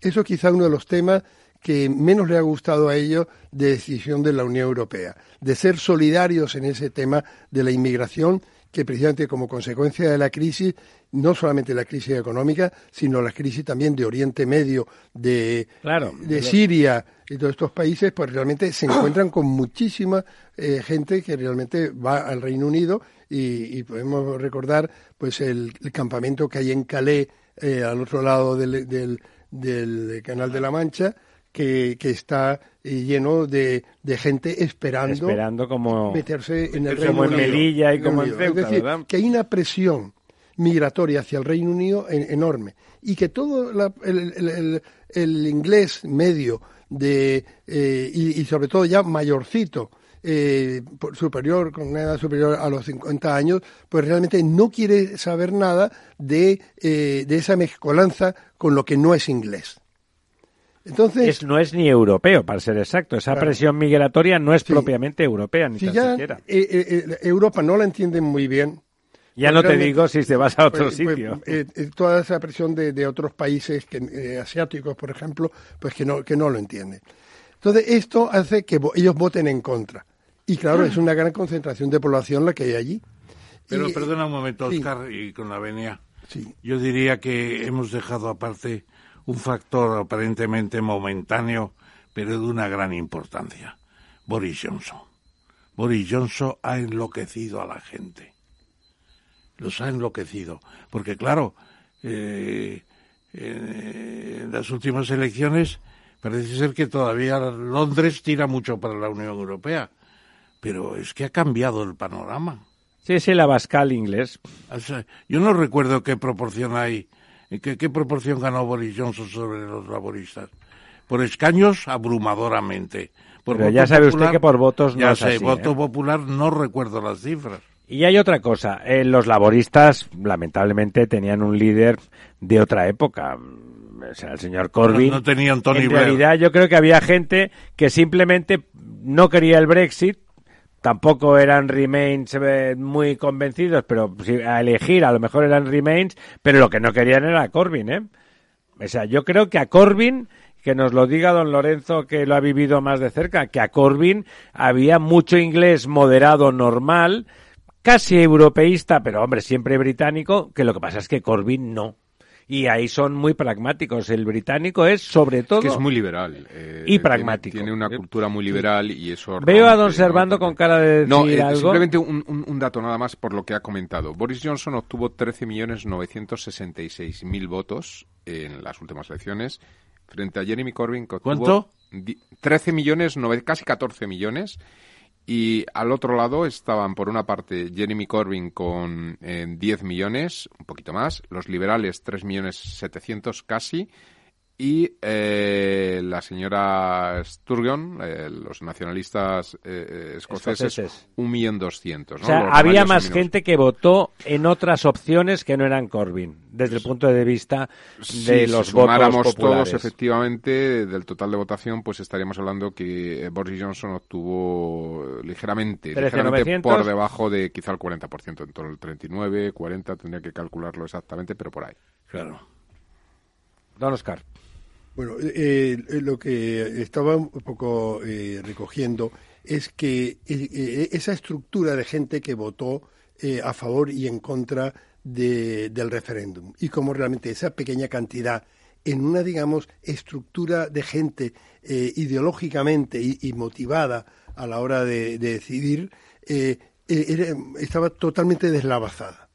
Eso quizá uno de los temas que menos le ha gustado a ellos de decisión de la Unión Europea, de ser solidarios en ese tema de la inmigración que precisamente como consecuencia de la crisis, no solamente la crisis económica, sino la crisis también de Oriente Medio, de, claro, de Siria y todos estos países, pues realmente se encuentran con muchísima eh, gente que realmente va al Reino Unido y, y podemos recordar pues el, el, campamento que hay en Calais, eh, al otro lado del, del, del Canal de la Mancha, que, que, está lleno de, de, gente esperando, esperando como, meterse en el como Reino en Melilla y como en Ceuta, Es decir, ¿verdad? que hay una presión migratoria hacia el Reino Unido en, enorme y que todo la, el, el, el, el, inglés medio de eh, y, y, sobre todo ya mayorcito eh, superior con una edad superior a los 50 años pues realmente no quiere saber nada de, eh, de esa mezcolanza con lo que no es inglés entonces, es, no es ni europeo, para ser exacto. Esa claro. presión migratoria no es sí. propiamente europea, ni si tan ya, siquiera. Eh, eh, Europa no la entienden muy bien. Ya no te digo si te vas a otro pues, sitio. Pues, eh, toda esa presión de, de otros países que, eh, asiáticos, por ejemplo, pues que no, que no lo entienden. Entonces, esto hace que ellos voten en contra. Y claro, es una gran concentración de población la que hay allí. Pero y, perdona un momento, Oscar, sí. y con la venia. Sí. Yo diría que hemos dejado aparte un factor aparentemente momentáneo, pero de una gran importancia. Boris Johnson. Boris Johnson ha enloquecido a la gente. Los ha enloquecido. Porque claro, eh, en las últimas elecciones parece ser que todavía Londres tira mucho para la Unión Europea. Pero es que ha cambiado el panorama. Sí, es el Abascal inglés. O sea, yo no recuerdo qué proporción hay ¿Qué, ¿Qué, proporción ganó Boris Johnson sobre los laboristas? Por escaños, abrumadoramente. Por Pero ya sabe popular, usted que por votos no ya es sé, así, voto ¿eh? popular no recuerdo las cifras. Y hay otra cosa. Eh, los laboristas, lamentablemente, tenían un líder de otra época. O sea, el señor Corbyn. No, no tenían Tony En Blair. realidad, yo creo que había gente que simplemente no quería el Brexit, tampoco eran Remains eh, muy convencidos, pero a elegir a lo mejor eran Remains, pero lo que no querían era Corbyn, ¿eh? O sea, yo creo que a Corbyn, que nos lo diga don Lorenzo que lo ha vivido más de cerca, que a Corbyn había mucho inglés moderado normal, casi europeísta, pero hombre, siempre británico, que lo que pasa es que Corbyn no y ahí son muy pragmáticos. El británico es sobre todo es que es muy liberal eh, y pragmático. Tiene, tiene, una cultura muy liberal y eso. Veo a don Servando ¿no? con cara de decir no, eh, algo. simplemente un, un, un, dato nada más por lo que ha comentado. Boris Johnson obtuvo 13.966.000 votos en las últimas elecciones frente a Jeremy Corbyn que ¿Cuánto? 13 millones, casi 14 millones. Y al otro lado estaban, por una parte, Jeremy Corbyn con 10 millones, un poquito más, los liberales 3 millones 700 casi, y eh, la señora Sturgeon, eh, los nacionalistas eh, escoceses, un millón doscientos. O sea, había más gente que votó en otras opciones que no eran Corbyn, desde el punto de vista de los si votos todos, efectivamente, del total de votación, pues estaríamos hablando que Boris Johnson obtuvo ligeramente, ligeramente por debajo de quizá el 40%, en torno al 39, 40, tendría que calcularlo exactamente, pero por ahí. Claro. Don Oscar. Bueno, eh, eh, lo que estaba un poco eh, recogiendo es que esa estructura de gente que votó a favor y en contra del referéndum y cómo realmente esa pequeña cantidad en una, digamos, estructura de gente ideológicamente y, motivada a la hora de, decidir, estaba totalmente deslavazada.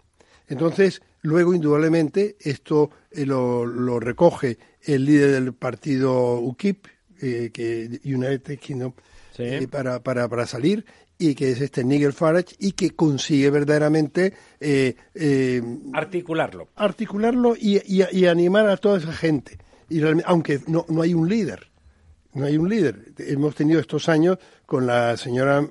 Entonces, luego, indudablemente, esto lo recoge el líder del partido UKIP, eh, que United Kingdom, eh, para, para, para salir, y que es este Nigel Farage, y que consigue verdaderamente... Eh, articularlo. Articularlo y, y, animar a toda esa gente. Y aunque no, no hay un líder, no hay un líder. Hemos tenido estos años con la señora...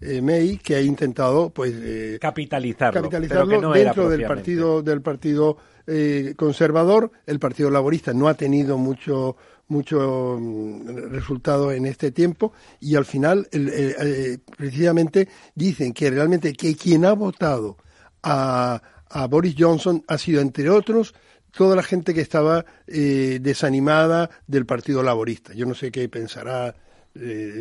May que ha intentado pues capitalizarlo, capitalizarlo dentro del partido del partido eh, conservador, el Partido Laborista no ha tenido mucho mucho mm, resultado en este tiempo. Y al final eh, precisamente dicen que realmente que quien ha votado a, a, Boris Johnson ha sido entre otros toda la gente que estaba eh, desanimada del Partido Laborista. Yo no sé qué pensará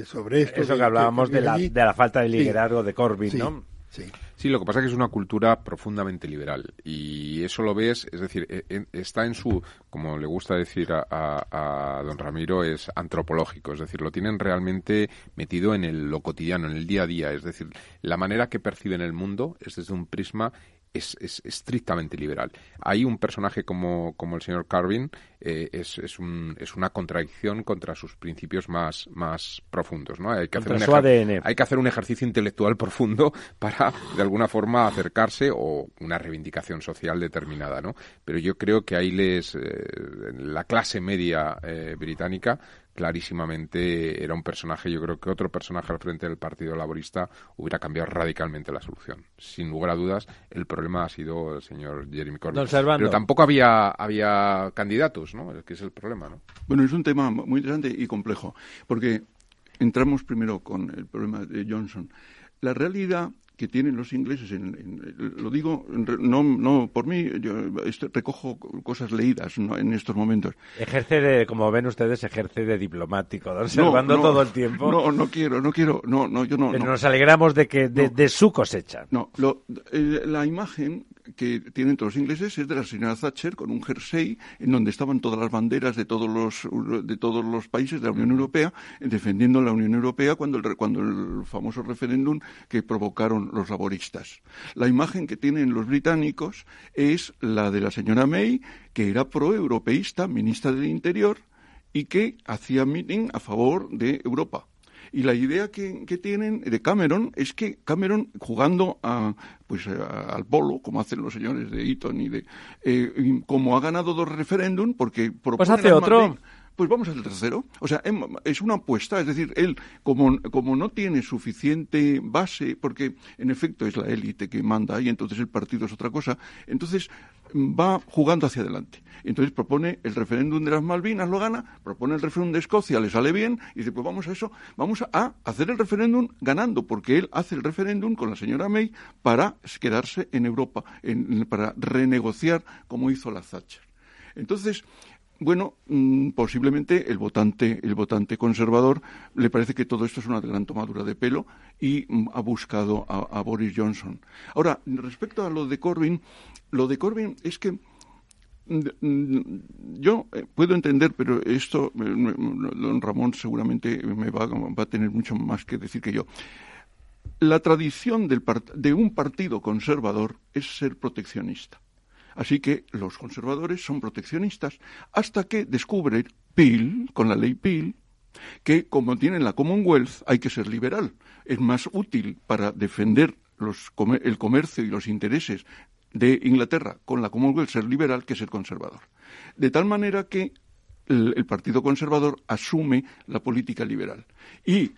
sobre esto. Eso que hablábamos de, la, de la falta de liderazgo de Corbyn, ¿no? Sí. Sí, lo que pasa es que es una cultura profundamente liberal y eso lo ves, es decir, e, está en su, como le gusta decir a, don Ramiro, es antropológico, es decir, lo tienen realmente metido en el, lo cotidiano, en el día a día, es decir, la manera que perciben el mundo es desde un prisma es, es, estrictamente liberal. Hay un personaje como, como el señor Carvin, eh, es, es, un, es, una contradicción contra sus principios más, más profundos. ¿no? Hay, que hacer un hay que hacer un ejercicio intelectual profundo para, de alguna forma, acercarse o una reivindicación social determinada. ¿no? Pero yo creo que ahí les, eh, la clase media eh, británica clarísimamente era un personaje, yo creo que otro personaje al frente del Partido Laborista hubiera cambiado radicalmente la solución. Sin lugar a dudas, el problema ha sido el señor Jeremy Corbyn. Pero tampoco había, había candidatos, ¿no? Que es el problema, ¿no? Bueno, es un tema muy interesante y complejo, porque entramos primero con el problema de Johnson. La realidad que tienen los ingleses, lo digo no, no por mí, yo recojo cosas leídas en estos momentos. Ejerce de, como ven ustedes, ejerce de diplomático, observando todo el tiempo. No, no quiero, no quiero, no, no, yo no. Pero nos alegramos de que de, su cosecha. No, eh, la imagen que tienen todos los ingleses es de la señora Thatcher con un jersey en donde estaban todas las banderas de todos los de todos los países de la Unión Europea defendiendo la Unión Europea cuando el, cuando el famoso referéndum que provocaron los laboristas. La imagen que tienen los británicos es la de la señora May que era proeuropeísta, ministra del Interior y que hacía meeting a favor de Europa. Y la idea que, tienen de Cameron es que Cameron, jugando a, pues al polo, como hacen los señores de Eton y de... Eh, como ha ganado dos referéndum, porque... Pues hace otro pues vamos al tercero. O sea, em, es una apuesta, es decir, él, como, como no tiene suficiente base, porque en efecto es la élite que manda y entonces el partido es otra cosa, entonces va jugando hacia adelante. Entonces propone el referéndum de las Malvinas, lo gana, propone el referéndum de Escocia, le sale bien, y dice, pues vamos a eso, vamos a hacer el referéndum ganando, porque él hace el referéndum con la señora May para quedarse en Europa, para renegociar como hizo la Thatcher. Entonces, bueno, mm, posiblemente el votante, el votante conservador le parece que todo esto es una gran tomadura de pelo y mm, ha buscado a, Boris Johnson. Ahora, respecto a lo de Corbyn, lo de Corbyn es que mm, yo eh, puedo entender, pero esto eh, don Ramón seguramente me va, a tener mucho más que decir que yo. La tradición de un partido conservador es ser proteccionista. Así que los conservadores son proteccionistas hasta que descubren, Peel, con la ley Peel, que como tiene la Commonwealth hay que ser liberal. Es más útil para defender el comercio y los intereses de Inglaterra con la Commonwealth ser liberal que ser conservador. De tal manera que el, Partido Conservador asume la política liberal. ¿Y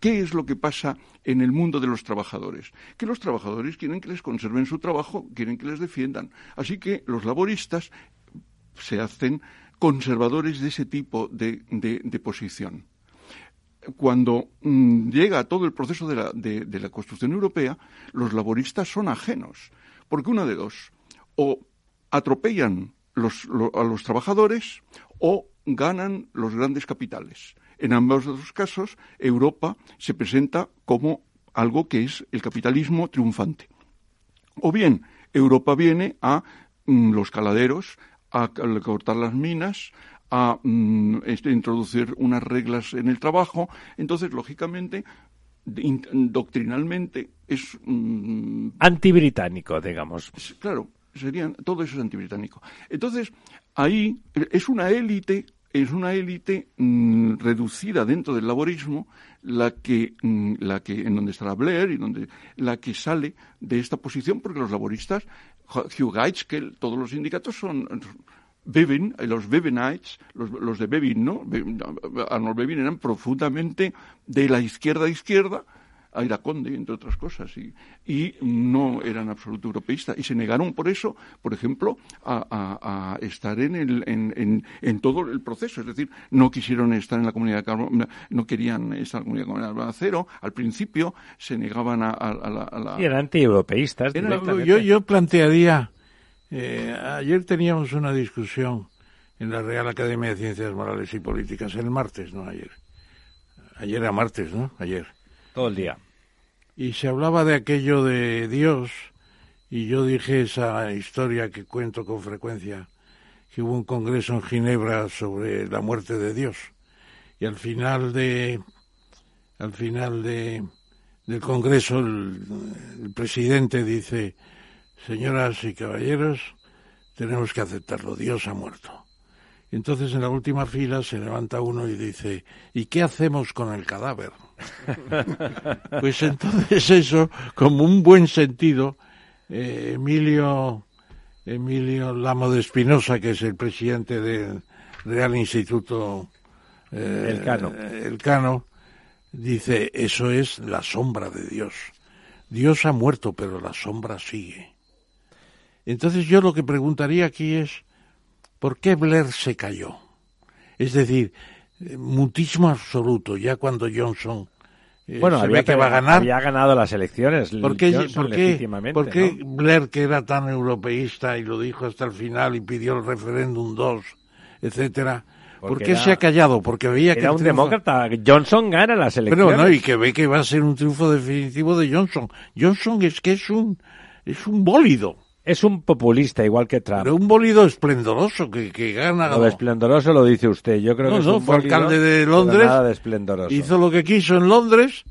qué es lo que pasa en el mundo de los trabajadores? Que los trabajadores quieren que les conserven su trabajo, quieren que les defiendan. Así que los laboristas se hacen conservadores de ese tipo de, posición. Cuando mm, llega todo el proceso de la, de la construcción europea, los laboristas son ajenos, porque una de dos, o atropellan a los trabajadores o ganan los grandes capitales. En ambos los casos, Europa se presenta como algo que es el capitalismo triunfante. O bien, Europa viene a mm, los caladeros, a, cortar las minas, a mm, este, introducir unas reglas en el trabajo. Entonces, lógicamente, doctrinalmente es... Mm, Antibritánico, digamos. claro, serían, todo eso es antibritánico. Entonces, ahí es una élite, es una élite mm, reducida dentro del laborismo, la que, mm, la que, en donde está Blair y donde, la que sale de esta posición, porque los laboristas, Hugh Gaitskell, todos los sindicatos son, Bevin, los Bevinites, los, los de Bevin, ¿no? Arnold Bevin eran profundamente de la izquierda a izquierda, a Iraconde, entre otras cosas, y, y no eran absoluto europeístas. Y se negaron por eso, por ejemplo, a, estar en, el, en, en, todo el proceso. Es decir, no quisieron estar en la comunidad de no querían estar en la comunidad de cero. Al principio se negaban a, la, Y eran antieuropeístas. Yo, yo plantearía, eh, ayer teníamos una discusión en la Real Academia de Ciencias Morales y Políticas, el martes, no ayer. Ayer era martes, ¿no? Ayer todo el día. Y se hablaba de aquello de Dios, y yo dije esa historia que cuento con frecuencia, que hubo un congreso en Ginebra sobre la muerte de Dios. Y al final de al final de del congreso el, el presidente dice, señoras y caballeros, tenemos que aceptarlo, Dios ha muerto. Entonces en la última fila se levanta uno y dice, ¿y qué hacemos con el cadáver? <laughs> pues entonces eso, como un buen sentido, eh, Emilio, Emilio Lamo de Espinosa, que es el presidente del Real Instituto eh, El Cano. El Cano, dice, eso es la sombra de Dios. Dios ha muerto, pero la sombra sigue. Entonces yo lo que preguntaría aquí es, ¿por qué Blair se cayó? Es decir, mutismo absoluto, ya cuando Johnson eh, bueno, había que va a ganar. Había ganado las elecciones. ¿Por qué, ¿por qué, Blair, que era tan europeísta y lo dijo hasta el final y pidió el referéndum 2, etcétera, ¿por qué se ha callado? Porque veía que. Era un demócrata. Johnson gana las elecciones. Pero no, y que ve que va a ser un triunfo definitivo de Johnson. Johnson es que es un, es un bólido. Es un populista, igual que Trump. Pero un bólido esplendoroso que, que gana. Lo de esplendoroso lo dice usted. Yo creo que es un fue alcalde de Londres. Nada de esplendoroso. Hizo lo que quiso en Londres.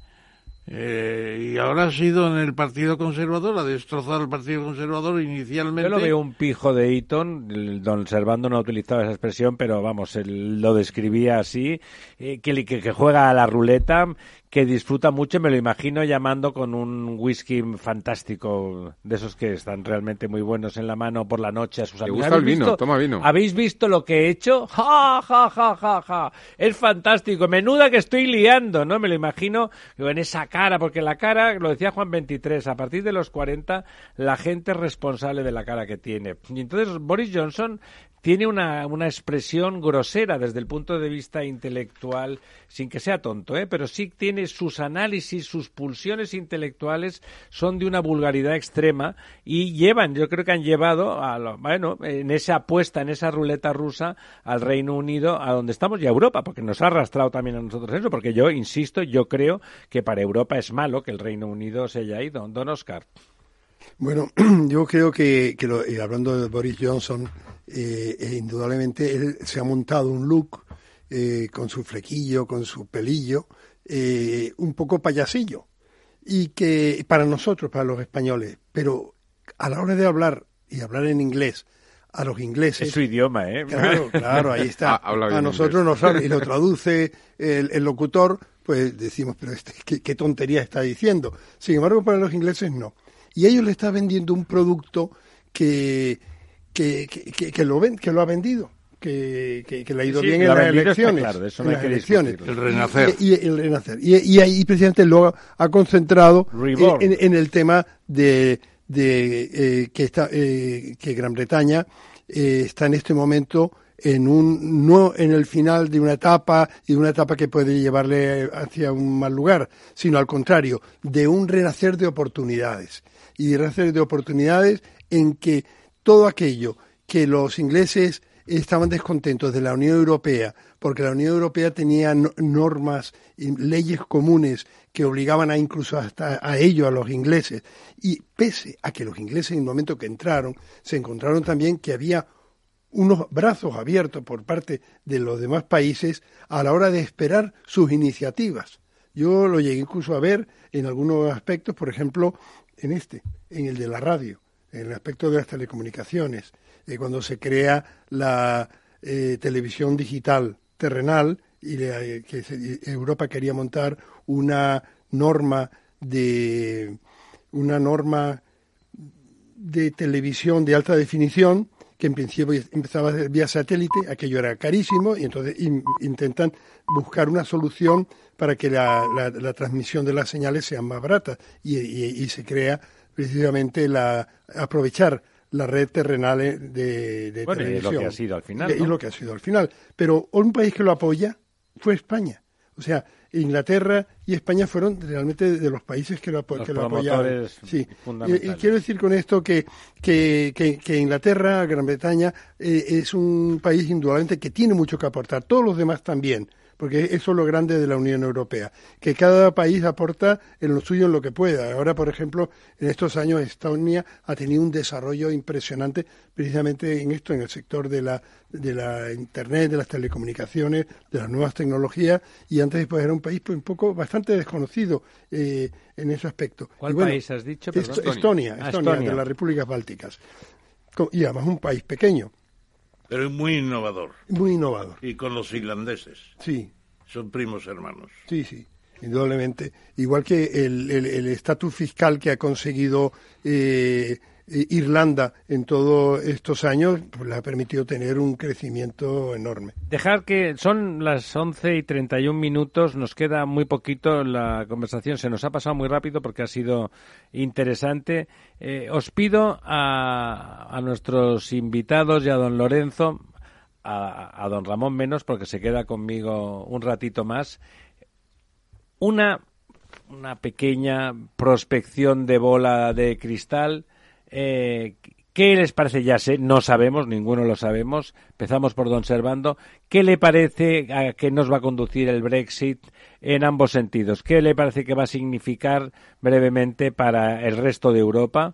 Eh, y ahora ha sido en el Partido Conservador, ha destrozado el Partido Conservador inicialmente. Yo lo veo un pijo de Eton, don Servando no utilizaba esa expresión, pero vamos, él lo describía así, eh, que, que, que, juega a la ruleta, que disfruta mucho, me lo imagino llamando con un whisky fantástico, de esos que están realmente muy buenos en la mano por la noche a sus amigos. gusta el vino? Toma vino. ¿Habéis visto lo que he hecho? ¡Ja, ja, ja, ja, ja! Es fantástico. Menuda que estoy liando, ¿no? Me lo imagino en esa cara, porque la cara, lo decía Juan 23, a partir de los 40 la gente es responsable de la cara que tiene. Y entonces Boris Johnson tiene una, una, expresión grosera desde el punto de vista intelectual, sin que sea tonto, ¿eh? pero sí tiene sus análisis, sus pulsiones intelectuales son de una vulgaridad extrema y llevan, yo creo que han llevado a lo, bueno, en esa apuesta, en esa ruleta rusa al Reino Unido, a donde estamos y a Europa, porque nos ha arrastrado también a nosotros eso, porque yo insisto, yo creo que para Europa es malo que el Reino Unido se haya ido. Don Oscar. Bueno, <clears throat> yo creo que, que hablando de Boris Johnson, eh, eh, indudablemente él se ha montado un look eh, con su flequillo, con su pelillo, un poco payasillo. Y que para nosotros, para los españoles, pero a la hora de hablar y hablar en inglés a los ingleses. Es su idioma, ¿eh? Claro, claro, ahí está. <laughs> Ah, a nosotros nos habla y lo <laughs> traduce el, el locutor, pues decimos, pero este, ¿qué, qué tontería está diciendo. Sin embargo, para los ingleses no. Y ellos le están vendiendo un producto que, que, que, lo, ven, que lo ha vendido. Que, que, que le ha ido Sí, bien en las elecciones. claro, eso en no hay las que elecciones. El renacer. Y, y el renacer. Y, y ahí precisamente lo ha, concentrado en, en el tema de, de eh, que, está, eh, que Gran Bretaña eh, está en este momento en un no en el final de una etapa y de una etapa que puede llevarle hacia un mal lugar, sino al contrario, de un renacer de oportunidades y de renacer de oportunidades en que todo aquello que los ingleses estaban descontentos de la Unión Europea porque la Unión Europea tenía no- normas y leyes comunes que obligaban a incluso hasta a ello a los ingleses y pese a que los ingleses en el momento que entraron se encontraron también que había unos brazos abiertos por parte de los demás países a la hora de esperar sus iniciativas. Yo lo llegué incluso a ver en algunos aspectos, por ejemplo, en este, en el de la radio, en el aspecto de las telecomunicaciones, eh, cuando se crea la eh, televisión digital terrenal y eh, que se- Europa quería montar una norma de una norma de televisión de alta definición que en principio empezaba a ser vía satélite, aquello era carísimo y entonces in- intentan buscar una solución para que la, la- la transmisión de las señales sean más baratas y, y- y se crea precisamente la aprovechar la red terrenal eh, de, de Bueno, y es lo televisión. que ha sido al final, Y- y lo que ha sido al final. Pero un país que lo apoya fue España. O sea, Inglaterra y España fueron realmente de los países que lo, Los que lo apoyaron. Sí. Y, y quiero decir con esto que, que, que- que Inglaterra, Gran Bretaña, eh, es un país indudablemente que tiene mucho que aportar. Todos los demás también, porque eso es lo grande de la Unión Europea, que cada país aporta en lo suyo en lo que pueda. Ahora, por ejemplo, en estos años Estonia ha tenido un desarrollo impresionante precisamente en esto, en el sector de la, de la Internet, de las telecomunicaciones, de las nuevas tecnologías, y antes pues era un país pues, un poco bastante desconocido eh, en ese aspecto. ¿Cuál bueno, país has dicho? Est- Perdón? Estonia, Ah, Estonia, Estonia. de las repúblicas bálticas. Y además un país pequeño, Pero es muy innovador. muy innovador. Y con los irlandeses. Sí, Son primos hermanos. sí, sí, indudablemente. Igual que el el- el estatus fiscal que ha conseguido eh, eh, Irlanda en todos estos años, pues le ha permitido tener un crecimiento enorme. Dejar que son las 11 y 31 minutos, nos queda muy poquito, la conversación se nos ha pasado muy rápido porque ha sido interesante. Eh, os pido a, a nuestros invitados y a don Lorenzo, a, a don Ramón menos porque se queda conmigo un ratito más, una, una pequeña prospección de bola de cristal. Eh, ¿Qué les parece? Ya sé, no sabemos, ninguno lo sabemos. Empezamos por don Servando. ¿Qué le parece a qué nos va a conducir el Brexit en ambos sentidos? ¿Qué le parece que va a significar brevemente para el resto de Europa?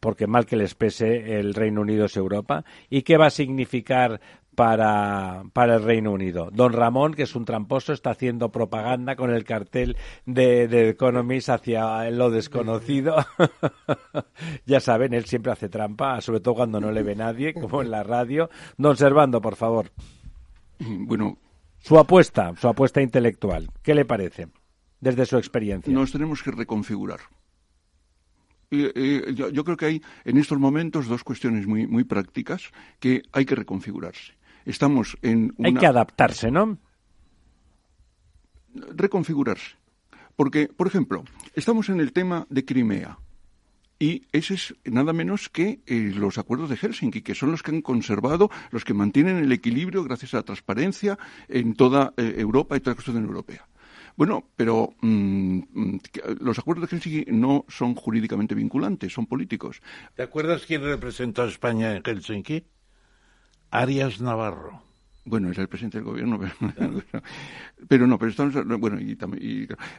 Porque mal que les pese, el Reino Unido es Europa. ¿Y qué va a significar para, para el Reino Unido. Don Ramón, que es un tramposo, está haciendo propaganda con el cartel de, de Economist hacia lo desconocido. <laughs> ya saben, él siempre hace trampa, sobre todo cuando no le ve nadie, como en la radio. Don Servando, por favor, <clears throat> Bueno, su apuesta, su apuesta intelectual, ¿qué le parece desde su experiencia? nos tenemos que reconfigurar. Y, eh, yo, yo creo que hay en estos momentos dos cuestiones muy, muy prácticas que hay que reconfigurarse. Estamos en una... Hay que adaptarse, ¿no? reconfigurarse. Porque, por ejemplo, estamos en el tema de Crimea. Y ese es nada menos que eh, los acuerdos de Helsinki, que son los que han conservado, los que mantienen el equilibrio gracias a la transparencia en toda eh, Europa y toda la Constitución Europea. Bueno, pero mm, mm, los acuerdos de Helsinki no son jurídicamente vinculantes, son políticos. ¿Te acuerdas quién representó a España en Helsinki? Arias Navarro. Bueno, era el presidente del gobierno, <laughs> pero, pero no, pero estamos, bueno, y también,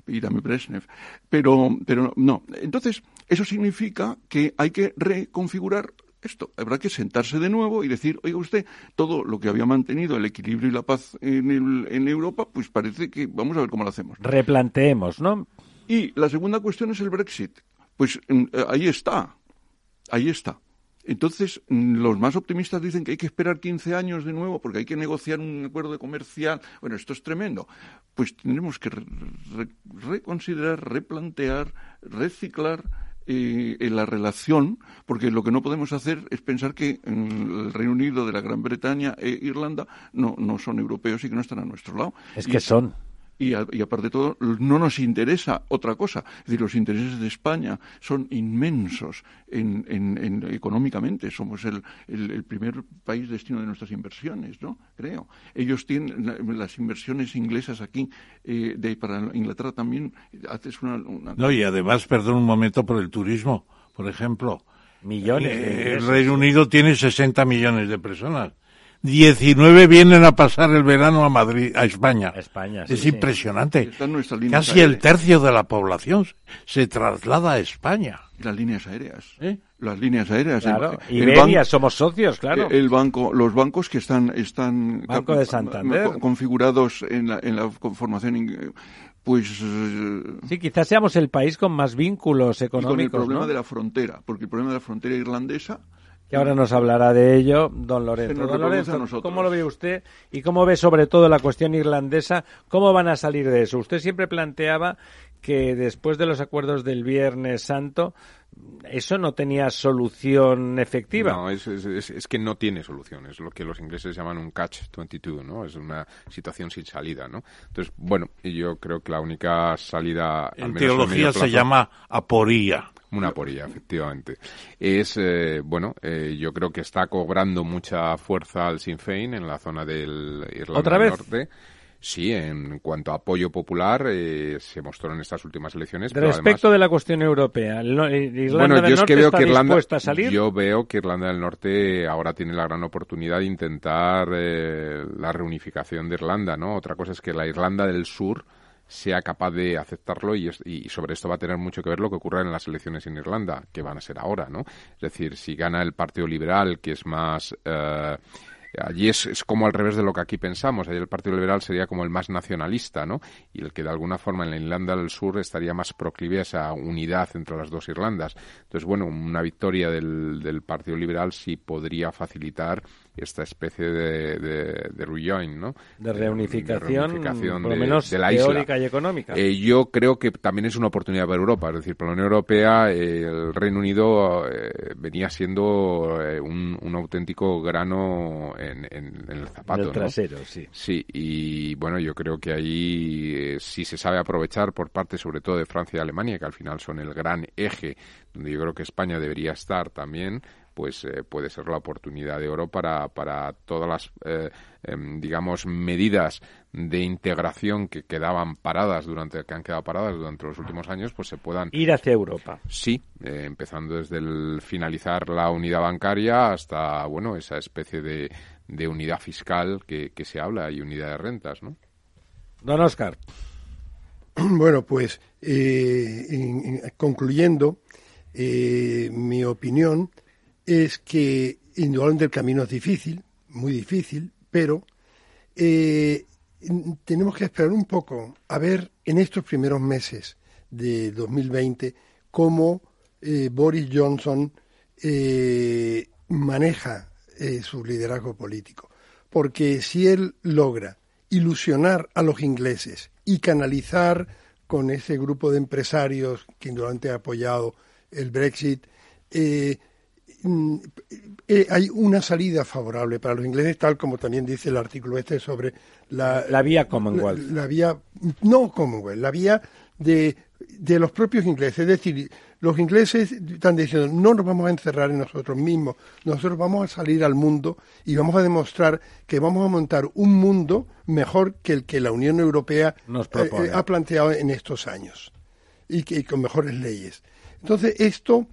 y, y también Brezhnev, pero, pero no. Entonces, eso significa que hay que reconfigurar esto. Habrá que sentarse de nuevo y decir, oiga usted, todo lo que había mantenido el equilibrio y la paz en, el, en Europa, pues parece que vamos a ver cómo lo hacemos. Replanteemos, ¿no? Y la segunda cuestión es el Brexit. Pues mm, eh, ahí está, ahí está. Entonces, mm, los más optimistas dicen que hay que esperar 15 años de nuevo porque hay que negociar un acuerdo comercial. Bueno, esto es tremendo. Pues tendremos que reconsiderar, replantear, reciclar eh, en la relación, porque lo que no podemos hacer es pensar que el Reino Unido, de la Gran Bretaña e Irlanda no, no son europeos y que no están a nuestro lado. Es que son. Y, aparte de todo, no nos interesa otra cosa. Es decir, los intereses de España son inmensos en, en, económicamente. Somos el, el, primer país destino de nuestras inversiones, ¿no? Creo. Ellos tienen las inversiones inglesas aquí, eh, de, para Inglaterra también, haces una, No, y además, perdón un momento, por el turismo, por ejemplo. Millones. Eh, el Reino Unido tiene 60 millones de personas 19 vienen a pasar el verano a Madrid, a España. España es impresionante. Casi el tercio de la población se traslada a España. Las líneas aéreas. ¿Eh? Las líneas aéreas. Claro. Iberia, somos socios, claro. El banco, los bancos que están, están banco de Santander. configurados en la, en la conformación pues sí quizás seamos el país con más vínculos económicos con el problema de la frontera porque el problema de la frontera irlandesa que ahora nos hablará de ello don Lorenzo. Don Lorenzo, ¿cómo lo ve usted y cómo ve sobre todo la cuestión irlandesa? ¿Cómo van a salir de eso? Usted siempre planteaba que después de los acuerdos del Viernes Santo eso no tenía solución efectiva. No, es, es, que no tiene solución. Es lo que los ingleses llaman un catch-22, ¿no? Es una situación sin salida, ¿no? Entonces, bueno, yo creo que la única salida... En teología se llama aporía. Una porilla, efectivamente. Es, eh, bueno, eh, yo creo que está cobrando mucha fuerza al Sinn Féin en la zona del Irlanda ¿Otra del? Norte. Sí, en cuanto a apoyo popular eh, se mostró en estas últimas elecciones. Respecto de la cuestión europea, ¿Irlanda bueno, del yo es Norte que veo está que Irlanda, a salir? yo veo que Irlanda del Norte ahora tiene la gran oportunidad de intentar la reunificación de Irlanda, ¿no? Otra cosa es que la Irlanda del Sur sea capaz de aceptarlo y, y, sobre esto va a tener mucho que ver lo que ocurra en las elecciones en Irlanda, que van a ser ahora, ¿no? Es decir, si gana el Partido Liberal, que es más... Eh, allí es, es, como al revés de lo que aquí pensamos. Allí el Partido Liberal sería como el más nacionalista, ¿no? Y el que de alguna forma en la Irlanda del Sur estaría más proclive a esa unidad entre las dos Irlandas. Entonces, bueno, una victoria del, del Partido Liberal sí podría facilitar esta especie de, de, de rejoin, ¿no? De reunificación, por lo menos la teórica y económica. Eh, yo creo que también es una oportunidad para Europa, es decir, para la Unión Europea eh, el Reino Unido eh, venía siendo eh, un, un, auténtico grano en, en, en el zapato. En el trasero, ¿no? sí. Sí, y bueno, yo creo que ahí eh, sí se sabe aprovechar por parte sobre todo de Francia y Alemania, que al final son el gran eje donde yo creo que España debería estar también, pues eh, puede ser la oportunidad de oro para, para todas las, eh, eh, digamos, medidas de integración que quedaban paradas durante, que han quedado paradas durante los últimos años, pues se puedan ir hacia Europa. Sí, eh, empezando desde el finalizar la unidad bancaria hasta, bueno, esa especie de, de unidad fiscal que, que se habla y unidad de rentas, ¿no? Don Oscar. <clears throat> Bueno, pues eh, en, en, concluyendo, eh, mi opinión es que indudablemente el camino es difícil, muy difícil, pero eh, tenemos que esperar un poco a ver en estos primeros meses de 2020 cómo eh, Boris Johnson eh, maneja eh, su liderazgo político. Porque si él logra ilusionar a los ingleses y canalizar con ese grupo de empresarios que indudablemente ha apoyado el Brexit, eh, eh, hay una salida favorable para los ingleses, tal como también dice el artículo este sobre la, la vía Commonwealth. La, la, vía, no Commonwealth, la vía de, de los propios ingleses. Es decir, los ingleses están diciendo, no nos vamos a encerrar en nosotros mismos, nosotros vamos a salir al mundo y vamos a demostrar que vamos a montar un mundo mejor que el que la Unión Europea eh, ha planteado en estos años y, que, y con mejores leyes. Entonces, esto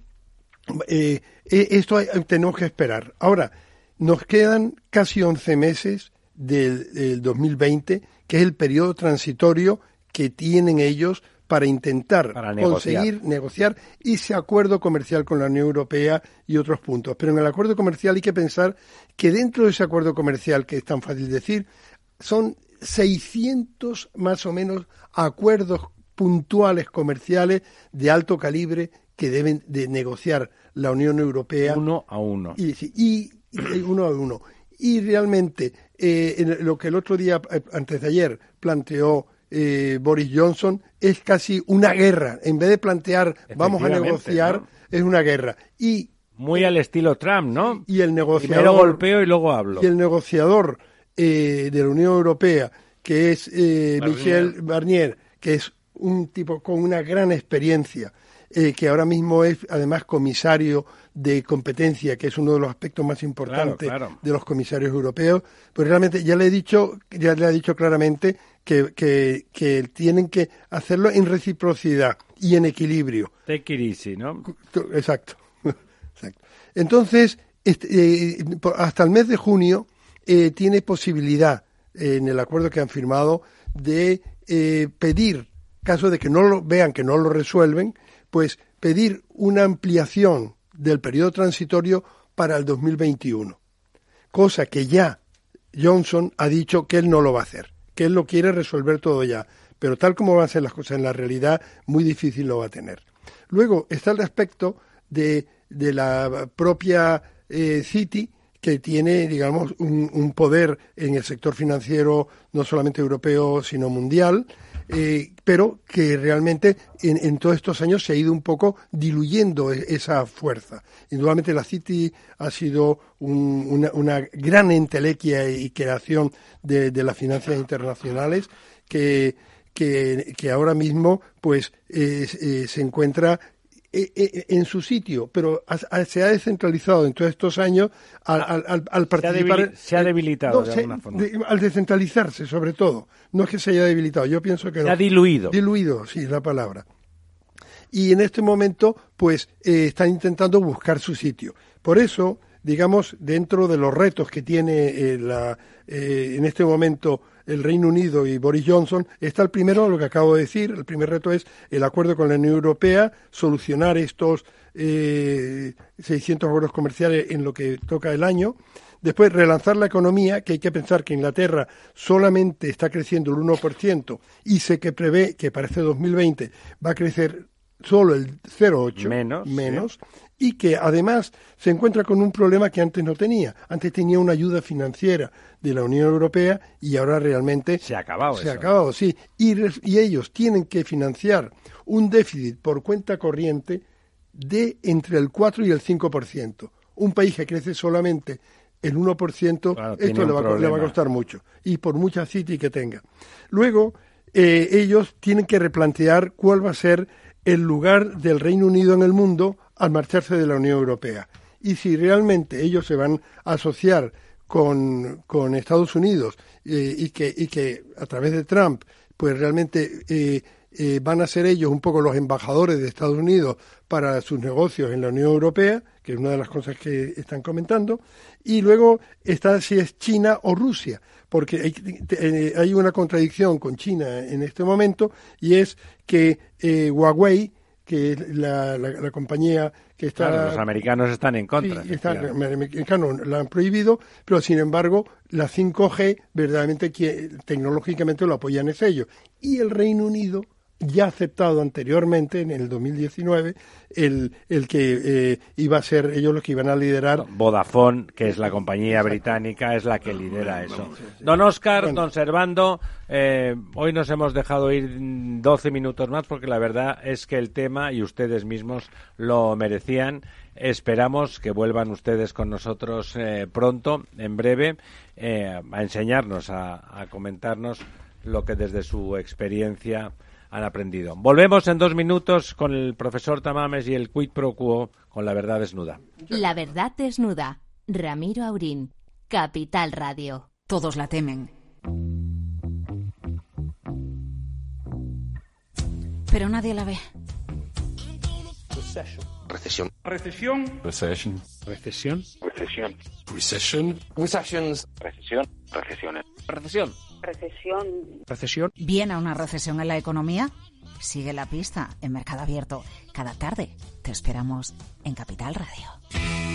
eh, esto hay, tenemos que esperar. Ahora, nos quedan casi 11 meses del, del, 2020, que es el periodo transitorio que tienen ellos para intentar para conseguir negociar ese acuerdo comercial con la Unión Europea y otros puntos. Pero en el acuerdo comercial hay que pensar que dentro de ese acuerdo comercial, que es tan fácil decir, son 600 más o menos acuerdos puntuales comerciales de alto calibre que deben de negociar la Unión Europea. Uno a uno. Y, y, y uno a uno. Y realmente eh, lo que el otro día, eh, antes de ayer, planteó eh, Boris Johnson es casi una guerra. En vez de plantear vamos a negociar, es una guerra. Y muy al estilo Trump, ¿no? Y el negociador. Primero golpeo y luego hablo. Y el negociador de la Unión Europea, que es Michel Barnier, que es un tipo con una gran experiencia, que ahora mismo es además comisario de competencia, que es uno de los aspectos más importantes de los comisarios europeos, pues realmente ya le he dicho, ya le ha dicho claramente que, que, tienen que hacerlo en reciprocidad y en equilibrio. Easy, ¿no? Exacto. <laughs> Exacto. Entonces, este, eh, hasta el mes de junio eh, tiene posibilidad eh, en el acuerdo que han firmado de pedir, caso de que no lo vean que no lo resuelven, pues pedir una ampliación del periodo transitorio para el 2021, cosa que ya Johnson ha dicho que él no lo va a hacer, que él lo quiere resolver todo ya, pero tal como van a ser las cosas en la realidad, muy difícil lo va a tener. Luego está el aspecto de, de la propia eh, City, que tiene, digamos, un, un, poder en el sector financiero no solamente europeo, sino mundial, eh, pero que realmente en, todos estos años se ha ido un poco diluyendo e, esa fuerza. Indudablemente la City ha sido una, gran entelequia y creación de, las finanzas internacionales que, que, ahora mismo pues eh, se encuentra en su sitio, pero se ha descentralizado en todos estos años al, al, participar. Se ha, debilitado de alguna forma. al descentralizarse, sobre todo. No es que se haya debilitado, yo pienso que. Se ha diluido. Diluido, sí, la palabra. Y en este momento, pues, eh, están intentando buscar su sitio. Por eso, digamos, dentro de los retos que tiene la, en este momento el Reino Unido y Boris Johnson, está el primero, lo que acabo de decir, el primer reto es el acuerdo con la Unión Europea, solucionar estos eh, 600 acuerdos comerciales en lo que toca el año. Después, relanzar la economía, que hay que pensar que Inglaterra solamente está creciendo el 1% y sé que prevé que para este 2020 va a crecer solo el 0,8 menos, menos y que además se encuentra con un problema que antes no tenía. Antes tenía una ayuda financiera de la Unión Europea y ahora realmente se ha acabado. Se ha acabado, sí. Y, y ellos tienen que financiar un déficit por cuenta corriente de entre el 4 y el 5%. Un país que crece solamente el 1%, esto le va, le va, a costar mucho. Y por mucha City que tenga. Luego, eh, ellos tienen que replantear cuál va a ser el lugar del Reino Unido en el mundo al marcharse de la Unión Europea. Y si realmente ellos se van a asociar con, con Estados Unidos eh, y, que, y que a través de Trump, pues realmente eh, eh, van a ser ellos un poco los embajadores de Estados Unidos para sus negocios en la Unión Europea, que es una de las cosas que están comentando, y luego está si es China o Rusia, porque hay, hay una contradicción con China en este momento, y es que Huawei que es la, la, compañía que está... los americanos están en contra. Sí, los americanos la han prohibido, pero sin embargo la 5G verdaderamente tecnológicamente lo apoyan es ellos. Y el Reino Unido ya aceptado anteriormente, en el 2019, el, el que eh, iba a ser ellos los que iban a liderar. Vodafone, que es la compañía británica, es la que lidera eso. Don Oscar, don Servando, eh, hoy nos hemos dejado ir 12 minutos más porque la verdad es que el tema y ustedes mismos lo merecían. Esperamos que vuelvan ustedes con nosotros eh, pronto, en breve, a enseñarnos, a, a comentarnos lo que desde su experiencia han aprendido. Volvemos en dos minutos con el profesor Tamames y el quid pro quo con la verdad desnuda. La verdad desnuda. Ramiro Aurín, Capital Radio. Todos la temen. Pero nadie la ve. Recesión. Recesión. Recesión. Recesión. Recesión. Recession. Recessions. Recesión. Recesiones. Recesión. Recesión. Recesión. ¿Viene una recesión en la economía? Sigue la pista en Mercado Abierto. Cada tarde te esperamos en Capital Radio.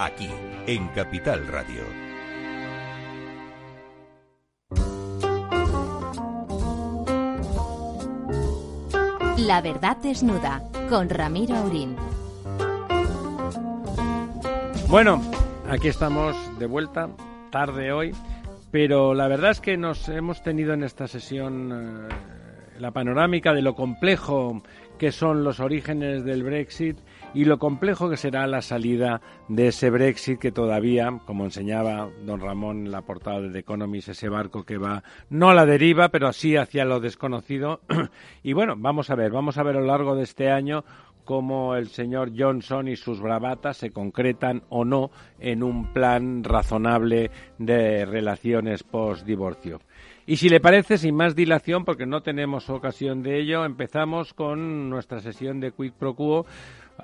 Aquí, en Capital Radio. La verdad desnuda con Ramiro Aurín. Bueno, aquí estamos de vuelta, tarde hoy, pero la verdad es que nos hemos tenido en esta sesión eh, la panorámica de lo complejo que son los orígenes del Brexit y lo complejo que será la salida de ese Brexit que todavía, como enseñaba don Ramón en la portada de The Economist, ese barco que va no a la deriva, pero así hacia lo desconocido. <clears throat> y bueno, vamos a ver, vamos a ver a lo largo de este año cómo el señor Johnson y sus bravatas se concretan o no en un plan razonable de relaciones post-divorcio. Y si le parece, sin más dilación, porque no tenemos ocasión de ello, empezamos con nuestra sesión de Quick Pro Quo.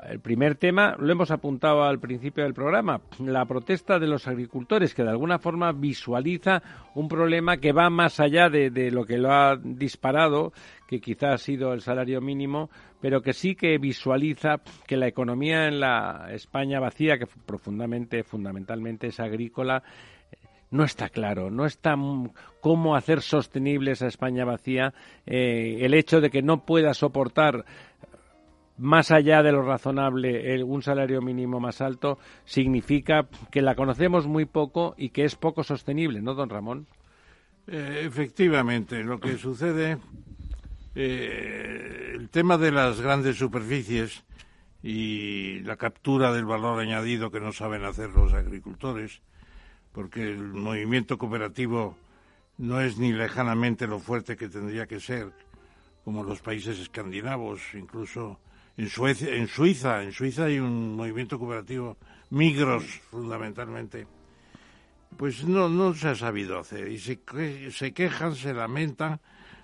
El primer tema lo hemos apuntado al principio del programa, la protesta de los agricultores, que de alguna forma visualiza un problema que va más allá de, de lo que lo ha disparado, que quizá ha sido el salario mínimo, pero que sí que visualiza que la economía en la España vacía, que profundamente, fundamentalmente es agrícola, no está claro, no está cómo hacer sostenible esa España vacía, eh, el hecho de que no pueda soportar más allá de lo razonable un salario mínimo más alto significa que la conocemos muy poco y que es poco sostenible, ¿no, don Ramón? Eh, efectivamente, lo que sucede, eh, el tema de las grandes superficies y la captura del valor añadido que no saben hacer los agricultores, porque el movimiento cooperativo no es ni lejanamente lo fuerte que tendría que ser, como los países escandinavos, incluso en, Suecia, en Suiza. En Suiza hay un movimiento cooperativo, migros fundamentalmente. Pues no, no se ha sabido hacer y se, se quejan, se lamentan,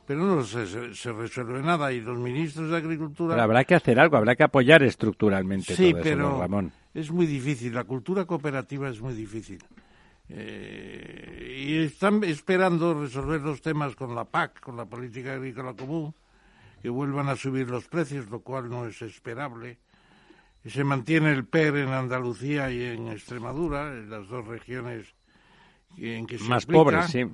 pero no se, se, resuelve nada y los ministros de Agricultura... Pero habrá que hacer algo, habrá que apoyar estructuralmente sí, todo eso, pero Ramón. es muy difícil, la cultura cooperativa es muy difícil. Eh, y están esperando resolver los temas con la PAC, con la Política Agrícola Común, que vuelvan a subir los precios, lo cual no es esperable. Y se mantiene el PER en Andalucía y en Extremadura, en las dos regiones en que se Más aplica, pobres, sí.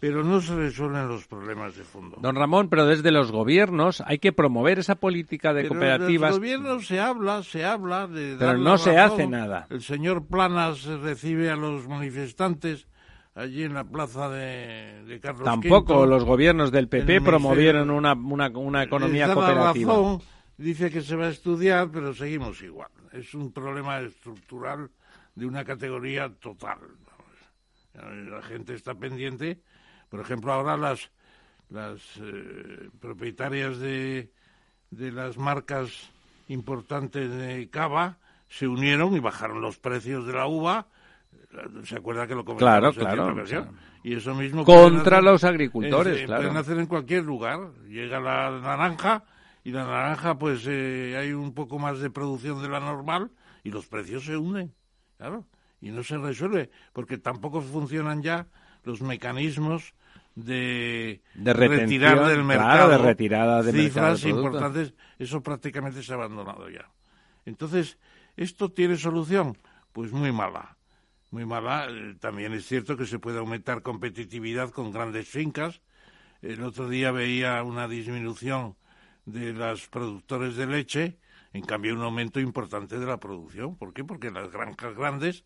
pero no se resuelven los problemas de fondo. Don Ramón, pero desde los gobiernos hay que promover esa política de Pero cooperativas. Los gobiernos se habla, se habla de Pero no se razón. hace nada. El señor Planas recibe a los manifestantes allí en la plaza de, de Carlos Tampoco V. los gobiernos del PP promovieron una, una, una economía Les da la cooperativa. razón, dice que se va a estudiar, pero seguimos igual. Es un problema estructural de una categoría total. La gente está pendiente. Por ejemplo, ahora las, las eh, propietarias de, de las marcas importantes de cava se unieron y bajaron los precios de la uva. ¿Se acuerda que lo Claro, comentamos en claro, cierta ocasión? o sea, Y eso mismo contra hacer- los agricultores, eh, claro. Pueden hacer en cualquier lugar. Llega la naranja y la naranja, pues eh, hay un poco más de producción de la normal y los precios se hunden, claro. Y no se resuelve porque tampoco funcionan ya los mecanismos de, De retirar del claro, mercado de retirada del mercado cifras del producto. importantes. Eso prácticamente se ha abandonado ya. Entonces, ¿esto tiene solución? Pues muy mala. Muy mala. Eh, También es cierto que se puede aumentar competitividad con grandes fincas. El otro día veía una disminución de los productores de leche, en cambio un aumento importante de la producción. ¿Por qué? Porque las granjas grandes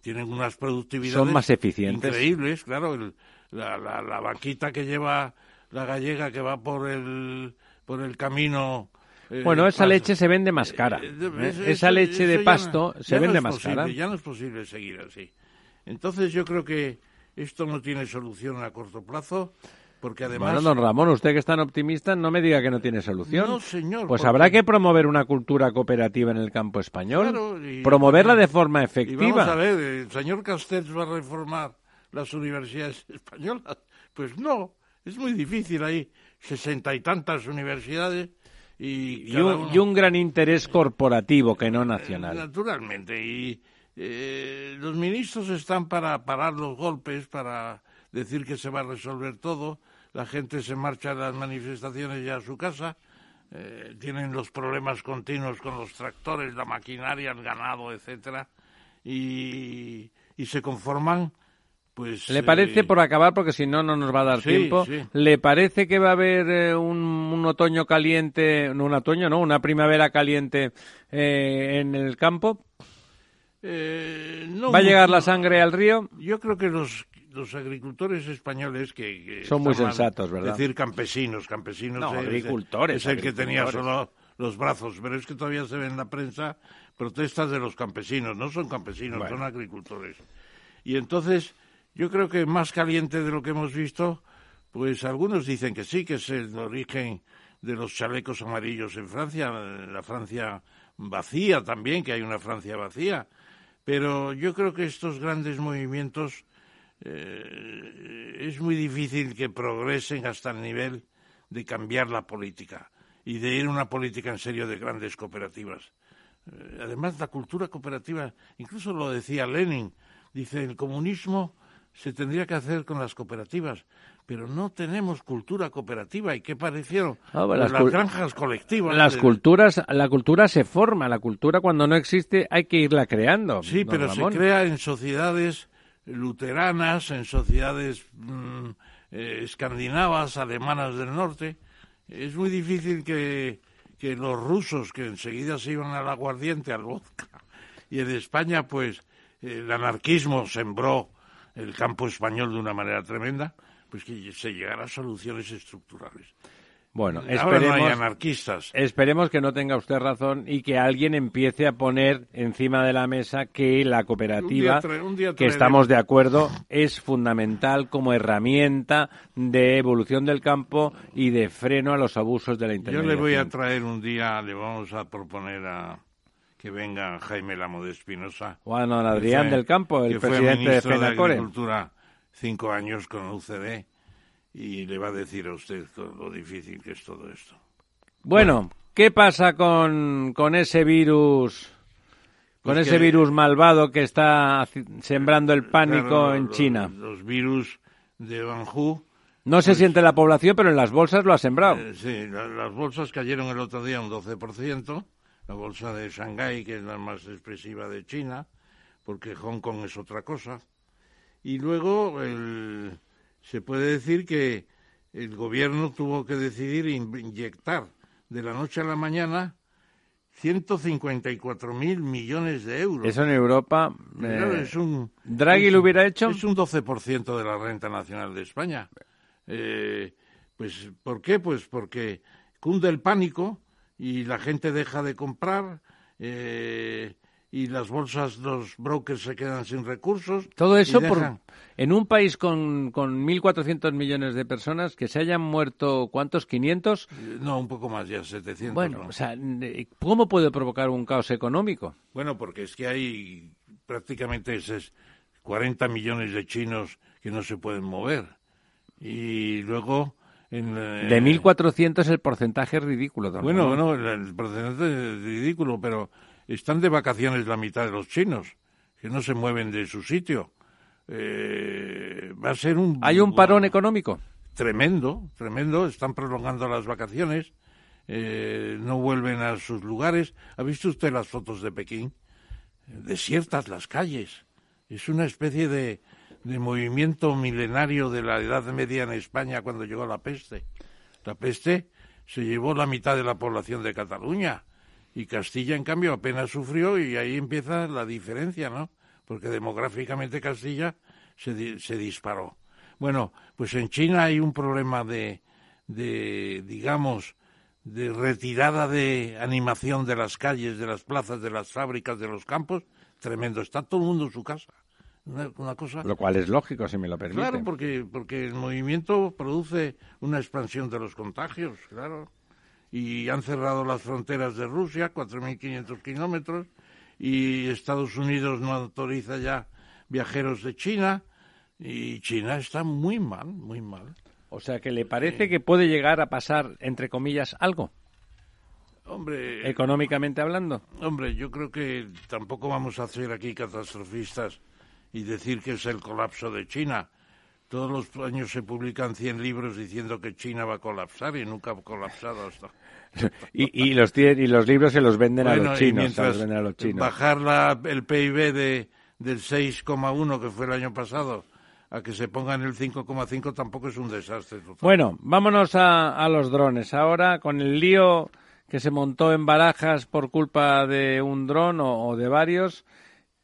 tienen unas productividades Son más eficientes. increíbles, claro. el- la, la, la vaquita que lleva la gallega que va por el por el camino. Eh, Bueno, esa leche se vende más cara. eh, ¿eh? Esa leche de pasto no- se no vende es más posible, cara. Ya no es posible seguir así. Entonces yo creo que esto no tiene solución a corto plazo. porque además... Bueno, don Ramón, usted que es tan optimista, no me diga que no tiene solución. No, señor. Pues porque- habrá que promover una cultura cooperativa en el campo español. Claro, y- promoverla de forma Y efectiva. vamos a ver, ¿el señor Castells va a reformar las universidades <laughs> españolas? Pues no, es muy difícil ahí, sesenta y tantas universidades y... Y un, uno- y un gran interés corporativo que no nacional. Naturalmente, y eh, los ministros están para parar los golpes, para decir que se va a resolver todo, la gente se marcha de las manifestaciones ya a su casa, eh, tienen los problemas continuos con los tractores, la maquinaria, el ganado, etcétera, y, y se conforman, pues... ¿Le parece, eh, por acabar, porque si no, no nos va a dar Sí, tiempo, sí. ¿le parece que va a haber eh, un, un otoño caliente, no un otoño, no, una primavera caliente eh, en el campo? eh, no ¿Va a llegar la sangre al río? Yo creo que los, los agricultores españoles que, que Son muy sensatos, ¿verdad? Decir campesinos, campesinos. No, es- agricultores, Es el que tenía solo los brazos, pero es que todavía se ve en la prensa protestas de los campesinos. No son campesinos, Bueno. son agricultores. Y entonces, yo creo que más caliente de lo que hemos visto, pues algunos dicen que sí, que es el origen de los chalecos amarillos en Francia, la Francia vacía también, que hay una Francia vacía. Pero yo creo que estos grandes movimientos eh, es muy difícil que progresen hasta el nivel de cambiar la política y de ir a una política en serio de grandes cooperativas. Eh, además, la cultura cooperativa, incluso lo decía Lenin, dice, el comunismo se tendría que hacer con las cooperativas, pero no tenemos cultura cooperativa. ¿Y qué parecieron? Ah, bueno, las granjas colectivas. Las de- culturas, la cultura se forma, la cultura cuando no existe hay que irla creando. Sí, pero Ramón. se crea en sociedades luteranas, en sociedades mm, eh, escandinavas, alemanas del norte. Es muy difícil que, que los rusos, que enseguida se iban al aguardiente, al vodka, y en España, pues, el anarquismo sembró el campo español de una manera tremenda, pues que se llegara a soluciones estructurales. Bueno, Ahora no hay esperemos, anarquistas. esperemos que no tenga usted razón y que alguien empiece a poner encima de la mesa que la cooperativa, trae- un día que estamos de acuerdo, es fundamental como herramienta de evolución del campo y de freno a los abusos de la Yo intermediación. le voy a traer un día, le vamos a proponer a que venga Jaime Lamo de Espinosa. O a don que Adrián fue- del Campo, el que fue presidente de ministro FENACORE. Agricultura cinco años con UCD y le va a decir a usted lo difícil que es todo esto. Bueno, ¿qué pasa con, con ese virus, con Pues ese que- virus malvado que está sembrando el pánico Claro, en los- China? Los virus de Banjú. No se siente la población, pero en las bolsas lo ha sembrado. eh, sí, la- las bolsas cayeron el otro día un 12%. La bolsa de Shanghái, que es la más expresiva de China, porque Hong Kong es otra cosa. Y luego el- se puede decir que el gobierno tuvo que decidir in- inyectar de la noche a la mañana 154 mil millones de euros. Eso en Europa. Claro, eh, es un, ¿Draghi es- lo hubiera hecho? Es un 12% de la renta nacional de España. Eh, pues, ¿por qué? Pues porque cunde el pánico y la gente deja de comprar eh, y las bolsas, los brokers se quedan sin recursos. Todo eso por, en un país con, con 1.400 millones de personas que se hayan muerto, ¿cuántos? ¿500? eh, No, un poco más ya, 700. Bueno, ¿no? o sea, ¿cómo puede provocar un caos económico? Bueno, porque es que hay prácticamente esos 40 millones de chinos que no se pueden mover. Y luego... En, eh, De 1.400 el porcentaje es ridículo. don Bueno, Ramón. bueno, el, el porcentaje es ridículo, pero están de vacaciones la mitad de los chinos, que no se mueven de su sitio. Eh, va a ser un... ¿Hay un parón económico? Tremendo, tremendo. Están prolongando las vacaciones, eh, no vuelven a sus lugares. ¿Ha visto usted las fotos de Pekín? Desiertas las calles. Es una especie de, de movimiento milenario de la Edad Media en España cuando llegó la peste. La peste se llevó la mitad de la población de Cataluña y Castilla, en cambio, apenas sufrió y ahí empieza la diferencia, ¿no? Porque demográficamente Castilla se, se disparó. Bueno, pues en China hay un problema de, de, digamos, de retirada de animación de las calles, de las plazas, de las fábricas, de los campos, tremendo. Está todo el mundo en su casa. Una, una cosa. Lo cual es lógico, si me lo permite. Claro, porque, porque el movimiento produce una expansión de los contagios, claro. Y han cerrado las fronteras de Rusia, 4.500 kilómetros, y Estados Unidos no autoriza ya viajeros de China, y China está muy mal, muy mal. O sea, que le parece que puede llegar a pasar, entre comillas, algo, Hombre, económicamente hablando. Hombre, yo creo que tampoco vamos a ser aquí catastrofistas y decir que es el colapso de China. Todos los años se publican 100 libros diciendo que China va a colapsar y nunca ha colapsado hasta. <laughs> Y, y los, y los libros se los venden a los chinos. se los venden a los chinos. bajar la- el PIB de, del 6,1 que fue el año pasado a que se ponga en el 5,5 tampoco es un desastre. total. Bueno, vámonos a, a los drones. Ahora, con el lío que se montó en Barajas por culpa de un dron o, o de varios,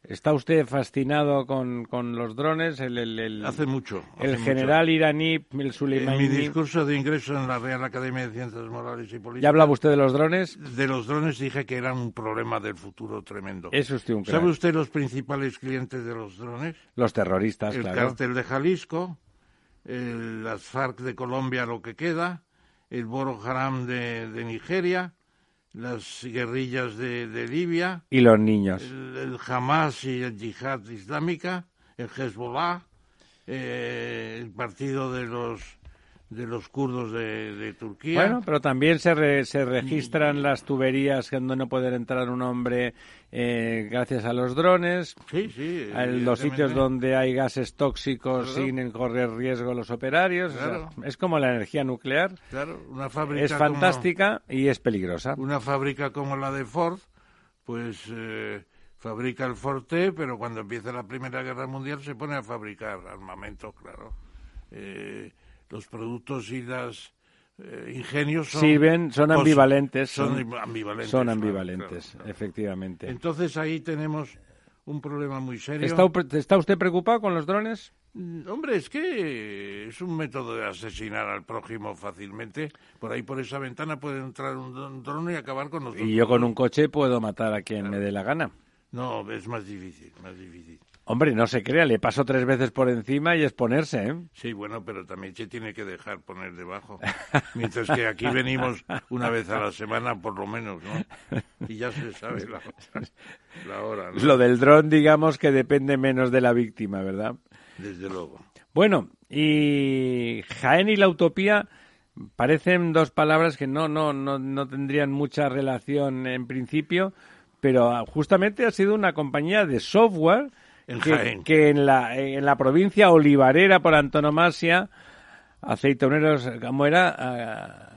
¿está usted fascinado con, con los drones? El, el- el- Hace mucho. hace el mucho. general iraní, el En mi discurso de ingreso en la Real Academia de Ciencias Morales y Políticas. ¿Ya hablaba usted de los drones? De los drones dije que eran un problema del futuro tremendo. Es usted un ¿Sabe usted los principales clientes de los drones? Los terroristas, el claro. cártel de Jalisco, el- las FARC de Colombia, lo que queda, el Boko Haram de, de Nigeria, las guerrillas de, de Libia, Y los niños. el, el Hamas y el Yihad Islámica, el Hezbollah, eh, el partido de los de los kurdos de, de Turquía. Bueno, pero también se, re- se registran las tuberías donde no puede entrar un hombre eh, gracias a los drones. Sí, sí. Los sitios donde hay gases tóxicos Claro. sin correr riesgo los operarios. o sea, Claro. es como la energía nuclear. Claro, una fábrica Es como- fantástica y es peligrosa. una fábrica como la de Ford, pues eh, fabrica el Forte, pero cuando empieza la Primera Guerra Mundial se pone a fabricar armamento, claro. Eh, los productos y las eh, ingenios son Sirven, son ambivalentes. Son, Son, ambivalentes. son ambivalentes, claro, claro. efectivamente. Entonces ahí tenemos un problema muy serio. ¿Está, está usted preocupado con los drones? Mm, Hombre, es que es un método de asesinar al prójimo fácilmente. Por ahí, por esa ventana, puede entrar un dron- dron y acabar con nosotros. Y yo con un coche puedo matar a quien me dé la gana. No, es más difícil, más difícil. Hombre, no se crea, le paso tres veces por encima y es ponerse, ¿eh? Sí, bueno, pero también se tiene que dejar poner debajo. Mientras que aquí venimos una vez a la semana, por lo menos, ¿no? Y ya se sabe la, <laughs> la hora, ¿no? Lo del dron, digamos que depende menos de la víctima, ¿verdad? Desde luego. Bueno, y Jaén y la utopía parecen dos palabras que no, no, no, no tendrían mucha relación en principio, pero ah, justamente ha sido una compañía de software En que, Jaén. que en la, en la provincia olivarera por antonomasia, aceitoneros, ¿cómo era? Ah,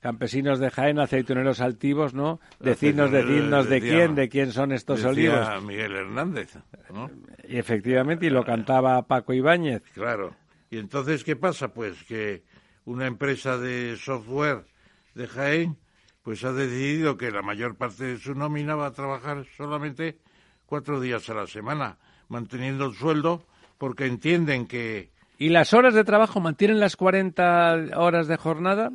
campesinos de Jaén, aceitoneros altivos, ¿no? Decidnos, decidnos de quién, de quién son estos Decía olivos. Miguel Hernández, ¿no? Y efectivamente, y lo cantaba Paco Ibáñez. Claro. Y entonces, ¿qué pasa? Pues que una empresa de software de Jaén, pues ha decidido que la mayor parte de su nómina va a trabajar solamente cuatro días a la semana, manteniendo el sueldo, porque entienden que ¿Y las horas de trabajo mantienen las 40 horas de jornada?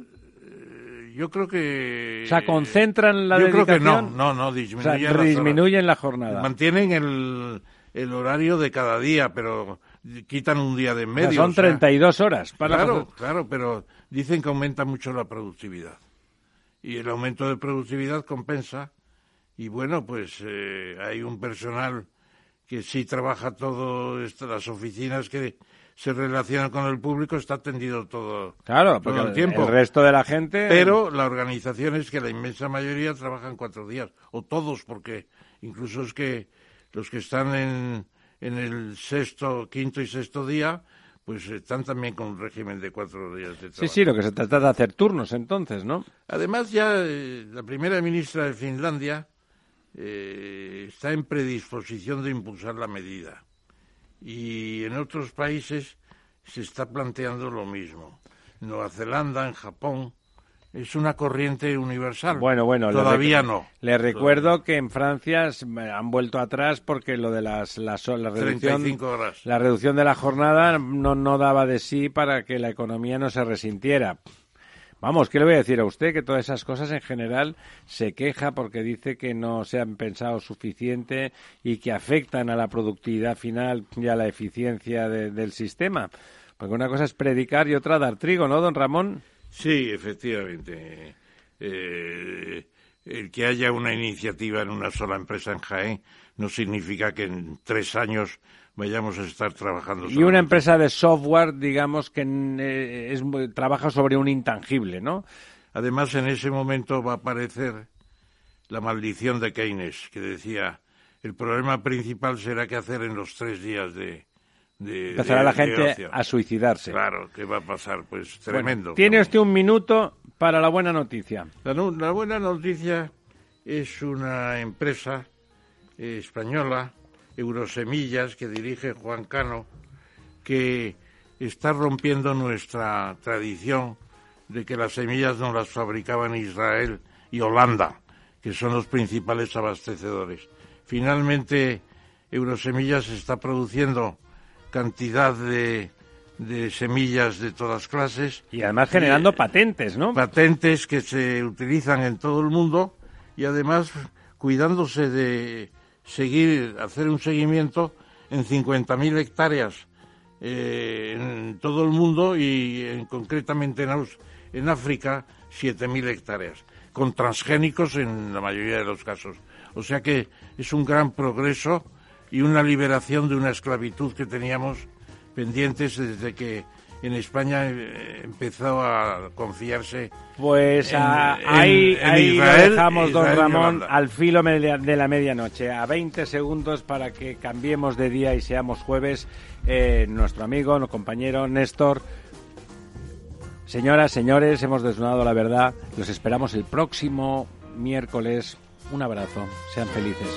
yo creo que... O sea, concentran la Yo creo que no, dedicación. no, no, O sea, disminuyen disminuyen la jornada. Mantienen el, el horario de cada día, pero quitan un día de en O sea, medio. son o sea, 32 horas. Para Claro, claro, pero dicen que aumenta mucho la productividad. Y el aumento de productividad compensa. Y bueno, pues eh, hay un personal que sí trabaja todo, las oficinas que se relacionan con el público, está atendido todo, Claro, todo porque el tiempo. el resto de la gente... Pero la organización es que la inmensa mayoría trabajan cuatro días, o todos, porque incluso es que los que están en, en el sexto, quinto y sexto día, pues están también con un régimen de cuatro días de trabajo. Sí, sí, lo que se trata de hacer turnos entonces, ¿no? Además, ya eh, la primera ministra de Finlandia eh, está en predisposición de impulsar la medida. Y en otros países se está planteando lo mismo. En Nueva Zelanda, en Japón, es una corriente universal. Bueno, bueno. Todavía no. Le recuerdo que en Francia han vuelto atrás porque lo de las, las la reducción... 35 horas. La reducción de la jornada no, no daba de sí para que la economía no se resintiera. Vamos, ¿qué le voy a decir a usted? Que todas esas cosas en general se queja porque dice que no se han pensado suficiente y que afectan a la productividad final y a la eficiencia de- del sistema. Porque una cosa es predicar y otra dar trigo, ¿no, don Ramón? Sí, efectivamente. Eh, el que haya una iniciativa en una sola empresa en Jaén no significa que en tres años vayamos a estar trabajando. Y una empresa de software, digamos, que eh, es, muy- trabaja sobre un intangible, ¿no? Además, en ese momento va a aparecer la maldición de Keynes, que decía, el problema principal será qué hacer en los tres días de... de Empezará de- la gente ocio". a suicidarse. Claro, ¿qué va a pasar? Pues Bueno, tremendo. tiene usted un minuto para la buena noticia. La buena noticia es una empresa eh, española, Eurosemillas, que dirige Juan Cano, que está rompiendo nuestra tradición de que las semillas no las fabricaban Israel y Holanda, que son los principales abastecedores. Finalmente, Eurosemillas está produciendo cantidad de, de semillas de todas clases Y además generando eh, patentes, ¿no? patentes que se utilizan en todo el mundo y además cuidándose de seguir, hacer un seguimiento en 50.000 hectáreas eh, en todo el mundo y en- concretamente en, en África 7.000 hectáreas, con transgénicos en la mayoría de los casos. O sea que es un gran progreso y una liberación de una esclavitud que teníamos pendientes desde que en España eh, empezó a confiarse Pues en- a- en- ahí, en ahí lo dejamos, don Israel Ramón, al filo de la medianoche, a 20 segundos para que cambiemos de día y seamos jueves. Eh, nuestro amigo, nuestro compañero Néstor. Señoras, señores, hemos desnudado la verdad. Los esperamos el próximo miércoles. Un abrazo. Sean felices.